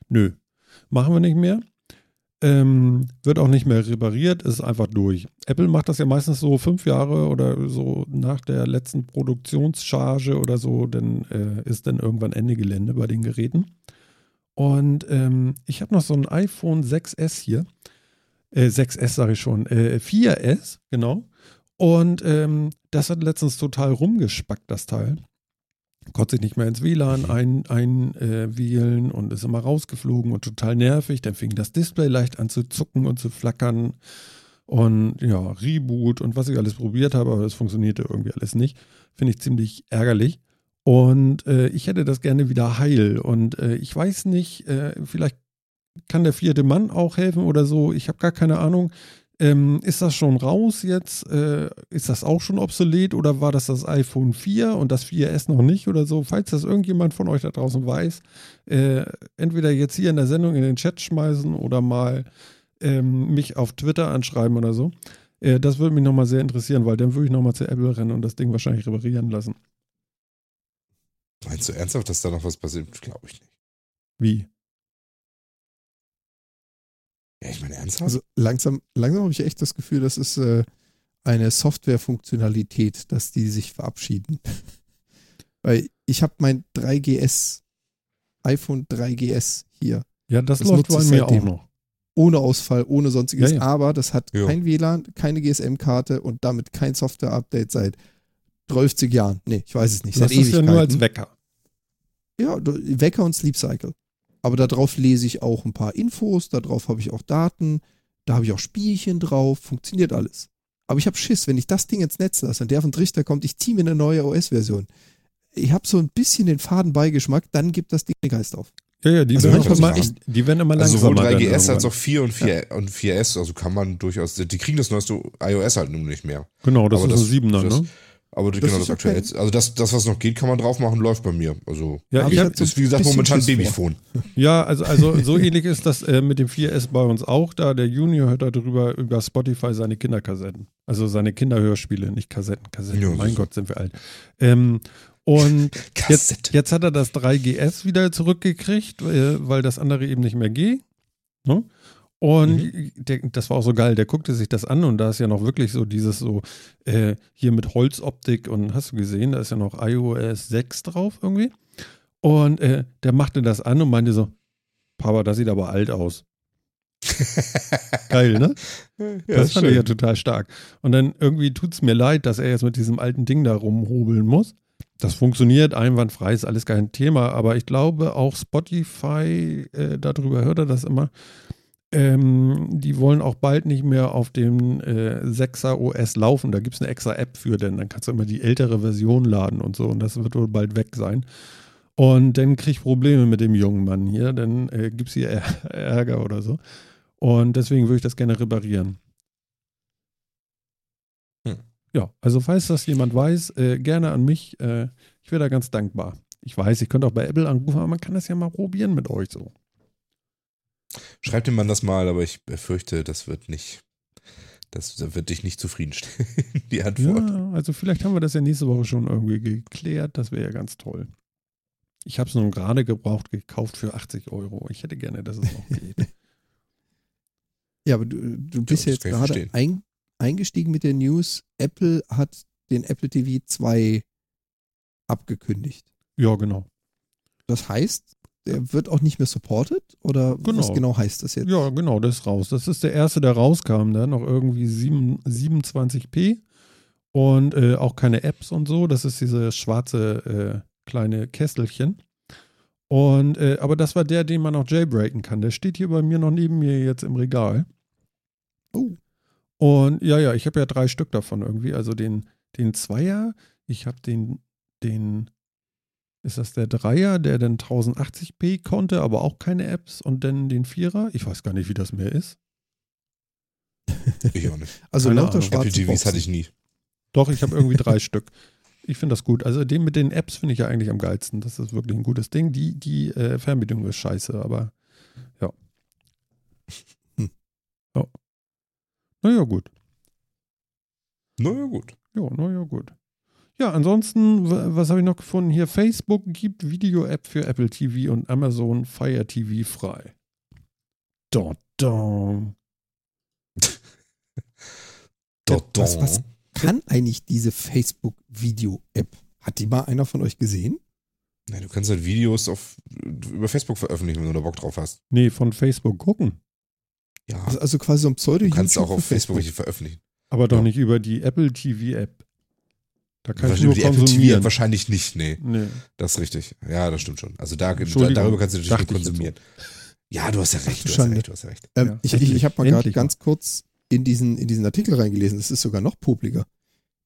nö, machen wir nicht mehr. Ähm, wird auch nicht mehr repariert, ist einfach durch. Apple macht das ja meistens so fünf Jahre oder so nach der letzten Produktionscharge oder so, dann äh, ist dann irgendwann Ende Gelände bei den Geräten. Und ähm, ich habe noch so ein iPhone 6S hier. Äh, 6S sage ich schon. Äh, 4S, genau. Und ähm, das hat letztens total rumgespackt, das Teil. Konnte sich nicht mehr ins WLAN einwählen ein, äh, wählen und ist immer rausgeflogen und total nervig. Dann fing das Display leicht an zu zucken und zu flackern. Und ja, Reboot und was ich alles probiert habe, aber das funktionierte irgendwie alles nicht. Finde ich ziemlich ärgerlich. Und äh, ich hätte das gerne wieder heil. Und äh, ich weiß nicht, äh, vielleicht kann der vierte Mann auch helfen oder so. Ich habe gar keine Ahnung. Ähm, ist das schon raus jetzt? Äh, ist das auch schon obsolet oder war das das iPhone 4 und das 4S noch nicht oder so? Falls das irgendjemand von euch da draußen weiß, äh, entweder jetzt hier in der Sendung in den Chat schmeißen oder mal ähm, mich auf Twitter anschreiben oder so. Äh, das würde mich nochmal sehr interessieren, weil dann würde ich nochmal zu Apple rennen und das Ding wahrscheinlich reparieren lassen. Meinst du ernsthaft, dass da noch was passiert? Glaube ich nicht. Wie? Ja, ich meine ernsthaft? Also langsam, langsam habe ich echt das Gefühl, das ist äh, eine Softwarefunktionalität, dass die sich verabschieden. Weil ich habe mein 3GS, iPhone 3GS hier, Ja, das, Das läuft bei mir auch noch. ohne Ausfall, ohne sonstiges, Ja, ja. aber das hat Ja. kein WLAN, keine GSM-Karte und damit kein Software-Update seit 12 Jahren. Nee, ich weiß es nicht, Das seit ist ja nur als Ewigkeiten. Wecker. Ja, Wecker und Sleep Cycle. Aber darauf lese ich auch ein paar Infos, darauf habe ich auch Daten, da habe ich auch Spielchen drauf, funktioniert alles. Aber ich habe Schiss, wenn ich das Ding ins Netz lasse und der von Trichter kommt, ich ziehe mir eine neue OS-Version. Ich habe so ein bisschen den faden Beigeschmack, dann gibt das Ding den Geist auf. Ja, ja, die, Also werden, manchmal immer, so die werden immer Also langsamer. sowohl dann 3GS als auch 4 und 4 und 4S, also kann man durchaus, die kriegen das neueste iOS halt nun nicht mehr. Genau, das Aber ist das- ein 7er, das- ne? Aber Das genau ist das okay. aktuell. Also das, das, was noch geht, kann man drauf machen, läuft bei mir. Also Ja, ich halt so ist wie gesagt momentan vor. Babyphone. ja also, also so ähnlich ist das äh, mit dem 4S bei uns auch da. Der Junior hört darüber über Spotify seine Kinderkassetten. Also seine Kinderhörspiele, nicht Kassetten. Kassetten, Ja, mein. Gott, sind wir alt. Ähm, und jetzt, jetzt hat er das 3GS wieder zurückgekriegt, äh, weil das andere eben nicht mehr geht. Ne? Und Mhm. der, das war auch so geil, der guckte sich das an und da ist ja noch wirklich so dieses so, äh, hier mit Holzoptik und hast du gesehen, da ist ja noch iOS 6 drauf irgendwie. Und äh, der machte das an und meinte so, Papa, das sieht aber alt aus. Geil, ne? Ja, das fand ich ja schön. total stark. Und dann irgendwie tut es mir leid, dass er jetzt mit diesem alten Ding da rumhobeln muss. Das funktioniert einwandfrei, ist alles kein Thema, aber ich glaube auch Spotify, äh, darüber hört er das immer, ähm, die wollen auch bald nicht mehr auf dem äh, 6er OS laufen. Da gibt es eine extra App für, denn dann kannst du immer die ältere Version laden und so und das wird wohl bald weg sein. Und dann krieg ich Probleme mit dem jungen Mann hier, dann äh, gibt es hier Ärger oder so. Und deswegen würde ich das gerne reparieren. Hm. Ja, also falls das jemand weiß, äh, gerne an mich. Äh, ich wäre da ganz dankbar. Ich weiß, ich könnte auch bei Apple anrufen, aber man kann das ja mal probieren mit euch so. Schreibt dem Mann das mal, aber ich befürchte, das wird nicht, das wird dich nicht zufriedenstellen, die Antwort. Ja, also vielleicht haben wir das ja nächste Woche schon irgendwie geklärt. Das wäre ja ganz toll. Ich habe es nun gerade gebraucht, gekauft für 80 Euro. Ich hätte gerne, dass es noch geht. Ja, aber du, du bist Ja, jetzt gerade ein, eingestiegen mit der News, Apple hat den Apple TV 2 abgekündigt. ja, genau. Das heißt, der wird auch nicht mehr supported? Oder was Genau. genau heißt das jetzt? Ja, genau, das ist raus. Das ist der erste, der rauskam, der hat noch irgendwie sieben- 27p und äh, auch keine Apps und so. Das ist diese schwarze äh, kleine Kesselchen. Und äh, aber das war der, den man auch jailbreaken kann. Der steht hier bei mir noch neben mir jetzt im Regal. Oh. Und ja, ja, ich habe ja drei Stück davon irgendwie. Also den, den Zweier, ich habe den, den, ist das der Dreier, der dann 1080p konnte, aber auch keine Apps und dann den Vierer. Ich weiß gar nicht, wie das mehr ist. Ich auch nicht. Also Keine lauter Ahnung. Apple TVs Boxen. hatte ich nie. Doch, ich habe irgendwie drei Stück. Ich finde das gut. Also den mit den Apps finde ich ja eigentlich am geilsten. Das ist wirklich ein gutes Ding. Die, die äh, Fernbedienung ist scheiße, aber ja. Hm. Ja. Naja, gut. Naja, gut. Ja, naja, gut. Ja, ansonsten, wa- was habe ich noch gefunden? Hier, Facebook gibt Video-App für Apple TV und Amazon Fire TV frei. Dot, dong. Dot, was- dong. was- Kann eigentlich diese Facebook-Video-App, hat die mal einer von euch gesehen? Ja, du kannst halt Videos auf, über Facebook veröffentlichen, wenn du da Bock drauf hast. Nee, von Facebook gucken. Ja, Also, also quasi so ein pseudo du kannst auch auf Facebook welche veröffentlichen. Aber doch Ja. nicht über die Apple TV-App. Da kann ich Wahrscheinlich nur die konsumieren. wahrscheinlich nicht, nee. Nee. Das ist richtig. Ja, das stimmt schon. Also da, darüber kannst du natürlich jetzt konsumieren. Ja, du hast ja recht, du hast ja recht, du hast ja recht. Ähm, Ja, ich ich, ich habe mal gerade ganz kurz in diesen, in diesen Artikel reingelesen. Das ist sogar noch publiger.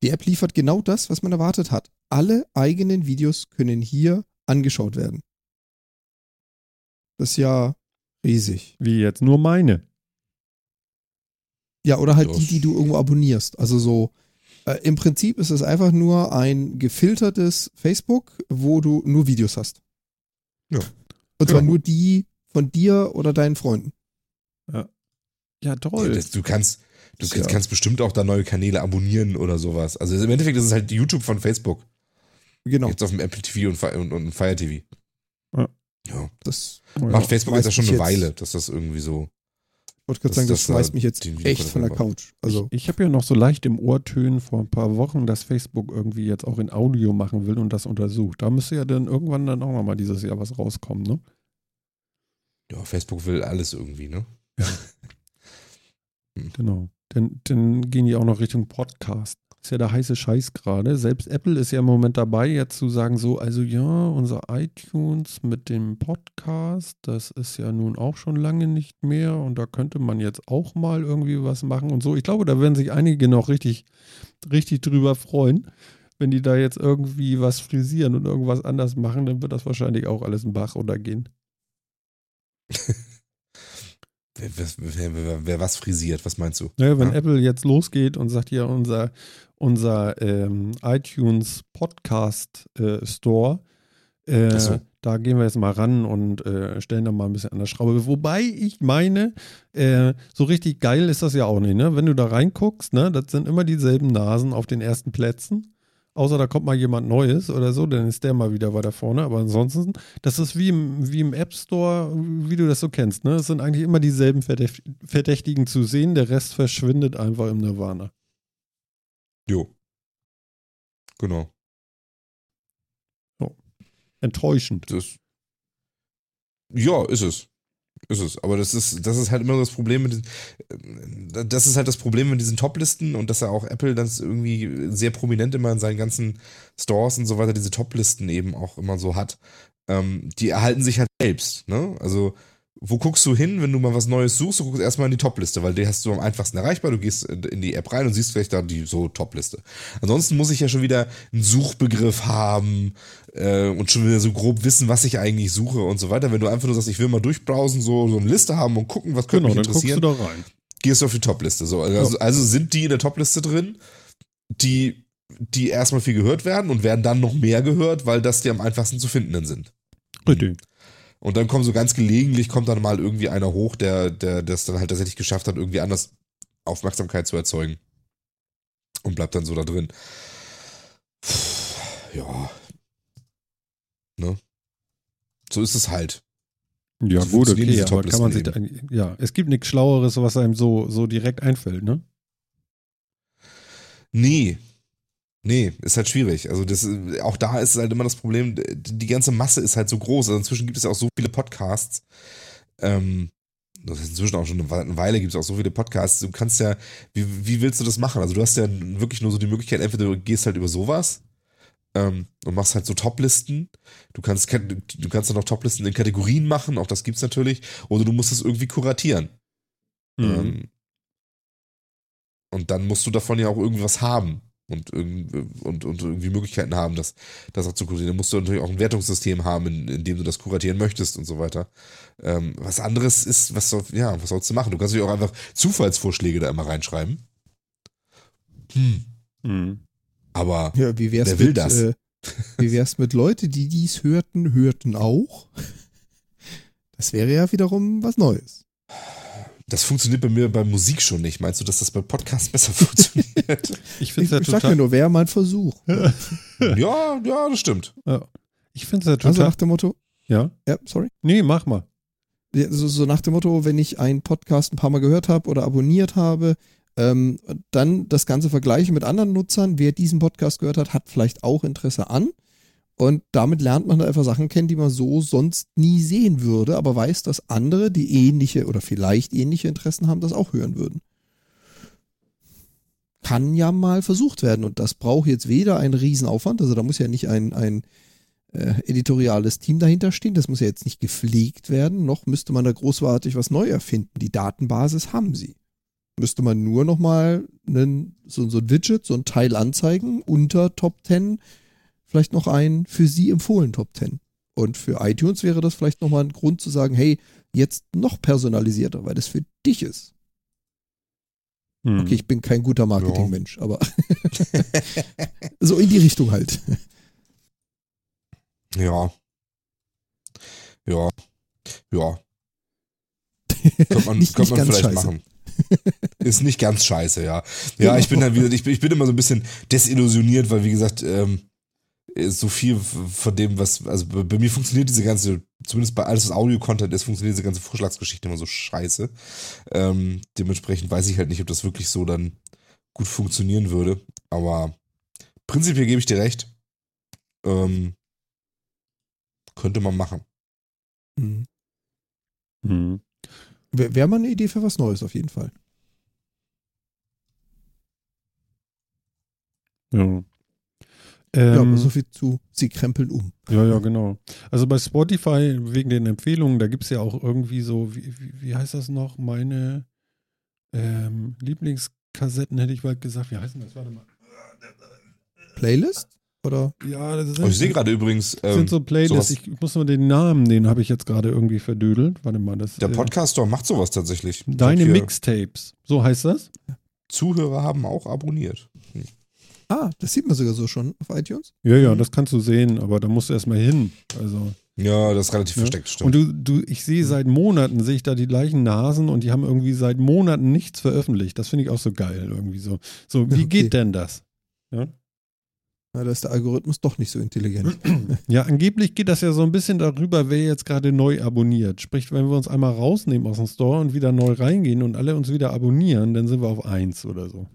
Die App liefert genau das, was man erwartet hat. Alle eigenen Videos können hier angeschaut werden. Das ist ja riesig. Wie jetzt nur meine. Ja, oder halt Ja, die, die du irgendwo abonnierst. Also so, äh, im Prinzip ist es einfach nur ein gefiltertes Facebook, wo du nur Videos hast. Ja. Und zwar Ja. nur die von dir oder deinen Freunden. Ja, Ja, toll. das, du kannst, du ja- kannst bestimmt auch da neue Kanäle abonnieren oder sowas. Also im Endeffekt ist es halt YouTube von Facebook. Genau. Jetzt auf dem Apple TV und, und, und Fire TV. Ja. Ja. Das Ja. Macht Facebook jetzt ja schon eine jetzt- Weile, dass das irgendwie so. Ich wollte gerade sagen, das, das da schmeißt mich jetzt echt von der Couch. Also, ich ich habe ja noch so leicht im Ohrtönen vor ein paar Wochen, dass Facebook irgendwie jetzt auch in Audio machen will und das untersucht. Da müsste ja dann irgendwann dann auch nochmal dieses Jahr was rauskommen, ne? Ja, Facebook will alles irgendwie, ne? Genau. Dann, dann gehen die auch noch Richtung Podcast. Ist ja der heiße Scheiß gerade. Selbst Apple ist ja im Moment dabei, jetzt zu sagen, so, also ja, unser iTunes mit dem Podcast, das ist ja nun auch schon lange nicht mehr und da könnte man jetzt auch mal irgendwie was machen und so. Ich glaube, da werden sich einige noch richtig, richtig drüber freuen. Wenn die da jetzt irgendwie was frisieren und irgendwas anders machen, dann wird das wahrscheinlich auch alles in Bach runtergehen. Wer, wer, wer, wer was frisiert, was meinst du? Naja, wenn Ja. Apple jetzt losgeht und sagt, ja, unser, unser ähm, iTunes Podcast äh, Store, äh, so. da gehen wir jetzt mal ran und äh, stellen da mal ein bisschen an der Schraube. Wobei ich meine, äh, so richtig geil ist das ja auch nicht, ne? Wenn du da reinguckst, ne, das sind immer dieselben Nasen auf den ersten Plätzen. Außer da kommt mal jemand Neues oder so, dann ist der mal wieder weiter vorne. Aber ansonsten, das ist wie im, wie im App Store, wie du das so kennst. Ne? Es sind eigentlich immer dieselben Verdächt- Verdächtigen zu sehen. Der Rest verschwindet einfach im Nirvana. Jo. Genau. Enttäuschend. Das, ja, ist es. Ist es. Aber das ist, das ist halt immer das Problem mit äh, das ist halt das Problem mit diesen Top-Listen und dass ja auch Apple das irgendwie sehr prominent immer in seinen ganzen Stores und so weiter diese Top-Listen eben auch immer so hat. Ähm, die erhalten sich halt selbst, ne? Also wo guckst du hin, wenn du mal was Neues suchst? Du guckst erstmal in die Top-Liste, weil die hast du am einfachsten erreichbar. Du gehst in die App rein und siehst vielleicht da die so Top-Liste. Ansonsten muss ich ja schon wieder einen Suchbegriff haben äh, und schon wieder so grob wissen, was ich eigentlich suche und so weiter. Wenn du einfach nur sagst, ich will mal durchbrausen, so, so eine Liste haben und gucken, was könnte Genau, mich dann guckst du interessieren, da rein. gehst du auf die Top-Liste. So, also, also sind die in der Top-Liste drin, die, die erstmal viel gehört werden und werden dann noch mehr gehört, weil das die am einfachsten zu findenden sind. Richtig. Und dann kommen so ganz gelegentlich, kommt dann mal irgendwie einer hoch, der, der das dann halt tatsächlich geschafft hat, irgendwie anders Aufmerksamkeit zu erzeugen. Und bleibt dann so da drin. Ja. Ne? So ist es halt. Ja, So gut, okay, aber kann man sich da, ja, es gibt nichts Schlaueres, was einem so, so direkt einfällt, ne? Nee. Nee, ist halt schwierig. Also das, auch da ist halt immer das Problem, die ganze Masse ist halt so groß. Also inzwischen gibt es ja auch so viele Podcasts. Ähm, das ist inzwischen auch schon eine Weile gibt es auch so viele Podcasts. Du kannst ja, wie, wie willst du das machen? Also du hast ja wirklich nur so die Möglichkeit, entweder du gehst halt über sowas ähm, und machst halt so Toplisten. Du kannst, du kannst dann noch Toplisten in Kategorien machen, auch das gibt's natürlich. Oder du musst es irgendwie kuratieren. Mhm. Ähm, und dann musst du davon ja auch irgendwas haben und, und, und irgendwie Möglichkeiten haben, das, das auch zu kuratieren. Dann musst du natürlich auch ein Wertungssystem haben, in, in dem du das kuratieren möchtest und so weiter. Ähm, was anderes ist, was soll, ja, was sollst du machen? Du kannst natürlich auch einfach Zufallsvorschläge da immer reinschreiben. Hm. Mhm. Aber Ja, wie wär's Wer will mit, das? Äh, wie wär's mit Leute, die dies hörten, hörten auch? Das wäre ja wiederum was Neues. Das funktioniert bei mir bei Musik schon nicht. Meinst du, dass das bei Podcasts besser funktioniert? Ich finde es ja ich sag mir total, nur, wäre mal ein Versuch. ja, ja, das stimmt. ich finde es ja Also total, nach dem Motto, ja, ja, sorry. nee, mach mal. Ja, so, so nach dem Motto, wenn ich einen Podcast ein paar Mal gehört habe oder abonniert habe, ähm, dann das Ganze vergleichen mit anderen Nutzern. Wer diesen Podcast gehört hat, hat vielleicht auch Interesse an. Und damit lernt man einfach Sachen kennen, die man so sonst nie sehen würde, aber weiß, dass andere, die ähnliche oder vielleicht ähnliche Interessen haben, das auch hören würden. Kann ja mal versucht werden und das braucht jetzt weder einen Riesenaufwand, also da muss ja nicht ein, ein äh, editoriales Team dahinter stehen. Das muss ja jetzt nicht gepflegt werden, noch müsste man da großartig was neu erfinden. Die Datenbasis haben sie. Müsste man nur nochmal so, so ein Widget, so ein Teil anzeigen, unter Top 10, vielleicht noch ein für sie empfohlen Top 10. Und für iTunes wäre das vielleicht nochmal ein Grund zu sagen, hey, jetzt noch personalisierter, weil das für dich ist. Mhm. Okay, ich bin kein guter Marketingmensch, aber so in die Richtung halt. Ja. Ja. Ja. Könnte man, Nicht- könnte man vielleicht scheiße. machen. Ist nicht ganz scheiße, ja. Ja, ich bin dann wieder, ich bin, ich bin immer so ein bisschen desillusioniert, weil wie gesagt, ähm, so viel von dem, was, also bei mir funktioniert diese ganze, zumindest bei alles, was Audio-Content ist, funktioniert diese ganze Vorschlagsgeschichte immer so scheiße. Ähm, dementsprechend weiß ich halt nicht, ob das wirklich so dann gut funktionieren würde. Aber prinzipiell gebe ich dir recht. Ähm, könnte man machen. Mhm. Mhm. Wäre wär mal eine Idee für was Neues auf jeden Fall. Ja. Ja, aber Ähm, so viel zu, sie krempeln um. Ja, ja, genau. Also bei Spotify, wegen den Empfehlungen, da gibt es ja auch irgendwie so, wie, wie, wie heißt das noch? Meine ähm, Lieblingskassetten, hätte ich bald gesagt. Wie heißen das? Warte mal. Playlist? Oder? Ja, das Oh, ich sehe gerade übrigens, das ähm, sind so Playlists. sowas- Ich muss nur den Namen, den habe ich jetzt gerade irgendwie verdödelt. Warte mal, das der äh, Podcast Store macht sowas tatsächlich. Ich Deine Mixtapes. So heißt das? Zuhörer haben auch abonniert. Ah, das sieht man sogar so schon auf iTunes. Ja, ja, das kannst du sehen, aber da musst du erstmal hin. Also. Ja, das ist relativ Ja. versteckt, stimmt. Und du, du, ich sehe seit Monaten, sehe ich da die gleichen Nasen und die haben irgendwie seit Monaten nichts veröffentlicht. Das finde ich auch so geil, irgendwie so. So, wie Okay. geht denn das? Ja? Na, da ist der Algorithmus doch nicht so intelligent. ja, angeblich geht das ja so ein bisschen darüber, wer jetzt gerade neu abonniert. Sprich, wenn wir uns einmal rausnehmen aus dem Store und wieder neu reingehen und alle uns wieder abonnieren, dann sind wir auf eins oder so.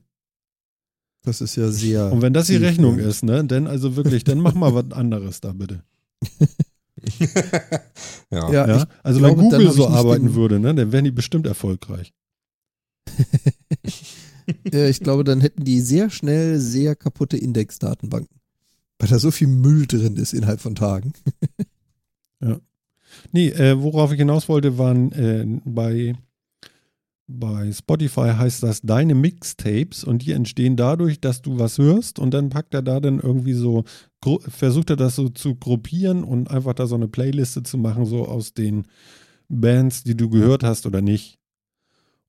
Das ist ja sehr. Und wenn das die Rechnung ist, ne, dann also wirklich, dann mach mal was anderes da bitte. ja. Ja, Ja? Also glaube, wenn Google so arbeiten den- würde, ne, dann wären die bestimmt erfolgreich. Ja, ich glaube, dann hätten die sehr schnell sehr kaputte Indexdatenbanken. Weil da so viel Müll drin ist innerhalb von Tagen. Nee, äh, worauf ich hinaus wollte, waren äh, bei, bei Spotify heißt das deine Mixtapes und die entstehen dadurch, dass du was hörst und dann packt er da dann irgendwie so, versucht er das so zu gruppieren und einfach da so eine Playliste zu machen, so aus den Bands, die du gehört hast oder nicht.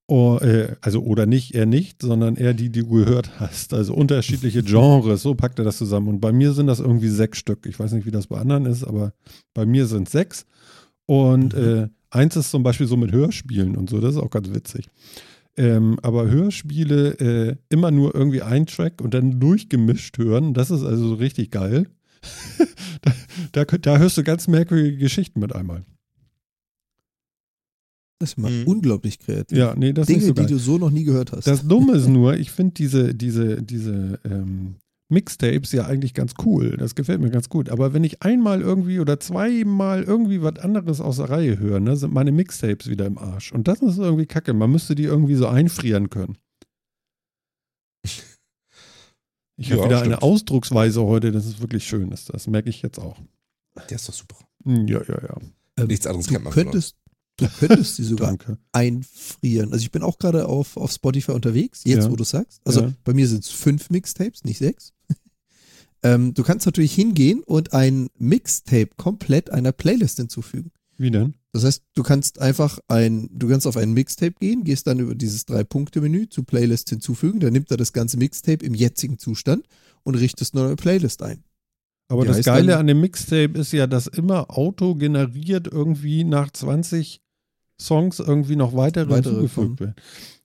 Oh, äh, also oder nicht, eher nicht, sondern eher die, die du gehört hast. Also unterschiedliche Genres, so packt er das zusammen. Und bei mir sind das irgendwie sechs Stück. Ich weiß nicht, wie das bei anderen ist, aber bei mir sind sechs. Und äh, eins ist zum Beispiel so mit Hörspielen und so, das ist auch ganz witzig. Ähm, aber Hörspiele äh, immer nur irgendwie ein Track und dann durchgemischt hören, das ist also so richtig geil. da, da, da hörst du ganz merkwürdige Geschichten mit einmal. Das ist mal Mhm. unglaublich kreativ. Ja, nee, das ist Dinge, nicht so geil. die du so noch nie gehört hast. Das Dumme ist nur, ich finde diese, diese, diese ähm, Mixtapes ja eigentlich ganz cool. Das gefällt mir ganz gut. Aber wenn ich einmal irgendwie oder zweimal irgendwie was anderes aus der Reihe höre, ne, sind meine Mixtapes wieder im Arsch. Und das ist irgendwie kacke. Man müsste die irgendwie so einfrieren können. Ich habe Ja, wieder stimmt. eine Ausdrucksweise heute, das ist wirklich schön. Das, das merke ich jetzt auch. Der ist doch super. Hm, Ja, ja, ja. Ähm, Nichts anderes du kennt man könntest, du könntest die sogar Danke. einfrieren. Also ich bin auch gerade auf, auf Spotify unterwegs, jetzt Ja. wo du sagst. Also Ja. bei mir sind es fünf Mixtapes, nicht sechs. Ähm, du kannst natürlich hingehen und ein Mixtape komplett einer Playlist hinzufügen. Wie denn? Das heißt, du kannst einfach ein, du kannst auf ein Mixtape gehen, gehst dann über dieses Drei-Punkte-Menü zu Playlist hinzufügen, dann nimmt er das ganze Mixtape im jetzigen Zustand und richtest eine neue Playlist ein. Aber Die das Geile dann- an dem Mixtape ist ja, dass immer autogeneriert irgendwie nach 20 Songs irgendwie noch weitere, Weitere hinzugefügt werden.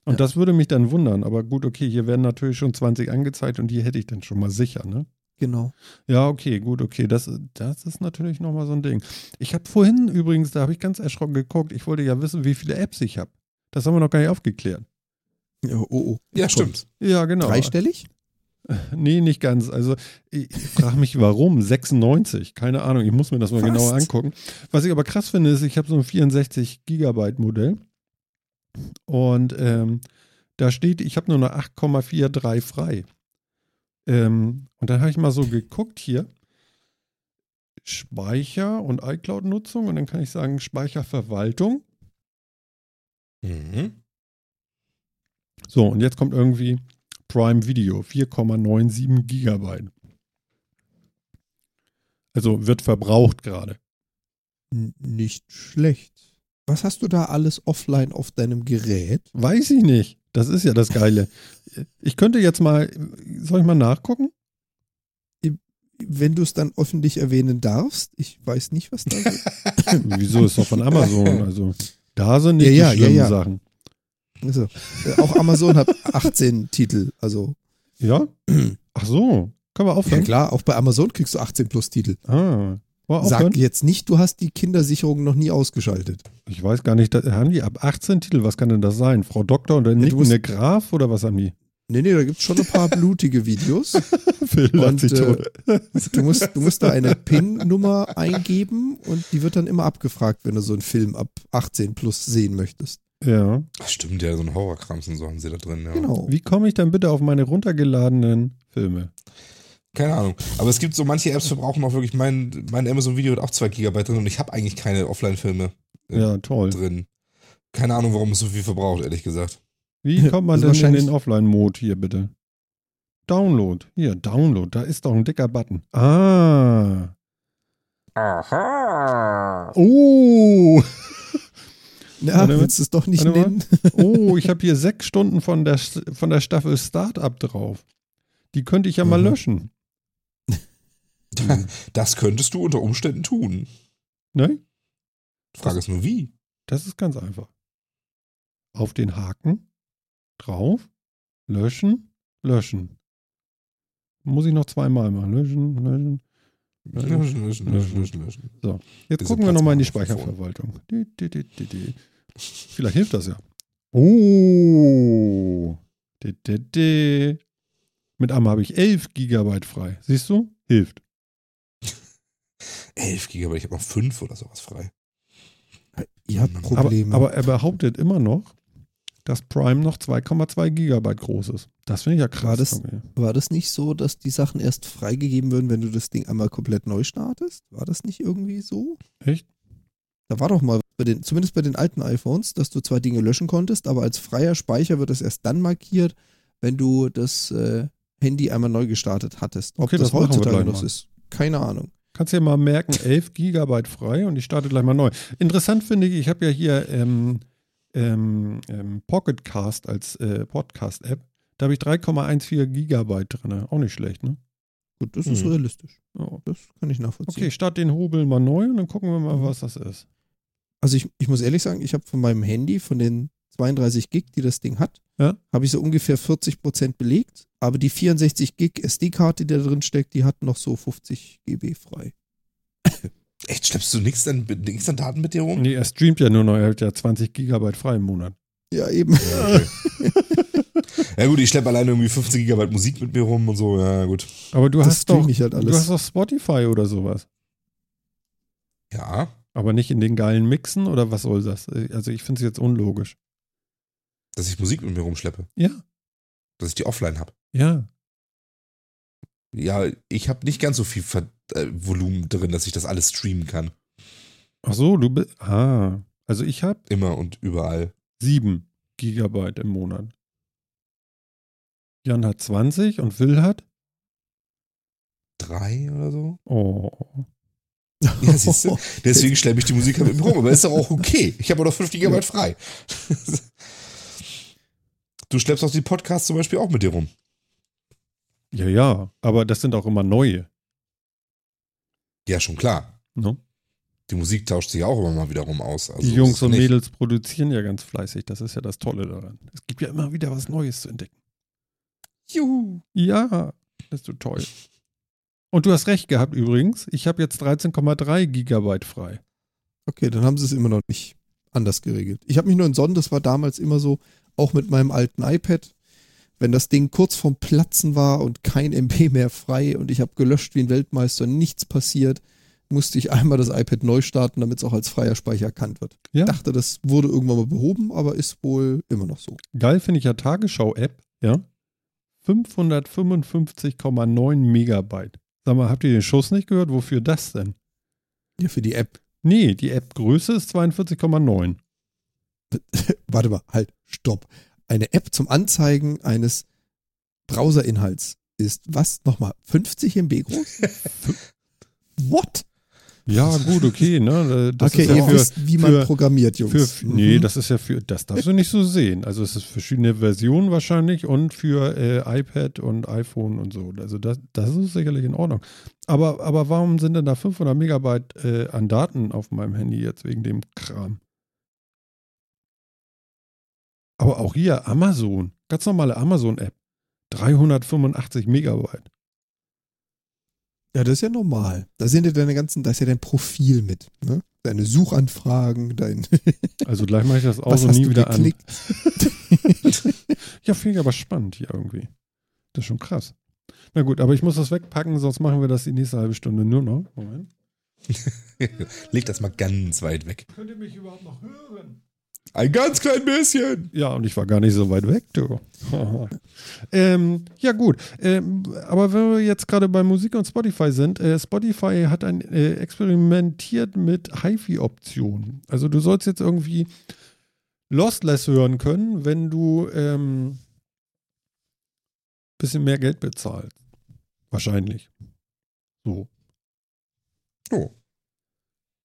Und Ja. das würde mich dann wundern. Aber gut, okay, hier werden natürlich schon 20 angezeigt und die hätte ich dann schon mal sicher, ne? Genau. Ja, okay, gut, okay. Das, das ist natürlich nochmal so ein Ding. Ich habe vorhin übrigens, da habe ich ganz erschrocken geguckt, ich wollte ja wissen, wie viele Apps ich habe. Das haben wir noch gar nicht aufgeklärt. Ja, oh, oh. Ja, stimmt. Ja, genau. Dreistellig? Nee, nicht ganz. Also ich, ich frage mich, warum? 96, keine Ahnung. Ich muss mir das mal Fast. genauer angucken. Was ich aber krass finde, ist, ich habe so ein 64 Gigabyte Modell und ähm, da steht, ich habe nur noch 8,43 frei. Ähm, und dann habe ich mal so geguckt hier. Speicher und iCloud-Nutzung und dann kann ich sagen Speicherverwaltung. Mhm. So, und jetzt kommt irgendwie Prime Video, 4,97 Gigabyte. Also wird verbraucht gerade. Nicht schlecht. Was hast du da alles offline auf deinem Gerät? Weiß ich nicht. Das ist ja das Geile. Ich könnte jetzt mal, soll ich mal nachgucken? Wenn du es dann öffentlich erwähnen darfst, ich weiß nicht, was da ist. Wieso ist doch von Amazon? Also da sind nicht Ja, ja, die schlimmen ja, ja. Sachen. Also, äh, auch Amazon hat 18 Titel. Also, Ja? Ach so. Können wir ja aufhören? klar, auch bei Amazon kriegst du 18 plus Titel. Ah. Sag jetzt nicht, du hast die Kindersicherung noch nie ausgeschaltet. Ich weiß gar nicht, da, haben die ab 18 Titel? Was kann denn das sein? Frau Doktor und der du musst- nickende Graf oder was haben die? Nee, nee, da gibt es schon ein paar blutige Videos. Phil Und, äh. Du musst, du musst da eine PIN-Nummer eingeben und die wird dann immer abgefragt, wenn du so einen Film ab 18 plus sehen möchtest. Ja. Ach, stimmt, ja, so ein Horrorkrams und so haben sie da drin, ja. Genau. Wie komme ich dann bitte auf meine runtergeladenen Filme? Keine Ahnung. Aber es gibt so manche Apps verbrauchen auch wirklich, mein, mein Amazon Video hat auch 2 Gigabyte drin und ich habe eigentlich keine Offline-Filme Ja. Ja, toll. drin. Keine Ahnung, warum es so viel verbraucht, ehrlich gesagt. Wie kommt man denn in den Offline-Mode hier bitte? Download. Hier, Download. Da ist doch ein dicker Button. Ah. Aha. Oh. Ja, Warte mal. willst du es doch nicht nennen? Oh, ich habe hier sechs Stunden von der, von der Staffel Startup drauf. Die könnte ich ja mal Mhm. löschen. Das könntest du unter Umständen tun. Ne? Frage ist nur wie. Das ist ganz einfach. Auf den Haken, drauf, löschen, löschen. Muss ich noch zweimal machen. Löschen, löschen. Löschen, löschen, löschen, löschen, löschen. Jetzt Bisschen gucken wir nochmal in die Speicherverwaltung. Di, di, di, di, di. Vielleicht hilft das ja. Oh. Mit einmal habe ich 11 Gigabyte frei. Siehst du? Hilft. 11 Gigabyte, ich habe noch 5 oder sowas frei. Ihr habt Aber- Aber, Probleme. aber er behauptet immer noch, dass Prime noch 2,2 Gigabyte groß ist. Das finde ich ja krass. War das-. War das nicht so, dass die Sachen erst freigegeben würden, wenn du das Ding einmal komplett neu startest? War das nicht irgendwie so? Echt? Da war doch mal bei den, zumindest bei den alten iPhones, dass du zwar Dinge löschen konntest, aber als freier Speicher wird das erst dann markiert, wenn du das äh, Handy einmal neu gestartet hattest. Ob Okay, das, das heutzutage noch ist, keine Ahnung. Kannst dir mal merken, 11 Gigabyte frei und ich starte gleich mal neu. Interessant finde ich, ich habe ja hier ähm, ähm, ähm, Pocket Cast als äh, Podcast-App. Da habe ich 3,14 Gigabyte drin. Auch nicht schlecht, ne? Gut, das ist Mhm. realistisch. Ja. Das kann ich nachvollziehen. Okay, ich starte den Hobel mal neu und dann gucken wir mal, was das ist. Also ich, ich muss ehrlich sagen, ich habe von meinem Handy, von den 32 Gig, die das Ding hat, Ja. habe ich so ungefähr 40 Prozent belegt. Aber die 64 Gig SD-Karte, die da drin steckt, die hat noch so 50 GB frei. Echt, schleppst du nichts an, nix an Daten mit dir rum? Nee, er streamt ja nur noch, er hat ja 20 Gigabyte frei im Monat. Ja, eben. Ja, okay. ja gut, ich schleppe alleine irgendwie 15 Gigabyte Musik mit mir rum und so, ja gut. Aber du Das hast doch, halt du hast doch Spotify oder sowas. Ja, Aber nicht in den geilen Mixen oder was soll das? Also ich finde es jetzt unlogisch. Dass ich Musik mit mir rumschleppe, Ja, dass ich die offline habe. ja. Ja, ich habe nicht ganz so viel Ver äh, Volumen drin, dass ich das alles streamen kann. Ach so, du bist. Ah, also ich habe Immer und überall. 7 Gigabyte im Monat. Jan hat 20 und Will hat. Drei oder so? Oh. Ja, siehst du? Deswegen schleppe ich die Musik halt mit mir rum. Aber ist doch auch okay. Ich habe auch noch 5 Gigabyte frei. Du schleppst auch die Podcasts zum Beispiel auch mit dir rum. Ja, ja, aber das sind auch immer neue. Ja, schon klar. Ne? Die Musik tauscht sich auch immer mal wieder rum aus. Also Die Jungs und nicht- Mädels produzieren ja ganz fleißig. Das ist ja das Tolle daran. Es gibt ja immer wieder was Neues zu entdecken. Juhu. Ja, das ist so toll. Und du hast recht gehabt übrigens. Ich habe jetzt 13,3 Gigabyte frei. Okay, dann haben sie es immer noch nicht anders geregelt. Ich habe mich nur entsonnen, das war damals immer so, auch mit meinem alten iPad. Wenn das Ding kurz vorm Platzen war und kein MP mehr frei und ich habe gelöscht wie ein Weltmeister, nichts passiert, musste ich einmal das iPad neu starten, damit es auch als freier Speicher erkannt wird. Ja. Ich dachte, das wurde irgendwann mal behoben, aber ist wohl immer noch so. Geil finde ich ja Tagesschau-App, ja. 555,9 Megabyte. Sag mal, habt ihr den Schuss nicht gehört? Wofür das denn? Ja, für die App. Nee, die App-Größe ist 42,9. Warte mal, halt, stopp. Eine App zum Anzeigen eines Browserinhalts ist was? Nochmal, 50 MB groß? What? Ja, gut, okay, ne? Das okay, ist ja ihr für, wisst, wie man für- programmiert, Jungs. für, nee, Mhm. das ist ja für, das darfst du nicht so sehen. Also es ist verschiedene Versionen wahrscheinlich und für äh, iPad und iPhone und so. Also das, das ist sicherlich in Ordnung. Aber, aber warum sind denn da 500 Megabyte äh, an Daten auf meinem Handy jetzt wegen dem Kram? Aber auch hier Amazon, ganz normale Amazon-App, 385 Megabyte. Ja, das ist ja normal. Da sind ja deine ganzen, da ist ja dein Profil mit. Ne? Deine Suchanfragen, dein Also gleich mache ich das auch hast nie du wieder geklickt. an. Ja, finde ich aber spannend hier irgendwie. Das ist schon krass. Na gut, aber ich muss das wegpacken, sonst machen wir das die nächste halbe Stunde nur noch. Moment. Leg das mal ganz weit weg. Könnt ihr mich überhaupt noch hören? Ein ganz klein bisschen. Ja, und ich war gar nicht so weit weg, du. ähm, ja, gut. Ähm, aber wenn wir jetzt gerade bei Musik und Spotify sind, äh, Spotify hat ein äh, experimentiert mit HiFi-Optionen. Also du sollst jetzt irgendwie Lossless hören können, wenn du ähm, bisschen mehr Geld bezahlst. Wahrscheinlich. So. Oh.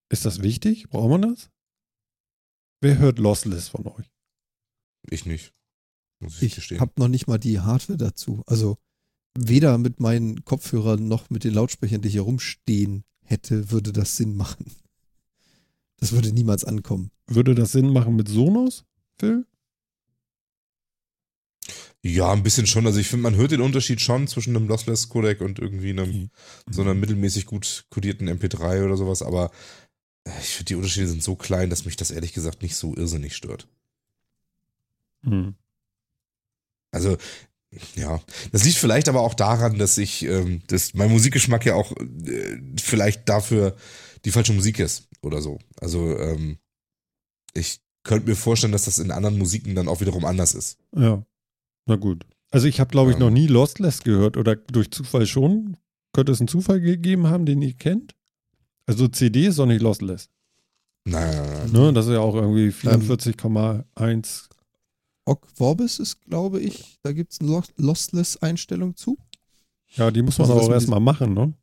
Ist das wichtig? Braucht man das? Wer hört Lossless von euch? Ich nicht. Muss ich, Ich habe noch nicht mal die Hardware dazu. Also weder mit meinen Kopfhörern noch mit den Lautsprechern, die hier rumstehen hätte, würde das Sinn machen. Das würde niemals ankommen. Würde das Sinn machen mit Sonos, Phil? Ja, ein bisschen schon. Also ich finde, man hört den Unterschied schon zwischen einem Lossless Codec und irgendwie einem Mhm. so einer mittelmäßig gut kodierten MP3 oder sowas. Aber ich finde, die Unterschiede sind so klein, dass mich das ehrlich gesagt nicht so irrsinnig stört. Hm. Also, ja. Das liegt vielleicht aber auch daran, dass ich, ähm, dass mein Musikgeschmack ja auch äh, vielleicht dafür die falsche Musik ist oder so. Also, ähm, ich könnte mir vorstellen, dass das in anderen Musiken dann auch wiederum anders ist. Ja. Na gut. Also ich habe, glaube ich, Ähm. noch nie Lostless gehört oder durch Zufall schon. Könnte es einen Zufall gegeben haben, den ihr kennt? Also CD ist doch nicht Lostless. Nein, nein, nein. Ne? Das ist ja auch irgendwie 44,1. Ogg Vorbis ist, glaube ich, da gibt es eine Los- Lossless-Einstellung zu. Ja, die muss man Also aber auch erstmal machen, ne?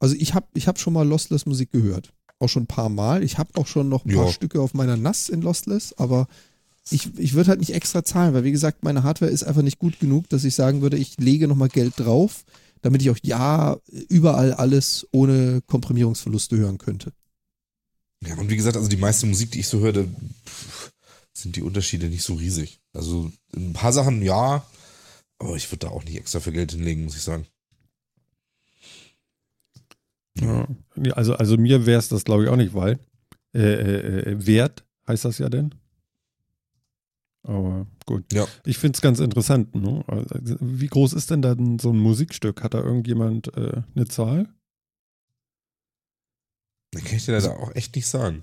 Also ich habe ich hab schon mal Lossless-Musik gehört. Auch schon ein paar Mal. Ich habe auch schon noch ein paar Ja. Stücke auf meiner NAS in Lossless, aber ich, ich würde halt nicht extra zahlen, weil wie gesagt, meine Hardware ist einfach nicht gut genug, dass ich sagen würde, ich lege nochmal Geld drauf, damit ich auch ja überall alles ohne Komprimierungsverluste hören könnte. Ja, und wie gesagt, also die meiste Musik, die ich so pff, sind die Unterschiede nicht so riesig. Also ein paar Sachen ja, aber ich würde da auch nicht extra für Geld hinlegen, muss ich sagen. Ja. Ja, Also, also mir wäre es das, glaube ich, auch nicht, weil äh, äh, äh, Wert heißt das ja denn. Aber gut. Ja. Ich finde es ganz interessant. Ne? Wie groß ist denn dann so ein Musikstück? Hat da irgendjemand äh, eine Zahl? Da kann ich dir leider auch echt nicht sagen.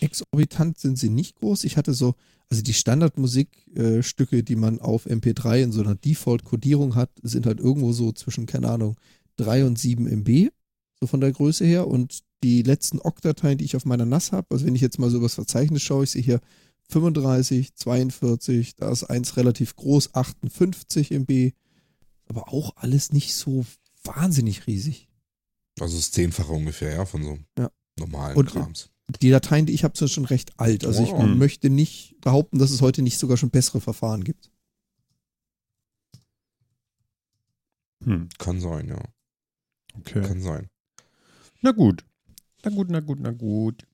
Exorbitant sind sie nicht groß. Ich hatte so, also die Standardmusikstücke, äh, die man auf MP3 in so einer Default-Kodierung hat, sind halt irgendwo so zwischen, keine Ahnung, 3 und 7 MB, so von der Größe her. Und die letzten Ogg-Dateien, die ich auf meiner NAS habe, also wenn ich jetzt mal so übers Verzeichnis schaue, ich sehe hier 35, 42, da ist eins relativ groß, 58 MB, aber auch alles nicht so wahnsinnig riesig. Also das Zehnfache ungefähr, ja, von so Ja. normalen Und- Krams. Die Dateien, die ich habe, sind schon recht alt. Also ich Oh. möchte nicht behaupten, dass es heute nicht sogar schon bessere Verfahren gibt. Hm, Kann sein, ja. okay. Kann sein. Na gut. Na gut, na gut, na gut.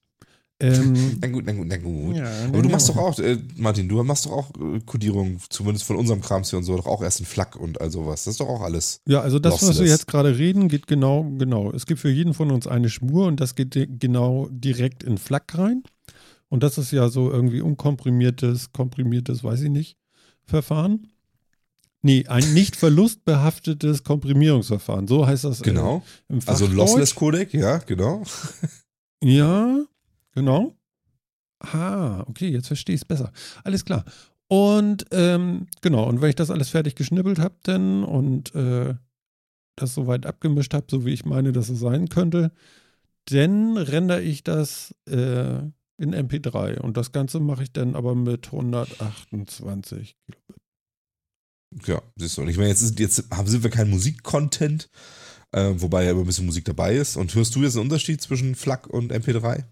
Ähm, Na gut, na gut, na gut. ja, Aber du machst doch auch, äh, Martin, du machst doch auch äh, Kodierung, zumindest von unserem Krams hier und so, doch auch erst in FLAC und all sowas. Das ist doch auch alles. Ja, also das, was wir Lossless. jetzt gerade reden, geht genau, genau. Es gibt für jeden von uns eine Spur und das geht genau direkt in FLAC rein. Und das ist ja so irgendwie unkomprimiertes, komprimiertes, weiß ich nicht, Verfahren. Nee, ein nicht verlustbehaftetes Komprimierungsverfahren. So heißt das äh, Genau. im Also Fachdeutsch. Lossless Codec, ja, genau. Ja, genau. Ah, okay, jetzt verstehe ich es besser. Alles klar. Und ähm, genau, und wenn ich das alles fertig geschnippelt habe, dann und äh, das soweit abgemischt habe, so wie ich meine, dass es sein könnte, dann rendere ich das äh, in MP3. Und das Ganze mache ich dann aber mit 128 Kilobit. Ja, siehst du. Und ich meine, jetzt, ist, jetzt haben, sind wir kein Musikcontent, äh, wobei ja immer ein bisschen Musik dabei ist. Und hörst du jetzt einen Unterschied zwischen FLAC und MP3?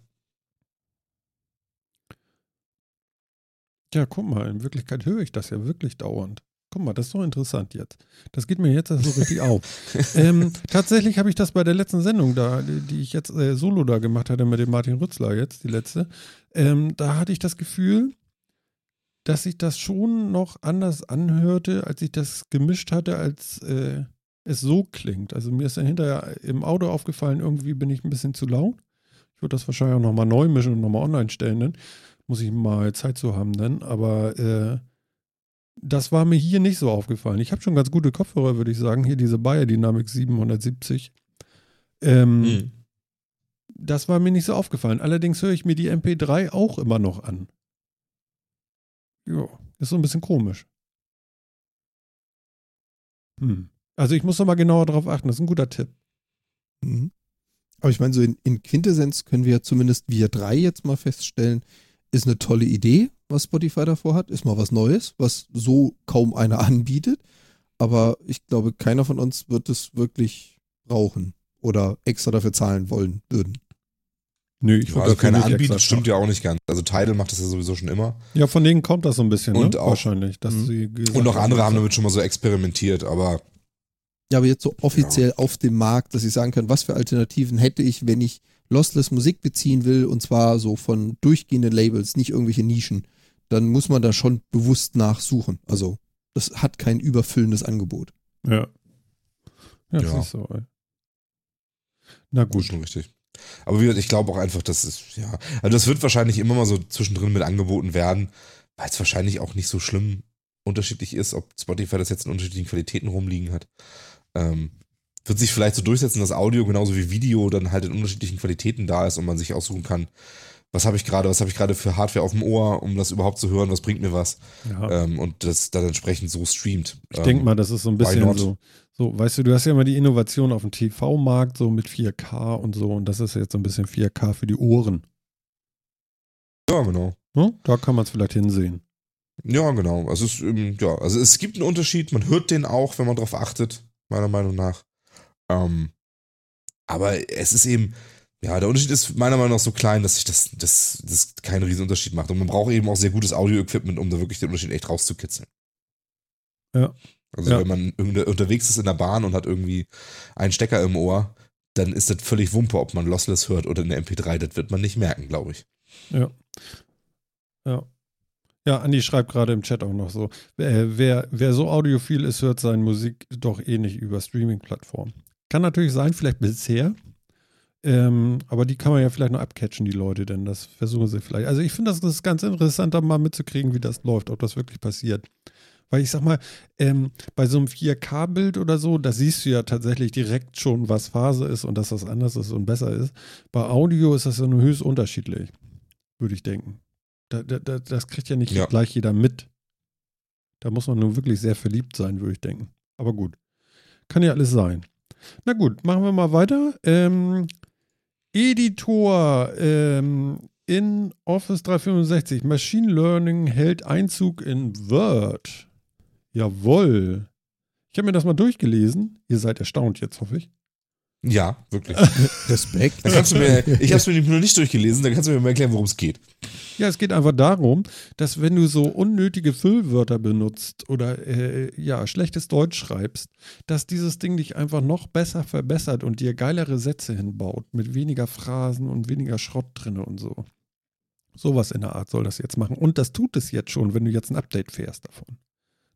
Ja, guck mal, in Wirklichkeit höre ich das ja wirklich dauernd. Guck mal, das ist doch interessant jetzt. Das geht mir jetzt so richtig auf. ähm, tatsächlich habe ich das bei der letzten Sendung da, die, ich jetzt äh, solo da gemacht hatte mit dem Martin Rützler jetzt, die letzte, ähm, da hatte ich das Gefühl, dass sich das schon noch anders anhörte, als ich das gemischt hatte, als äh, es so klingt. Also mir ist dann hinterher im Auto aufgefallen, irgendwie bin ich ein bisschen zu laut. Ich würde das wahrscheinlich auch nochmal neu mischen und nochmal online stellen, dann muss ich mal Zeit zu haben dann. Aber äh, das war mir hier nicht so aufgefallen. Ich habe schon ganz gute Kopfhörer, würde ich sagen. Hier diese Bayer Dynamic 770. Ähm, Hm. Das war mir nicht so aufgefallen. Allerdings höre ich mir die MP3 auch immer noch an. Ja, ist so ein bisschen komisch. Hm. Also ich muss noch mal genauer drauf achten. Das ist ein guter Tipp. Mhm. Aber ich meine, so in, in Quintessenz können wir zumindest wir drei jetzt mal feststellen, ist eine tolle Idee, was Spotify davor hat. Ist mal was Neues, was so kaum einer anbietet. Aber ich glaube, keiner von uns wird es wirklich brauchen oder extra dafür zahlen wollen würden. Nö, ich Ja, also dafür keine nicht anbietet, stimmt ja auch nicht ganz. Also Tidal macht das ja sowieso schon immer. Ja, von denen kommt das so ein bisschen, Und ne? auch- Wahrscheinlich. Dass Mhm. sie Und noch andere haben damit schon mal so experimentiert, aber Ja, aber jetzt so offiziell auf dem Markt, dass ich sagen kann, was für Alternativen hätte ich, wenn ich Lossless Musik beziehen will und zwar so von durchgehenden Labels, nicht irgendwelche Nischen, dann muss man da schon bewusst nachsuchen. Also das hat kein überfüllendes Angebot. Ja. Ja, Ja. siehst du, ey. Na gut, gut. schon richtig. Aber wie gesagt, ich glaube auch einfach, dass es, ja, also das wird wahrscheinlich immer mal so zwischendrin mit angeboten werden, weil es wahrscheinlich auch nicht so schlimm unterschiedlich ist, ob Spotify das jetzt in unterschiedlichen Qualitäten rumliegen hat. Ähm, wird sich vielleicht so durchsetzen, dass Audio genauso wie Video dann halt in unterschiedlichen Qualitäten da ist und man sich aussuchen kann, was habe ich gerade, was habe ich gerade für Hardware auf dem Ohr, um das überhaupt zu hören, was bringt mir was Ja. ähm, und das dann entsprechend so streamt. Ich denke mal, das ist so ein bisschen so, so, weißt du, du hast ja immer die Innovation auf dem TV-Markt, so mit 4K und so, und das ist jetzt so ein bisschen 4K für die Ohren. Ja, genau. Ne? Da kann man es vielleicht hinsehen. Ja, genau. Also es, ähm, ja, also es gibt einen Unterschied, man hört den auch, wenn man darauf achtet, meiner Meinung nach. Ähm, aber es ist eben, ja, der Unterschied ist meiner Meinung nach so klein, dass sich das, das, das keinen riesen Unterschied macht. Und man braucht eben auch sehr gutes Audio-Equipment, um da wirklich den Unterschied echt rauszukitzeln. Ja. Also Ja. wenn man unterwegs ist in der Bahn und hat irgendwie einen Stecker im Ohr, dann ist das völlig Wumpe, ob man Lossless hört oder eine MP3. Das wird man nicht merken, glaube ich. Ja. Ja. Ja, Andi schreibt gerade im Chat auch noch so. Äh, wer, wer so audiophil ist, hört seine Musik doch eh nicht über Streaming-Plattformen. Kann natürlich sein, vielleicht bisher. Ähm, aber die kann man ja vielleicht noch abcatchen, die Leute, denn das versuchen sie vielleicht. Also ich finde das, das ist ganz interessant, da mal mitzukriegen, wie das läuft, ob das wirklich passiert. Weil ich sag mal, ähm, bei so einem 4K-Bild oder so, da siehst du ja tatsächlich direkt schon, was Phase ist und dass das anders ist und besser ist. Bei Audio ist das ja nur höchst unterschiedlich, würde ich denken. Da, da, da, das kriegt ja nicht Ja. gleich jeder mit. Da muss man nur wirklich sehr verliebt sein, würde ich denken. Aber gut. Kann ja alles sein. Na gut, machen wir mal weiter. Ähm, Editor ähm, in Office 365. Machine Learning hält Einzug in Word. Jawohl. Ich habe mir das mal durchgelesen. Ihr seid erstaunt jetzt, hoffe ich. Ja, wirklich. Respekt. Dann kannst du mir, ich habe es mir nur nicht durchgelesen, dann kannst du mir mal erklären, worum es geht. Ja, es geht einfach darum, dass wenn du so unnötige Füllwörter benutzt oder äh, ja, schlechtes Deutsch schreibst, dass dieses Ding dich einfach noch besser verbessert und dir geilere Sätze hinbaut, mit weniger Phrasen und weniger Schrott drin und so. Sowas in der Art soll das jetzt machen. Und das tut es jetzt schon, wenn du jetzt ein Update fährst davon.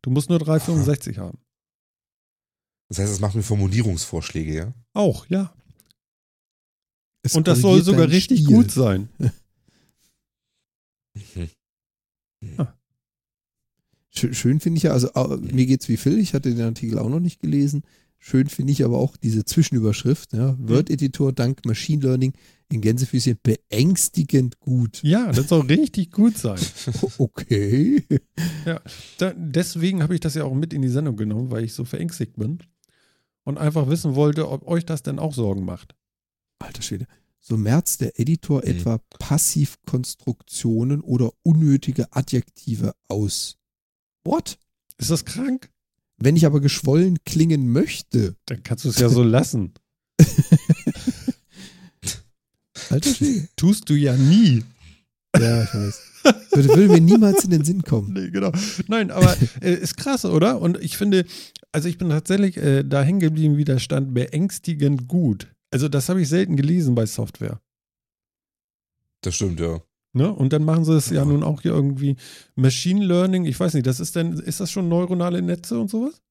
Du musst nur 365 haben. Das heißt, es macht mir Formulierungsvorschläge, ja? Auch, ja. Es Und das soll sogar richtig Stil. gut sein. Schön, schön finde ich ja, also mir geht's wie Phil, ich hatte den Artikel auch noch nicht gelesen. Schön finde ich aber auch diese Zwischenüberschrift, ja, Word-Editor dank Machine Learning in Gänsefüßchen beängstigend gut. Ja, das soll richtig gut sein. Okay. Da, deswegen habe ich das ja auch mit in die Sendung genommen, weil ich so verängstigt bin und einfach wissen wollte, ob euch das denn auch Sorgen macht. Alter Schwede. So merzt der Editor Mhm. etwa Passivkonstruktionen oder unnötige Adjektive aus. What? Ist das krank? Wenn ich aber geschwollen klingen möchte, Dann kannst du es ja so lassen. alter Schwede. Tust du ja nie. Ja, ich weiß. Würde, würde mir niemals in den Sinn kommen. Nee, genau. Nein, aber äh, ist krass, oder? Und ich finde, also ich bin tatsächlich äh, da hängen geblieben, wie da stand, beängstigend gut. Also das habe ich selten gelesen bei Software. Das stimmt, ja. Ne? Und dann machen sie es ja nun auch hier irgendwie Machine Learning. Ich weiß nicht, das ist denn, ist das schon neuronale Netze und sowas?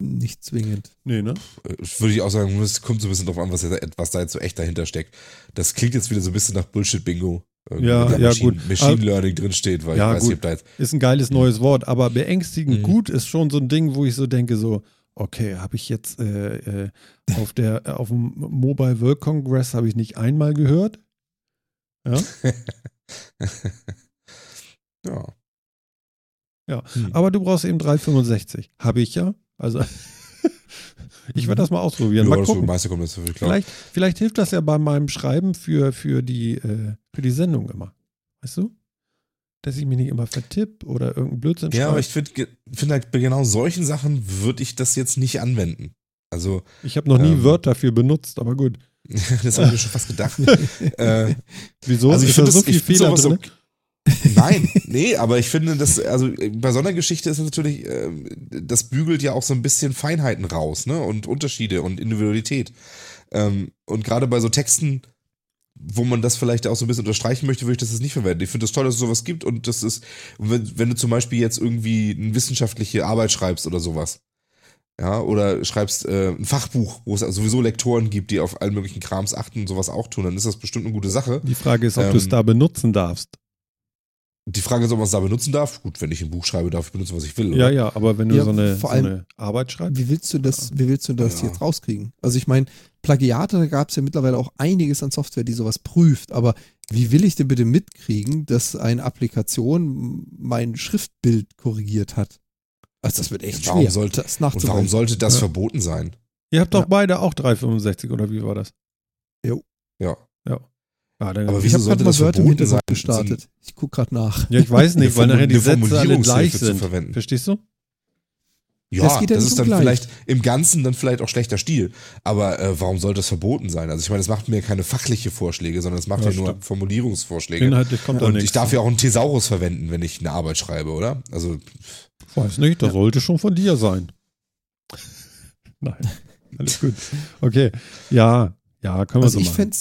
Nicht zwingend. Nee, ne? Äh, Würde ich auch sagen, es kommt so ein bisschen drauf an, was da jetzt so echt dahinter steckt. Das klingt jetzt wieder so ein bisschen nach Bullshit-Bingo. Ja, ja, Machine, gut. Machine Learning drinsteht, weil Ja, ich weiß gut. nicht, ob da jetzt. Ist ein geiles neues Wort, aber beängstigend Mhm. gut ist schon so ein Ding, wo ich so denke, so, okay, habe ich jetzt äh, äh, auf der äh, auf dem Mobile World Congress habe ich nicht einmal gehört. Ja, Ja. aber du brauchst eben 365. Habe ich ja. Also ich werde das mal ausprobieren. ja mal gucken. meiste kommt jetzt. Vielleicht, vielleicht hilft das ja bei meinem Schreiben für, für, die, äh, für die Sendung immer. Weißt du? Dass ich mich nicht immer vertipp oder irgendein Blödsinn Ja, aber schreibe. ich finde find halt bei genau solchen Sachen würde ich das jetzt nicht anwenden. Also, Ich habe noch nie ähm, Wörter dafür benutzt, aber gut. das habe ich mir schon fast gedacht. äh, Wieso? also ich finde so viel Fehler drin? okay. Nein, nee, aber ich finde, dass, also bei so einer Geschichte ist natürlich, ähm, das bügelt ja auch so ein bisschen Feinheiten raus, ne? Und Unterschiede und Individualität. Ähm, und gerade bei so Texten, wo man das vielleicht auch so ein bisschen unterstreichen möchte, würde ich das jetzt nicht verwenden. Ich finde es das toll, dass es sowas gibt und das ist, wenn, wenn du zum Beispiel jetzt irgendwie eine wissenschaftliche Arbeit schreibst oder sowas. Ja, oder schreibst äh, ein Fachbuch, wo es sowieso Lektoren gibt, die auf allen möglichen Krams achten und sowas auch tun, dann ist das bestimmt eine gute Sache. Die Frage ist, ob Ähm, du es da benutzen darfst. Die Frage ist, ob man es da benutzen darf. Gut, wenn ich ein Buch schreibe, darf ich benutzen, was ich will. Ja, oder? ja, aber wenn du Ja, so, eine, so vor allem- eine Arbeit schreibst. Wie willst du das, wie willst du das Ja. jetzt rauskriegen? Also ich meine, Plagiate, da gab es ja mittlerweile auch einiges an Software, die sowas prüft, aber wie will ich denn bitte mitkriegen, dass eine Applikation mein Schriftbild korrigiert hat? Also das wird echt Warum schwer, sollte- das Und warum sollte das Ja. verboten sein? Ihr habt doch Ja. beide auch 365 oder wie war das? Ja. Ja. Ja, dann, Aber Ich wieso habe sollte gerade mal das Wörter verboten sein, gestartet. Ich gucke gerade nach. ja, ich weiß nicht, weil Eine nachher die Sätze alle gleich Formulierungshilfe zu sind. verwenden. Verstehst du? Ja, Das geht ja das ist dann gleich. vielleicht im Ganzen dann vielleicht auch schlechter Stil. Aber äh, warum sollte das verboten sein? Also ich meine, das macht mir keine fachliche Vorschläge, sondern es macht Ja, ja, nur. Formulierungsvorschläge. Inhaltlich kommt da Und nichts. ich darf ja auch einen Thesaurus verwenden, wenn ich eine Arbeit schreibe, oder? Also Weiß nicht, das sollte schon von dir sein. Nein, alles gut. Okay, ja, ja, können wir Also so ich machen.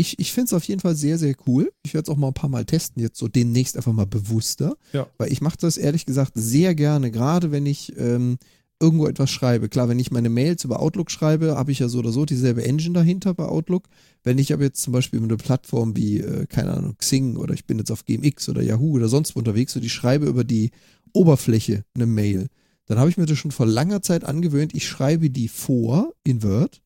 Ich, ich find's auf jeden Fall sehr, sehr cool. Ich werde es auch mal ein paar Mal testen, jetzt so demnächst einfach mal bewusster. Ja. Weil ich mache das ehrlich gesagt sehr gerne, gerade wenn ich ähm, irgendwo etwas schreibe. Klar, wenn ich meine Mails über Outlook schreibe, habe ich ja so oder so dieselbe Engine dahinter bei Outlook. Wenn ich aber jetzt zum Beispiel über eine Plattform wie, äh, keine Ahnung, Xing oder ich bin jetzt auf GMX oder Yahoo oder sonst wo unterwegs und ich schreibe über die Oberfläche eine Mail, dann habe ich mir das schon vor langer Zeit angewöhnt, ich schreibe die vor in Word,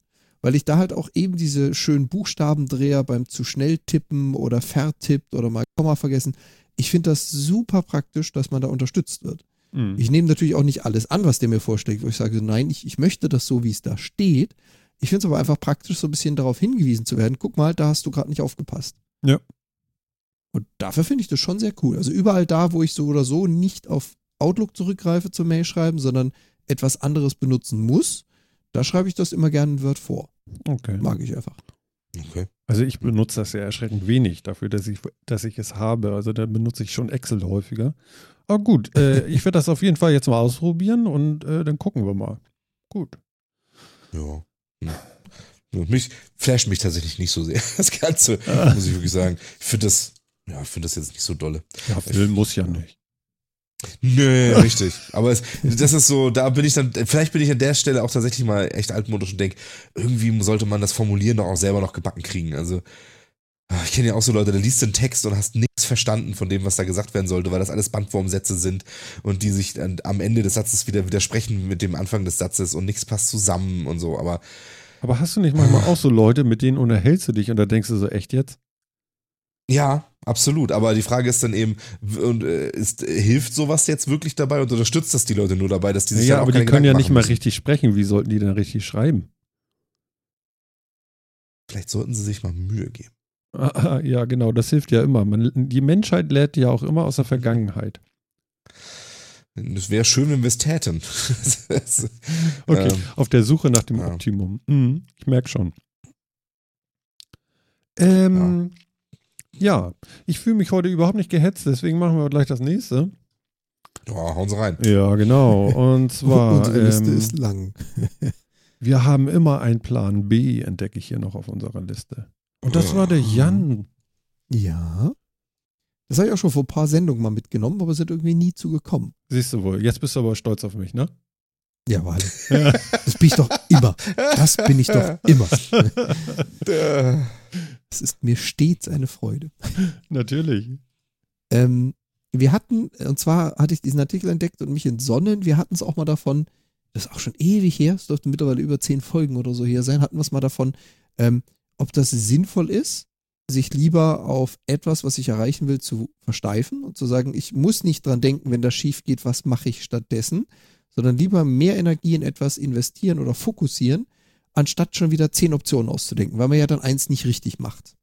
weil ich da halt auch eben diese schönen Buchstabendreher beim zu schnell tippen oder vertippt oder mal Komma vergessen. Ich finde das super praktisch, dass man da unterstützt wird. Mhm. Ich nehme natürlich auch nicht alles an, was der mir vorschlägt, wo ich sage, nein, ich, ich möchte das so, wie es da steht. Ich finde es aber einfach praktisch, so ein bisschen darauf hingewiesen zu werden. Guck mal, da hast du gerade nicht aufgepasst. Ja. Und dafür finde ich das schon sehr cool. Also überall da, wo ich so oder so nicht auf Outlook zurückgreife zum Mail schreiben, sondern etwas anderes benutzen muss, da schreibe ich das immer gerne in Word vor. Okay. Mag ich einfach. okay. Also ich benutze das ja erschreckend wenig dafür, dass ich, dass ich es habe. Also da benutze ich schon Excel häufiger. Aber gut, äh, ich werde das auf jeden Fall jetzt mal ausprobieren und äh, dann gucken wir mal. Gut. Ja. Hm. Mich flasht mich tatsächlich nicht so sehr. Das Ganze, muss ich wirklich sagen. Ich finde das, ja, ich finde das jetzt nicht so dolle. Ja, Film muss ja nicht. Nö, richtig. Aber es, das ist so, da bin ich dann, vielleicht bin ich an der Stelle auch tatsächlich mal echt altmodisch und denke, irgendwie sollte man das Formulieren doch auch selber noch gebacken kriegen. Also, ich kenne ja auch so Leute, da liest du einen Text und hast nichts verstanden von dem, was da gesagt werden sollte, weil das alles Bandwurmsätze sind und die sich dann am Ende des Satzes wieder widersprechen mit dem Anfang des Satzes und nichts passt zusammen und so. Aber Aber hast du nicht manchmal auch so Leute, mit denen unterhältst du dich und da denkst du so, echt jetzt? Ja, absolut. Aber die Frage ist dann eben, äh, ist, hilft sowas jetzt wirklich dabei und unterstützt das die Leute nur dabei, dass die sich Ja, aber die können ja Gedanken nicht machen mal müssen? richtig sprechen. Wie sollten die denn richtig schreiben? Vielleicht sollten sie sich mal Mühe geben. Ah, ja, genau, das hilft ja immer. Man, die Menschheit lernt ja auch immer aus der Vergangenheit. Es wäre schön, wenn wir es täten. Okay, Ähm, auf der Suche nach dem ja. Optimum. Mhm, ich merke schon. Ähm, ja. Ich fühle mich heute überhaupt nicht gehetzt, deswegen machen wir gleich das nächste. ja, hauen sie rein. Ja, genau. Und zwar, Unsere Liste ähm, ist lang. wir haben immer einen Plan B, entdecke ich hier noch auf unserer Liste. Und das war der Jan. Ja. Das habe ich auch schon vor ein paar Sendungen mal mitgenommen, aber sind irgendwie nie zugekommen. Siehst du wohl, jetzt bist du aber stolz auf mich, ne? Ja, weil. Das bin ich doch immer. Das bin ich doch immer. Es ist mir stets eine Freude. Natürlich. Ähm, wir hatten, und zwar hatte ich diesen Artikel entdeckt und mich entsonnen, wir hatten es auch mal davon, das ist auch schon ewig her, es dürfte mittlerweile über zehn Folgen oder so her sein, hatten wir es mal davon, ähm, ob das sinnvoll ist, sich lieber auf etwas, was ich erreichen will, zu versteifen und zu sagen, ich muss nicht dran denken, wenn das schief geht, was mache ich stattdessen, sondern lieber mehr Energie in etwas investieren oder fokussieren, anstatt schon wieder zehn Optionen auszudenken, weil man ja dann eins nicht richtig macht.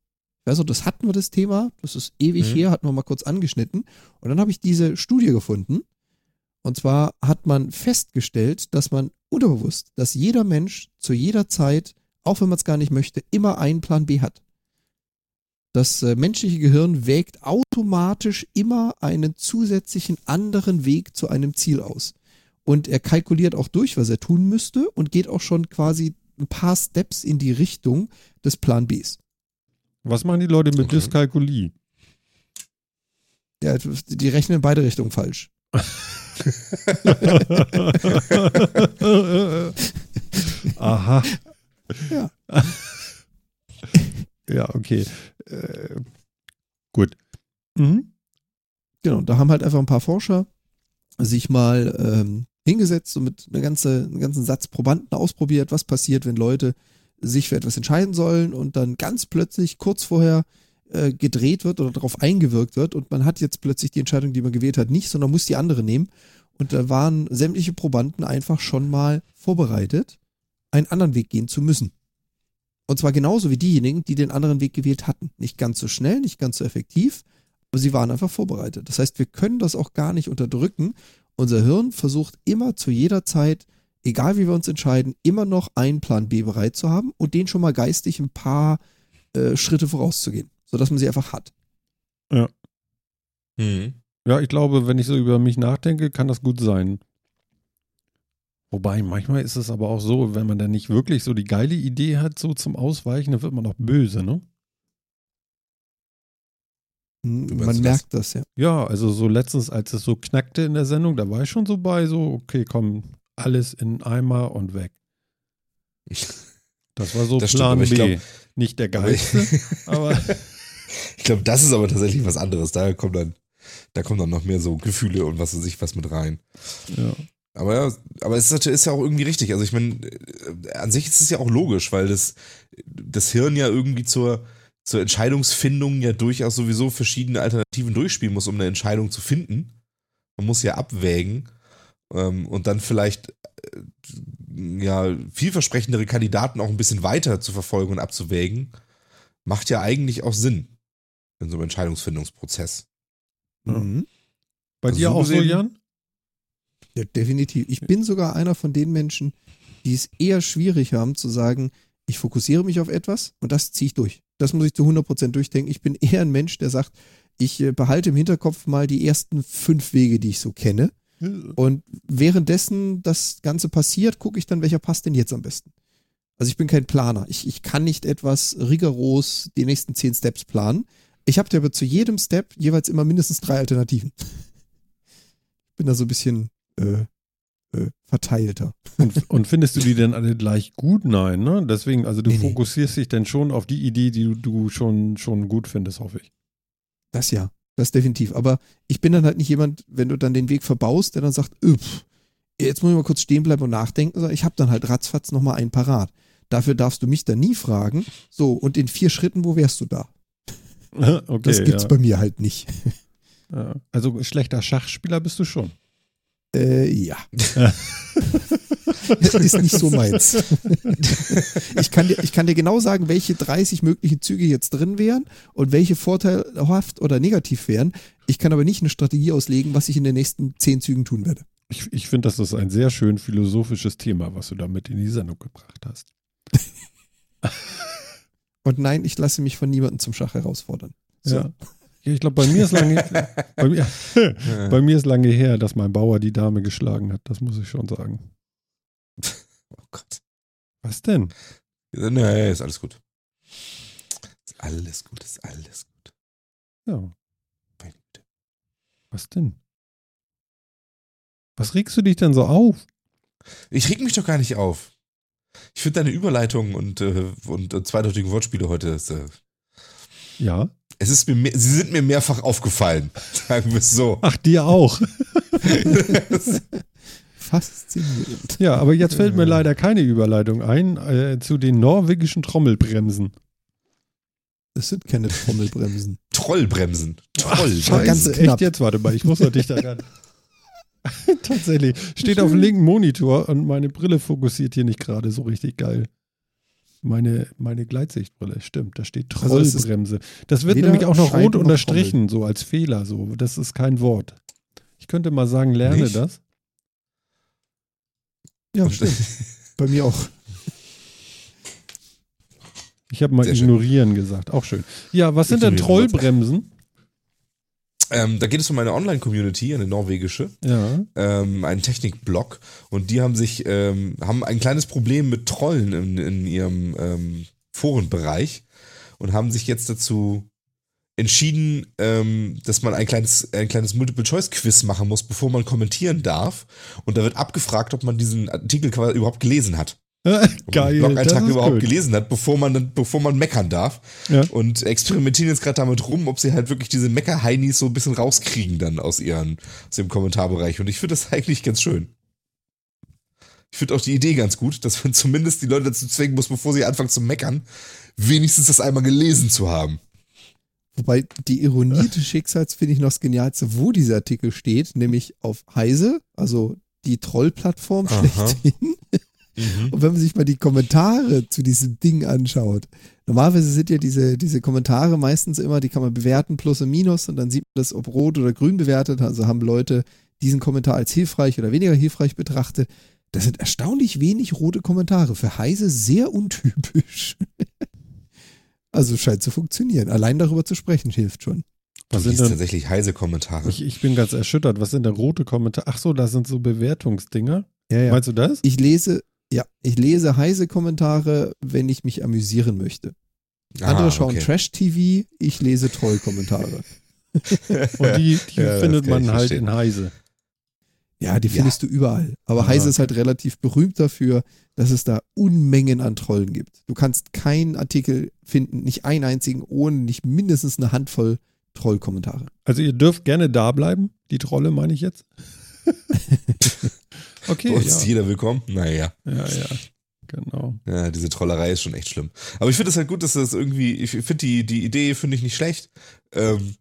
Also das hatten wir das Thema, das ist ewig Mhm. her, hatten wir mal kurz angeschnitten. Und dann habe ich diese Studie gefunden. Und zwar hat man festgestellt, dass man unterbewusst, dass jeder Mensch zu jeder Zeit, auch wenn man es gar nicht möchte, immer einen Plan B hat. Das äh, menschliche Gehirn wägt automatisch immer einen zusätzlichen anderen Weg zu einem Ziel aus. Und er kalkuliert auch durch, was er tun müsste und geht auch schon quasi ein paar Steps in die Richtung des Plan Bs. Was machen die Leute mit Okay. Dyskalkulie? Ja, die rechnen in beide Richtungen falsch. Aha. Ja. ja, okay. Äh, gut. Mhm. Genau, da haben halt einfach ein paar Forscher sich mal ähm, hingesetzt und mit einer ganze, einem ganzen Satz Probanden ausprobiert, was passiert, wenn Leute sich für etwas entscheiden sollen und dann ganz plötzlich kurz vorher äh, gedreht wird oder darauf eingewirkt wird und man hat jetzt plötzlich die Entscheidung, die man gewählt hat, nicht, sondern muss die andere nehmen. Und da waren sämtliche Probanden einfach schon mal vorbereitet, einen anderen Weg gehen zu müssen. Und zwar genauso wie diejenigen, die den anderen Weg gewählt hatten. Nicht ganz so schnell, nicht ganz so effektiv, aber sie waren einfach vorbereitet. Das heißt, wir können das auch gar nicht unterdrücken. Unser Hirn versucht immer zu jeder Zeit, egal wie wir uns entscheiden, immer noch einen Plan B bereit zu haben und den schon mal geistig ein paar äh, Schritte vorauszugehen, sodass man sie einfach hat. Mhm. Ja, ich glaube, wenn ich so über mich nachdenke, kann das gut sein. Wobei, manchmal ist es aber auch so, wenn man dann nicht wirklich so die geile Idee hat, so zum Ausweichen, dann wird man auch böse, ne? Hm, Man das? merkt das, ja. Ja, also so letztens, als es so knackte in der Sendung, da war ich schon so bei, so, okay, komm, alles in Eimer und weg. Das war so Das stimmt, Plan ich B. glaub- nicht der geilste, ich, aber ich glaube, das ist aber tatsächlich was anderes. Da kommt dann, da kommen dann noch mehr so Gefühle und was weiß ich was mit rein. ja. Aber ja, aber es ist, ist ja auch irgendwie richtig. Also ich meine, äh, an sich ist es ja auch logisch, weil das, das Hirn ja irgendwie zur, zur Entscheidungsfindung ja durchaus sowieso verschiedene Alternativen durchspielen muss, um eine Entscheidung zu finden. Man muss ja abwägen ähm, und dann vielleicht äh, ja vielversprechendere Kandidaten auch ein bisschen weiter zu verfolgen und abzuwägen, macht ja eigentlich auch Sinn in so einem Entscheidungsfindungsprozess. Mhm. Bei Also dir so auch so, gesehen- Jan? Ja, definitiv. Ich bin sogar einer von den Menschen, die es eher schwierig haben zu sagen, ich fokussiere mich auf etwas und das ziehe ich durch. Das muss ich zu 100% durchdenken. Ich bin eher ein Mensch, der sagt, ich äh, behalte im Hinterkopf mal die ersten fünf Wege, die ich so kenne. Und währenddessen das Ganze passiert, gucke ich dann, welcher passt denn jetzt am besten. Also ich bin kein Planer. Ich, ich kann nicht etwas rigoros die nächsten zehn Steps planen. Ich habe aber zu jedem Step jeweils immer mindestens drei Alternativen. Ich bin da so ein bisschen äh, äh, verteilter. Und, und findest du die denn alle gleich gut? Nein, ne? Deswegen, also du Nee, nee. fokussierst dich denn schon auf die Idee, die du, du schon, schon gut findest, hoffe ich. Das ja, das definitiv. Aber ich bin dann halt nicht jemand, wenn du dann den Weg verbaust, der dann sagt, "Ö, pff, jetzt muss ich mal kurz stehen bleiben und nachdenken, sondern ich habe dann halt ratzfatz nochmal einen parat. Dafür darfst du mich dann nie fragen, so, und in vier Schritten, wo wärst du da? okay, Das gibt's ja. bei mir halt nicht. Also schlechter Schachspieler bist du schon. Äh, ja. das ist nicht so meins. ich, kann dir, ich kann dir genau sagen, welche 30 möglichen Züge jetzt drin wären und welche vorteilhaft oder negativ wären. Ich kann aber nicht eine Strategie auslegen, was ich in den nächsten 10 Zügen tun werde. Ich, ich finde, das ist ein sehr schön philosophisches Thema, was du damit in die Sendung gebracht hast. Und nein, ich lasse mich von niemandem zum Schach herausfordern. So. Ja. Ja ich glaube, bei mir ist lange, bei mir, bei mir ist lange her, dass mein Bauer die Dame geschlagen hat. Das muss ich schon sagen. Oh Gott. Was denn? Nee, ist alles gut. Ist alles gut, ist alles gut. Ja, Meine Güte. was denn? Was regst du dich denn so auf? Ich reg mich doch gar nicht auf. Ich finde deine Überleitung und, äh, und äh, zweideutigen Wortspiele heute, ist, äh, Ja. Es ist mir, mehr, sie sind mir mehrfach aufgefallen, sagen wir es so. Ach, dir auch. Faszinierend. Ja, aber jetzt fällt mir leider keine Überleitung ein äh, zu den norwegischen Trommelbremsen. Das sind keine Trommelbremsen. Trollbremsen. Troll. Scheiße. ganz Echt knapp. jetzt? Warte mal, ich muss doch dich da gerade. Tatsächlich. Steht auf dem linken Monitor und meine Brille fokussiert hier nicht gerade so richtig geil. Meine, meine Gleitsichtbrille, stimmt, da steht Also Trollbremse. Das wird nämlich auch noch rot unterstrichen, so als Fehler. So. Das ist kein Wort. Ich könnte mal sagen, lerne Nicht? das. Ja, stimmt. Bei mir auch. Ich habe mal Sehr schön. ignorieren gesagt. Auch schön. Ja, was sind denn Trollbremsen? Ähm, da geht es um eine Online-Community, eine norwegische, Ja. ähm, einen Technikblog und die haben sich, ähm, haben ein kleines Problem mit Trollen in, in ihrem ähm, Forenbereich und haben sich jetzt dazu entschieden, ähm, dass man ein kleines, ein kleines Multiple-Choice-Quiz machen muss, bevor man kommentieren darf. Und da wird abgefragt, ob man diesen Artikel quasi überhaupt gelesen hat. Geil. Blog-Eintrag überhaupt gut. gelesen hat, bevor man, bevor man meckern darf. Ja. Und experimentieren jetzt gerade damit rum, ob sie halt wirklich diese Mecker-Heinis so ein bisschen rauskriegen dann aus, ihren, aus ihrem Kommentarbereich. Und ich finde das eigentlich ganz schön. Ich finde auch die Idee ganz gut, dass man zumindest die Leute dazu zwingen muss, bevor sie anfangen zu meckern, wenigstens das einmal gelesen zu haben. Wobei die Ironie des Schicksals finde ich noch das Genialste, wo dieser Artikel steht, nämlich auf Heise, also die Trollplattform Aha. Schlechthin. Und wenn man sich mal die Kommentare zu diesem Ding anschaut, normalerweise sind ja diese, diese Kommentare meistens immer, die kann man bewerten, plus und minus, und dann sieht man das, ob rot oder grün bewertet. Also haben Leute diesen Kommentar als hilfreich oder weniger hilfreich betrachtet. Das sind erstaunlich wenig rote Kommentare. Für Heise sehr untypisch. also scheint zu funktionieren. Allein darüber zu sprechen hilft schon. Du Was sind liest denn, tatsächlich heise Kommentare. ich, ich bin ganz erschüttert. Was sind denn rote Kommentare? Ach so, das sind so Bewertungsdinger. Ja, ja. Meinst du das? Ich lese, ja, ich lese heise Kommentare, wenn ich mich amüsieren möchte. Andere Ah, schauen okay. Trash-TV, ich lese Troll-Kommentare. Und die, die Ja, findet man halt verstehen. in Heise. Ja, die findest du überall. Aber Ah, Heise ist halt relativ berühmt dafür, dass es da Unmengen an Trollen gibt. Du kannst keinen Artikel finden, nicht einen einzigen, ohne nicht mindestens eine Handvoll Troll-Kommentare. Also ihr dürft gerne da bleiben. Die Trolle meine ich jetzt. okay, Bei uns ist ja. jeder willkommen. Naja. ja, ja, genau. Ja, diese Trollerei ist schon echt schlimm. Aber ich finde es halt gut, dass das irgendwie, ich finde die, die Idee finde ich nicht schlecht. Ähm,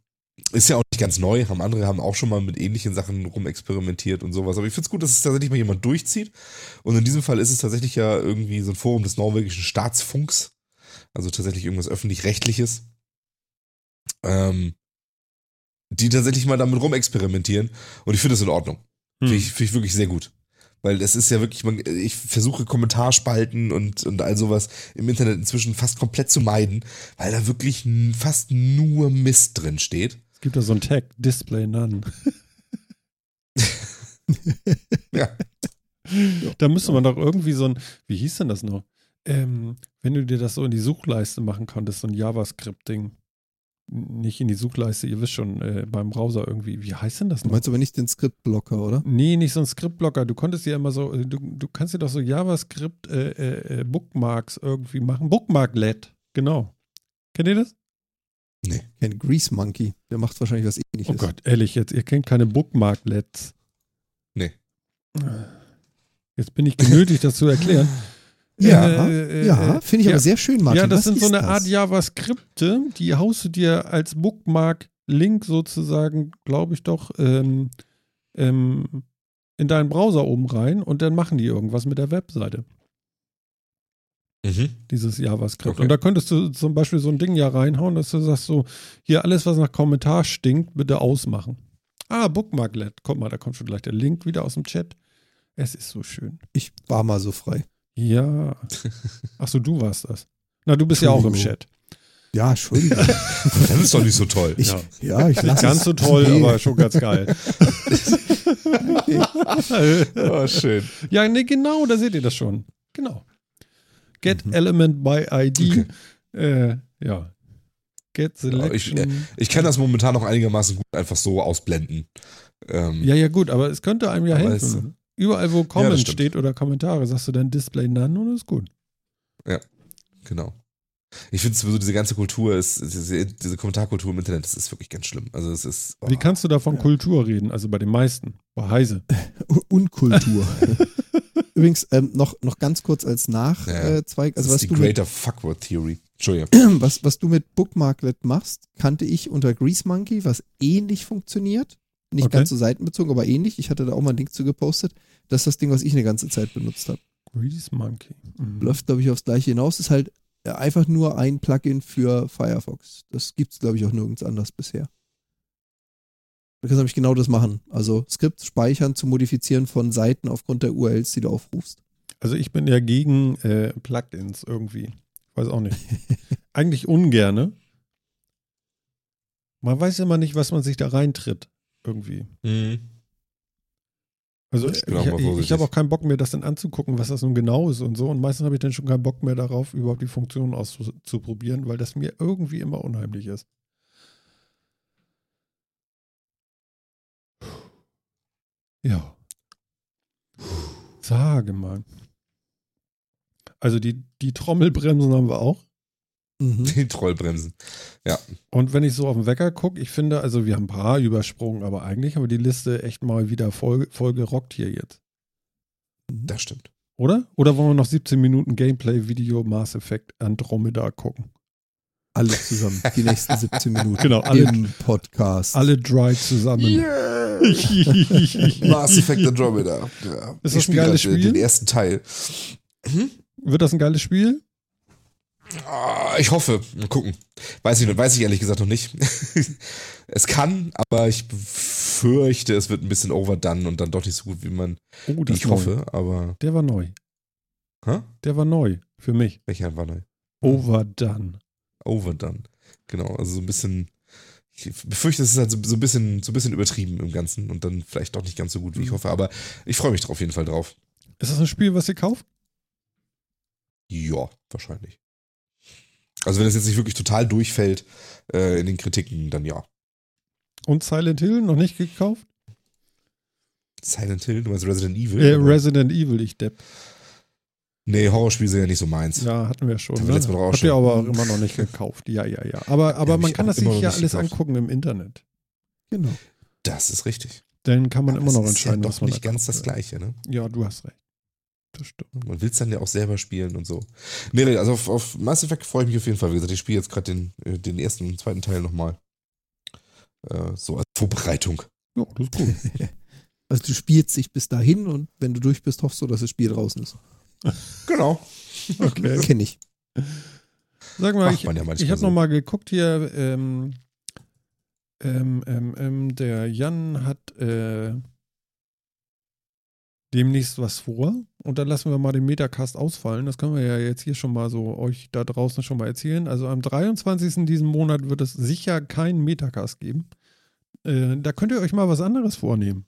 ist ja auch nicht ganz neu, haben andere haben auch schon mal mit ähnlichen Sachen rumexperimentiert und sowas. Aber ich finde es gut, dass es tatsächlich mal jemand durchzieht. Und in diesem Fall ist es tatsächlich ja irgendwie so ein Forum des norwegischen Staatsfunks. Also tatsächlich irgendwas öffentlich-rechtliches. Ähm, die tatsächlich mal damit rumexperimentieren. Und ich finde das in Ordnung. Hm. Finde ich, find ich wirklich sehr gut. Weil es ist ja wirklich, man, ich versuche Kommentarspalten und, und all sowas im Internet inzwischen fast komplett zu meiden, weil da wirklich fast nur Mist drin steht. Es gibt da so ein Tag, Display None. Ja. Da müsste man doch irgendwie so ein, wie hieß denn das noch? Ähm, wenn du dir das so in die Suchleiste machen konntest, so ein JavaScript-Ding. Nicht in die Suchleiste, ihr wisst schon, äh, beim Browser irgendwie. Wie heißt denn das Du noch? meinst aber nicht den Skriptblocker, oder? Nee, nicht so ein Skriptblocker. Du konntest dir immer so, äh, du, du kannst dir doch so JavaScript äh, äh, äh, Bookmarks irgendwie machen. Bookmarklet, genau. Kennt ihr das? Kein Grease Monkey. Der macht wahrscheinlich was ähnliches. Oh Gott, ehrlich, jetzt, ihr kennt keine Bookmarklets. Nee. Jetzt bin ich genötigt, das zu erklären. Ja, Äh, äh, ja, äh, finde ich ja. aber sehr schön, Martin. ja, das Was sind so eine das? Art JavaScripte, die haust du dir als Bookmark-Link sozusagen, glaube ich doch, ähm, ähm, in deinen Browser oben rein und dann machen die irgendwas mit der Webseite, Mhm. dieses JavaScript. Okay. Und da könntest du zum Beispiel so ein Ding ja reinhauen, dass du sagst so, hier alles, was nach Kommentar stinkt, bitte ausmachen. Ah, Bookmarklet. Guck mal, da kommt schon gleich der Link wieder aus dem Chat. Es ist so schön. Ich war mal so frei. Ja. Achso, du warst das. Na, du bist ja auch im. Chat. Ja, Entschuldigung. Das ist doch nicht so toll. Ich, Ja. ja. ich Nicht lasse ganz es. so toll, Nee. aber schon ganz geil. Oh, schön. ja, nee, genau, da seht ihr das schon. Genau. Get Element by ID. Okay. Äh, ja. Get Selection. Ja, Ich kann das momentan noch einigermaßen gut einfach so ausblenden. Ähm, ja, ja, gut, aber es könnte einem ja helfen. Überall, wo Comment stimmt. steht oder Kommentare, sagst du dann Display None und ist gut. Genau. Ich finde so diese ganze Kultur ist, diese, diese Kommentarkultur im Internet, das ist wirklich ganz schlimm. Also es ist. oh. Wie kannst du da von Kultur reden? Also bei den meisten. Bei Heise. Unkultur. Übrigens, ähm, noch, noch ganz kurz als Ja, Nachzweig, das also was ist die du, mit, Greater Fuckword Theory. Entschuldigung. was, was du mit Bookmarklet machst, kannte ich unter Grease Monkey, was ähnlich funktioniert. Nicht Okay. ganz so seitenbezogen, aber ähnlich. Ich hatte da auch mal ein Ding zu gepostet. Das ist das Ding, was ich eine ganze Zeit benutzt habe. Grease Monkey. Mhm. Läuft, glaube ich, aufs gleiche hinaus. Ist halt äh, einfach nur ein Plugin für Firefox. Das gibt es, glaube ich, auch nirgends anders bisher. Du kannst nämlich genau das machen. Also Skript speichern, zu modifizieren von Seiten aufgrund der URLs, die du aufrufst. Also ich bin ja gegen äh, Plugins irgendwie. Ich weiß auch nicht. Eigentlich ungerne. Man weiß immer nicht, was man sich da reintritt. Irgendwie. Mhm. Also Ich ich, ich, habe auch keinen Bock mehr, das dann anzugucken, was das nun genau ist und so. Und meistens habe ich dann schon keinen Bock mehr darauf, überhaupt die Funktionen auszuprobieren, weil das mir irgendwie immer unheimlich ist. Ja. Sage mal. Also die, die Trommelbremsen haben wir auch. Mhm. Die Trollbremsen. Und wenn ich so auf den Wecker gucke, ich finde, also wir haben ein paar übersprungen, aber eigentlich haben wir die Liste echt mal wieder voll, voll gerockt hier jetzt. Das stimmt. Oder? Oder wollen wir noch 17 Minuten Gameplay-Video Mass Effect Andromeda gucken? Alle zusammen. Die nächsten 17 Minuten. Genau, alle- Im Podcast. Alle dry zusammen. Mass Effect Andromeda. Ja. Ist das Ich ein geiles Spiel? Den ersten Teil. Hm? Wird das ein geiles Spiel? Ah, Ich hoffe. Mal gucken. Weiß ich, weiß ich ehrlich gesagt noch nicht. es kann, aber ich befürchte, es wird ein bisschen overdone und dann doch nicht so gut, wie man. Oh, ich neu. hoffe, aber. Der war neu. Hä? Der war neu für mich. Welcher war neu? Overdone. Overdone. Genau, also so ein bisschen. Ich befürchte, es ist halt so, so, ein bisschen, so ein bisschen übertrieben im Ganzen und dann vielleicht doch nicht ganz so gut, wie ich Mhm. hoffe, aber ich freue mich drauf, auf jeden Fall drauf. Ist das ein Spiel, was ihr kauft? Ja, wahrscheinlich. Also, wenn es jetzt nicht wirklich total durchfällt äh, in den Kritiken, dann ja. Und Silent Hill noch nicht gekauft? Silent Hill, du meinst Resident Evil? Äh? Resident Evil, ich depp. nee, Horrorspiele sind ja nicht so meins. Ja, hatten wir schon. Wir Ne? ihr schon. aber auch immer noch nicht gekauft. Ja, ja, ja. Aber, aber hab man kann das sich ja alles gekauft. angucken im Internet. Genau. Das ist richtig. Dann kann man Aber immer noch es entscheiden, ja was doch man nicht ganz das Gleiche, ne? Ja, du hast recht. Das stimmt. Man will es dann ja auch selber spielen und so. Nee, nee, also auf, auf Mass Effect freue ich mich auf jeden Fall. Wie gesagt, ich spiele jetzt gerade den, äh, den ersten und zweiten Teil nochmal. Äh, so als Vorbereitung. Ja, das ist gut. Also du spielst dich bis dahin und wenn du durch bist, hoffst du, dass das Spiel draußen ist. Genau. Okay. Kenne ich. Sag mal, Macht ich, ja ich habe so. noch mal geguckt hier. Ähm, ähm, ähm, ähm, der Jan hat äh, demnächst was vor. Und dann lassen wir mal den Metacast ausfallen. Das können wir ja jetzt hier schon mal so euch da draußen schon mal erzählen. Also am 23. diesen Monat wird es sicher keinen Metacast geben. Äh, da könnt ihr euch mal was anderes vornehmen.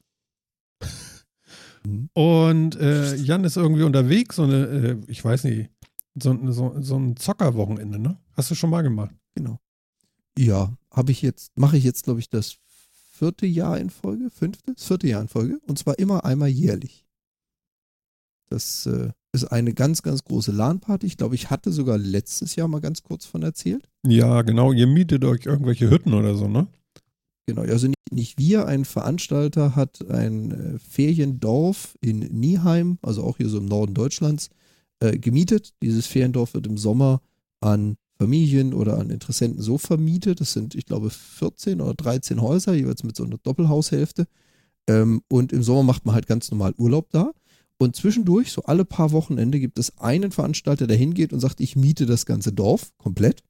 Mhm. Und äh, Jan ist irgendwie unterwegs, so eine, äh, ich weiß nicht, so, so, so ein Zockerwochenende, ne? Hast du schon mal gemacht? Genau. Ja, habe ich jetzt, mache ich jetzt, glaube ich, das vierte Jahr in Folge, fünfte, das vierte Jahr in Folge und zwar immer einmal jährlich. Das äh, ist eine ganz, ganz große LAN-Party. Ich glaube, ich hatte sogar letztes Jahr mal ganz kurz von erzählt. Ja, genau. Ihr mietet euch irgendwelche Hütten oder so, ne? Genau, also nicht, nicht wir, ein Veranstalter hat ein äh, Feriendorf in Nieheim, also auch hier so im Norden Deutschlands, äh, gemietet. Dieses Feriendorf wird im Sommer an Familien oder an Interessenten so vermietet. Das sind, ich glaube, 14 oder 13 Häuser, jeweils mit so einer Doppelhaushälfte. Ähm, und im Sommer macht man halt ganz normal Urlaub da. Und zwischendurch, so alle paar Wochenende, gibt es einen Veranstalter, der hingeht und sagt, ich miete das ganze Dorf komplett.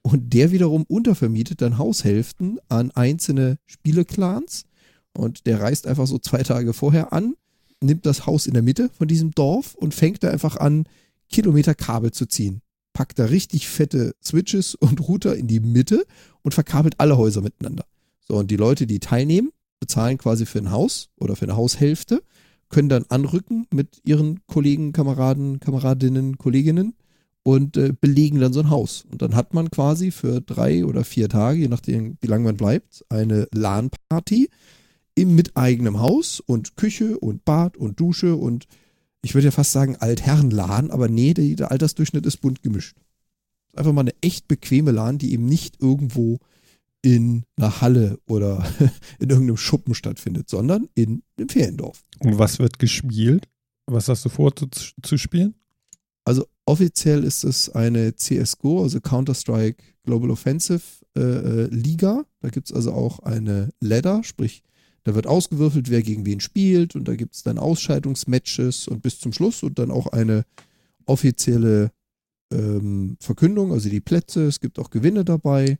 Und der wiederum untervermietet dann Haushälften an einzelne Spieleclans. Und der reist einfach so zwei Tage vorher an, nimmt das Haus in der Mitte von diesem Dorf und fängt da einfach an, Kilometer Kabel zu ziehen. Packt da richtig fette Switches und Router in die Mitte und verkabelt alle Häuser miteinander. So, und die Leute, die teilnehmen, bezahlen quasi für ein Haus oder für eine Haushälfte, können dann anrücken mit ihren Kollegen, Kameraden, Kameradinnen, Kolleginnen und äh, belegen dann so ein Haus. Und dann hat man quasi für drei oder vier Tage, je nachdem, wie lange man bleibt, eine LAN-Party mit eigenem Haus und Küche und Bad und Dusche und ich würde ja fast sagen Altherren-LAN, aber nee, der, der Altersdurchschnitt ist bunt gemischt. Einfach mal eine echt bequeme LAN, die eben nicht irgendwo in einer Halle oder in irgendeinem Schuppen stattfindet, sondern in einem Feriendorf. Und was wird gespielt? Was hast du vor zu, zu spielen? Also offiziell ist es eine CSGO, also Counter-Strike Global Offensive äh, äh, Liga. Da gibt es also auch eine Ladder, sprich, da wird ausgewürfelt, wer gegen wen spielt und da gibt es dann Ausscheidungsmatches und bis zum Schluss und dann auch eine offizielle ähm, Verkündung, also die Plätze, es gibt auch Gewinne dabei.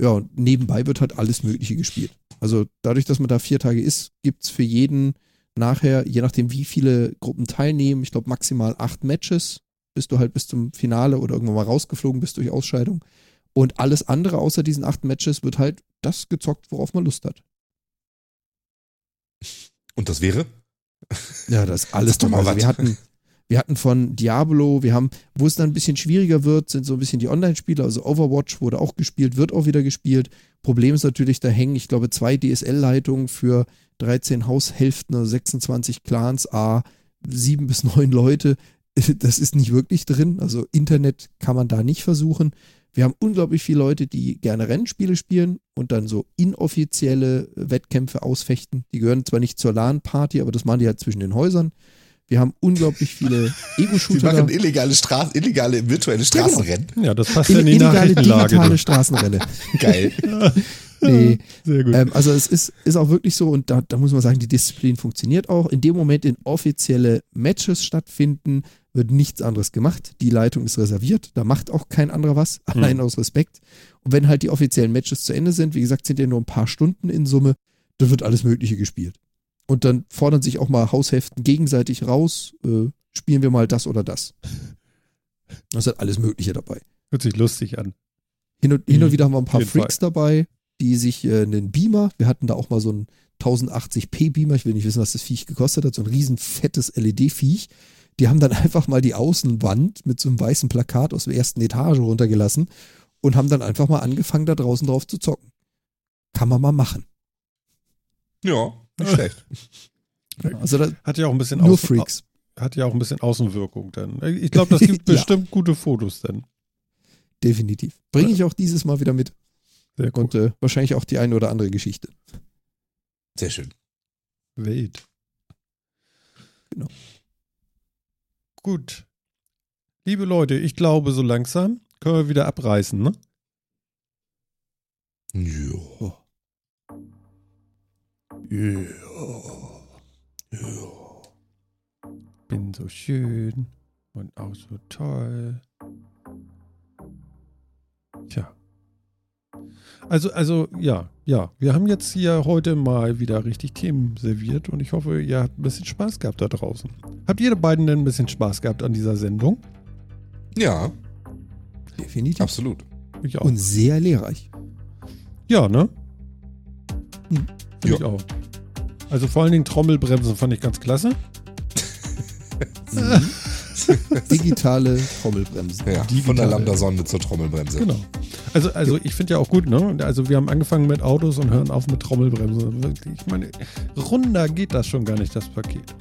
Ja, und nebenbei wird halt alles Mögliche gespielt. Also dadurch, dass man da vier Tage ist, gibt es für jeden nachher, je nachdem wie viele Gruppen teilnehmen, ich glaube maximal acht Matches, bis du halt bis zum Finale oder irgendwann mal rausgeflogen bist durch Ausscheidung. Und alles andere außer diesen acht Matches wird halt das gezockt, worauf man Lust hat. Und das wäre? Ja, das ist alles doch mal. Also was. wir hatten, wir hatten von Diablo, wir haben, wo es dann ein bisschen schwieriger wird, sind so ein bisschen die Online-Spiele, also Overwatch wurde auch gespielt, wird auch wieder gespielt. Problem ist natürlich, da hängen, ich glaube, zwei DSL-Leitungen für 13 Haushälften, also 26 Clans, A, sieben bis neun Leute. Das ist nicht wirklich drin. Also Internet kann man da nicht versuchen. Wir haben unglaublich viele Leute, die gerne Rennspiele spielen und dann so inoffizielle Wettkämpfe ausfechten. Die gehören zwar nicht zur LAN-Party, aber das machen die halt zwischen den Häusern. Wir haben unglaublich viele Die Ego-Shooter. machen da. illegale, Straßen, illegale virtuelle genau. Straßenrennen. Ja, das passt ja in die illegale digitale du. Straßenrennen. Geil. Nee. Sehr gut. Ähm, also es ist, ist auch wirklich so, und da, da muss man sagen, die Disziplin funktioniert auch. In dem Moment, in offizielle Matches stattfinden, wird nichts anderes gemacht. Die Leitung ist reserviert, da macht auch kein anderer was, allein aus Respekt. Und wenn halt die offiziellen Matches zu Ende sind, wie gesagt, sind ja nur ein paar Stunden in Summe, dann wird alles Mögliche gespielt. Und dann fordern sich auch mal Haushälften gegenseitig raus, äh, spielen wir mal das oder das. Da ist halt alles Mögliche dabei. Hört sich lustig an. Hin und, hin Mhm, und wieder haben wir ein paar Freaks dabei, die sich äh, einen Beamer, wir hatten da auch mal so einen 1080p Beamer, ich will nicht wissen, was das Viech gekostet hat, so ein riesen fettes LED-Viech. Die haben dann einfach mal die Außenwand mit so einem weißen Plakat aus der ersten Etage runtergelassen und haben dann einfach mal angefangen, da draußen drauf zu zocken. Kann man mal machen. Ja, nicht schlecht. Also da, Hat ja auch ein bisschen nur Außen- Freaks. Hat ja auch ein bisschen Außenwirkung dann. Ich glaube, das gibt Ja. bestimmt gute Fotos dann. Definitiv. Bringe ich auch dieses Mal wieder mit Sehr cool. und äh, wahrscheinlich auch die eine oder andere Geschichte. Sehr schön. Wild. Genau. Gut. Liebe Leute, ich glaube, so langsam können wir wieder abreißen, ne? Ja. Bin so schön und auch so toll. Tja. Also, also, ja, ja. Wir haben jetzt hier heute mal wieder richtig Themen serviert und ich hoffe, ihr habt ein bisschen Spaß gehabt da draußen. Habt ihr beiden denn ein bisschen Spaß gehabt an dieser Sendung? Ja, Definitiv. absolut. Ich auch. Und sehr lehrreich. Ja, ne? Hm. Find Ja. Ich auch. Also vor allen Dingen Trommelbremsen fand ich ganz klasse. Digitale Trommelbremsen. Ja, Digitale- von der Lambda-Sonde zur Trommelbremse. Genau. Also, also ich finde ja auch gut, ne? Also wir haben angefangen mit Autos und hören auf mit Trommelbremsen. Wirklich, Ich meine, runder geht das schon gar nicht, das Paket.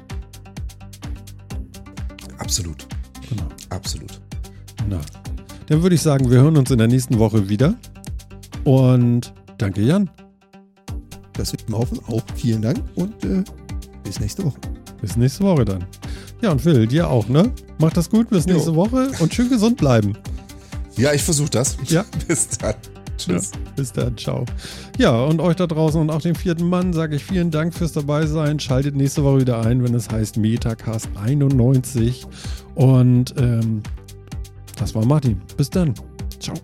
Absolut, Genau. absolut. Na. Dann würde ich sagen, wir hören uns in der nächsten Woche wieder. Und danke, Jan. Das wird mir auch, auch vielen Dank und äh, bis nächste Woche. Bis nächste Woche dann. Ja, und Phil, dir auch, ne? Macht das gut, bis Jo. nächste Woche und schön gesund bleiben. Ja, ich versuche das. Ja. Bis dann. Tschüss. Ja, bis dann, ciao. Ja, und euch da draußen und auch dem vierten Mann sage ich vielen Dank fürs dabei sein. Schaltet nächste Woche wieder ein, wenn es heißt Metacast 91. Und ähm, das war Martin. Bis dann. Ciao.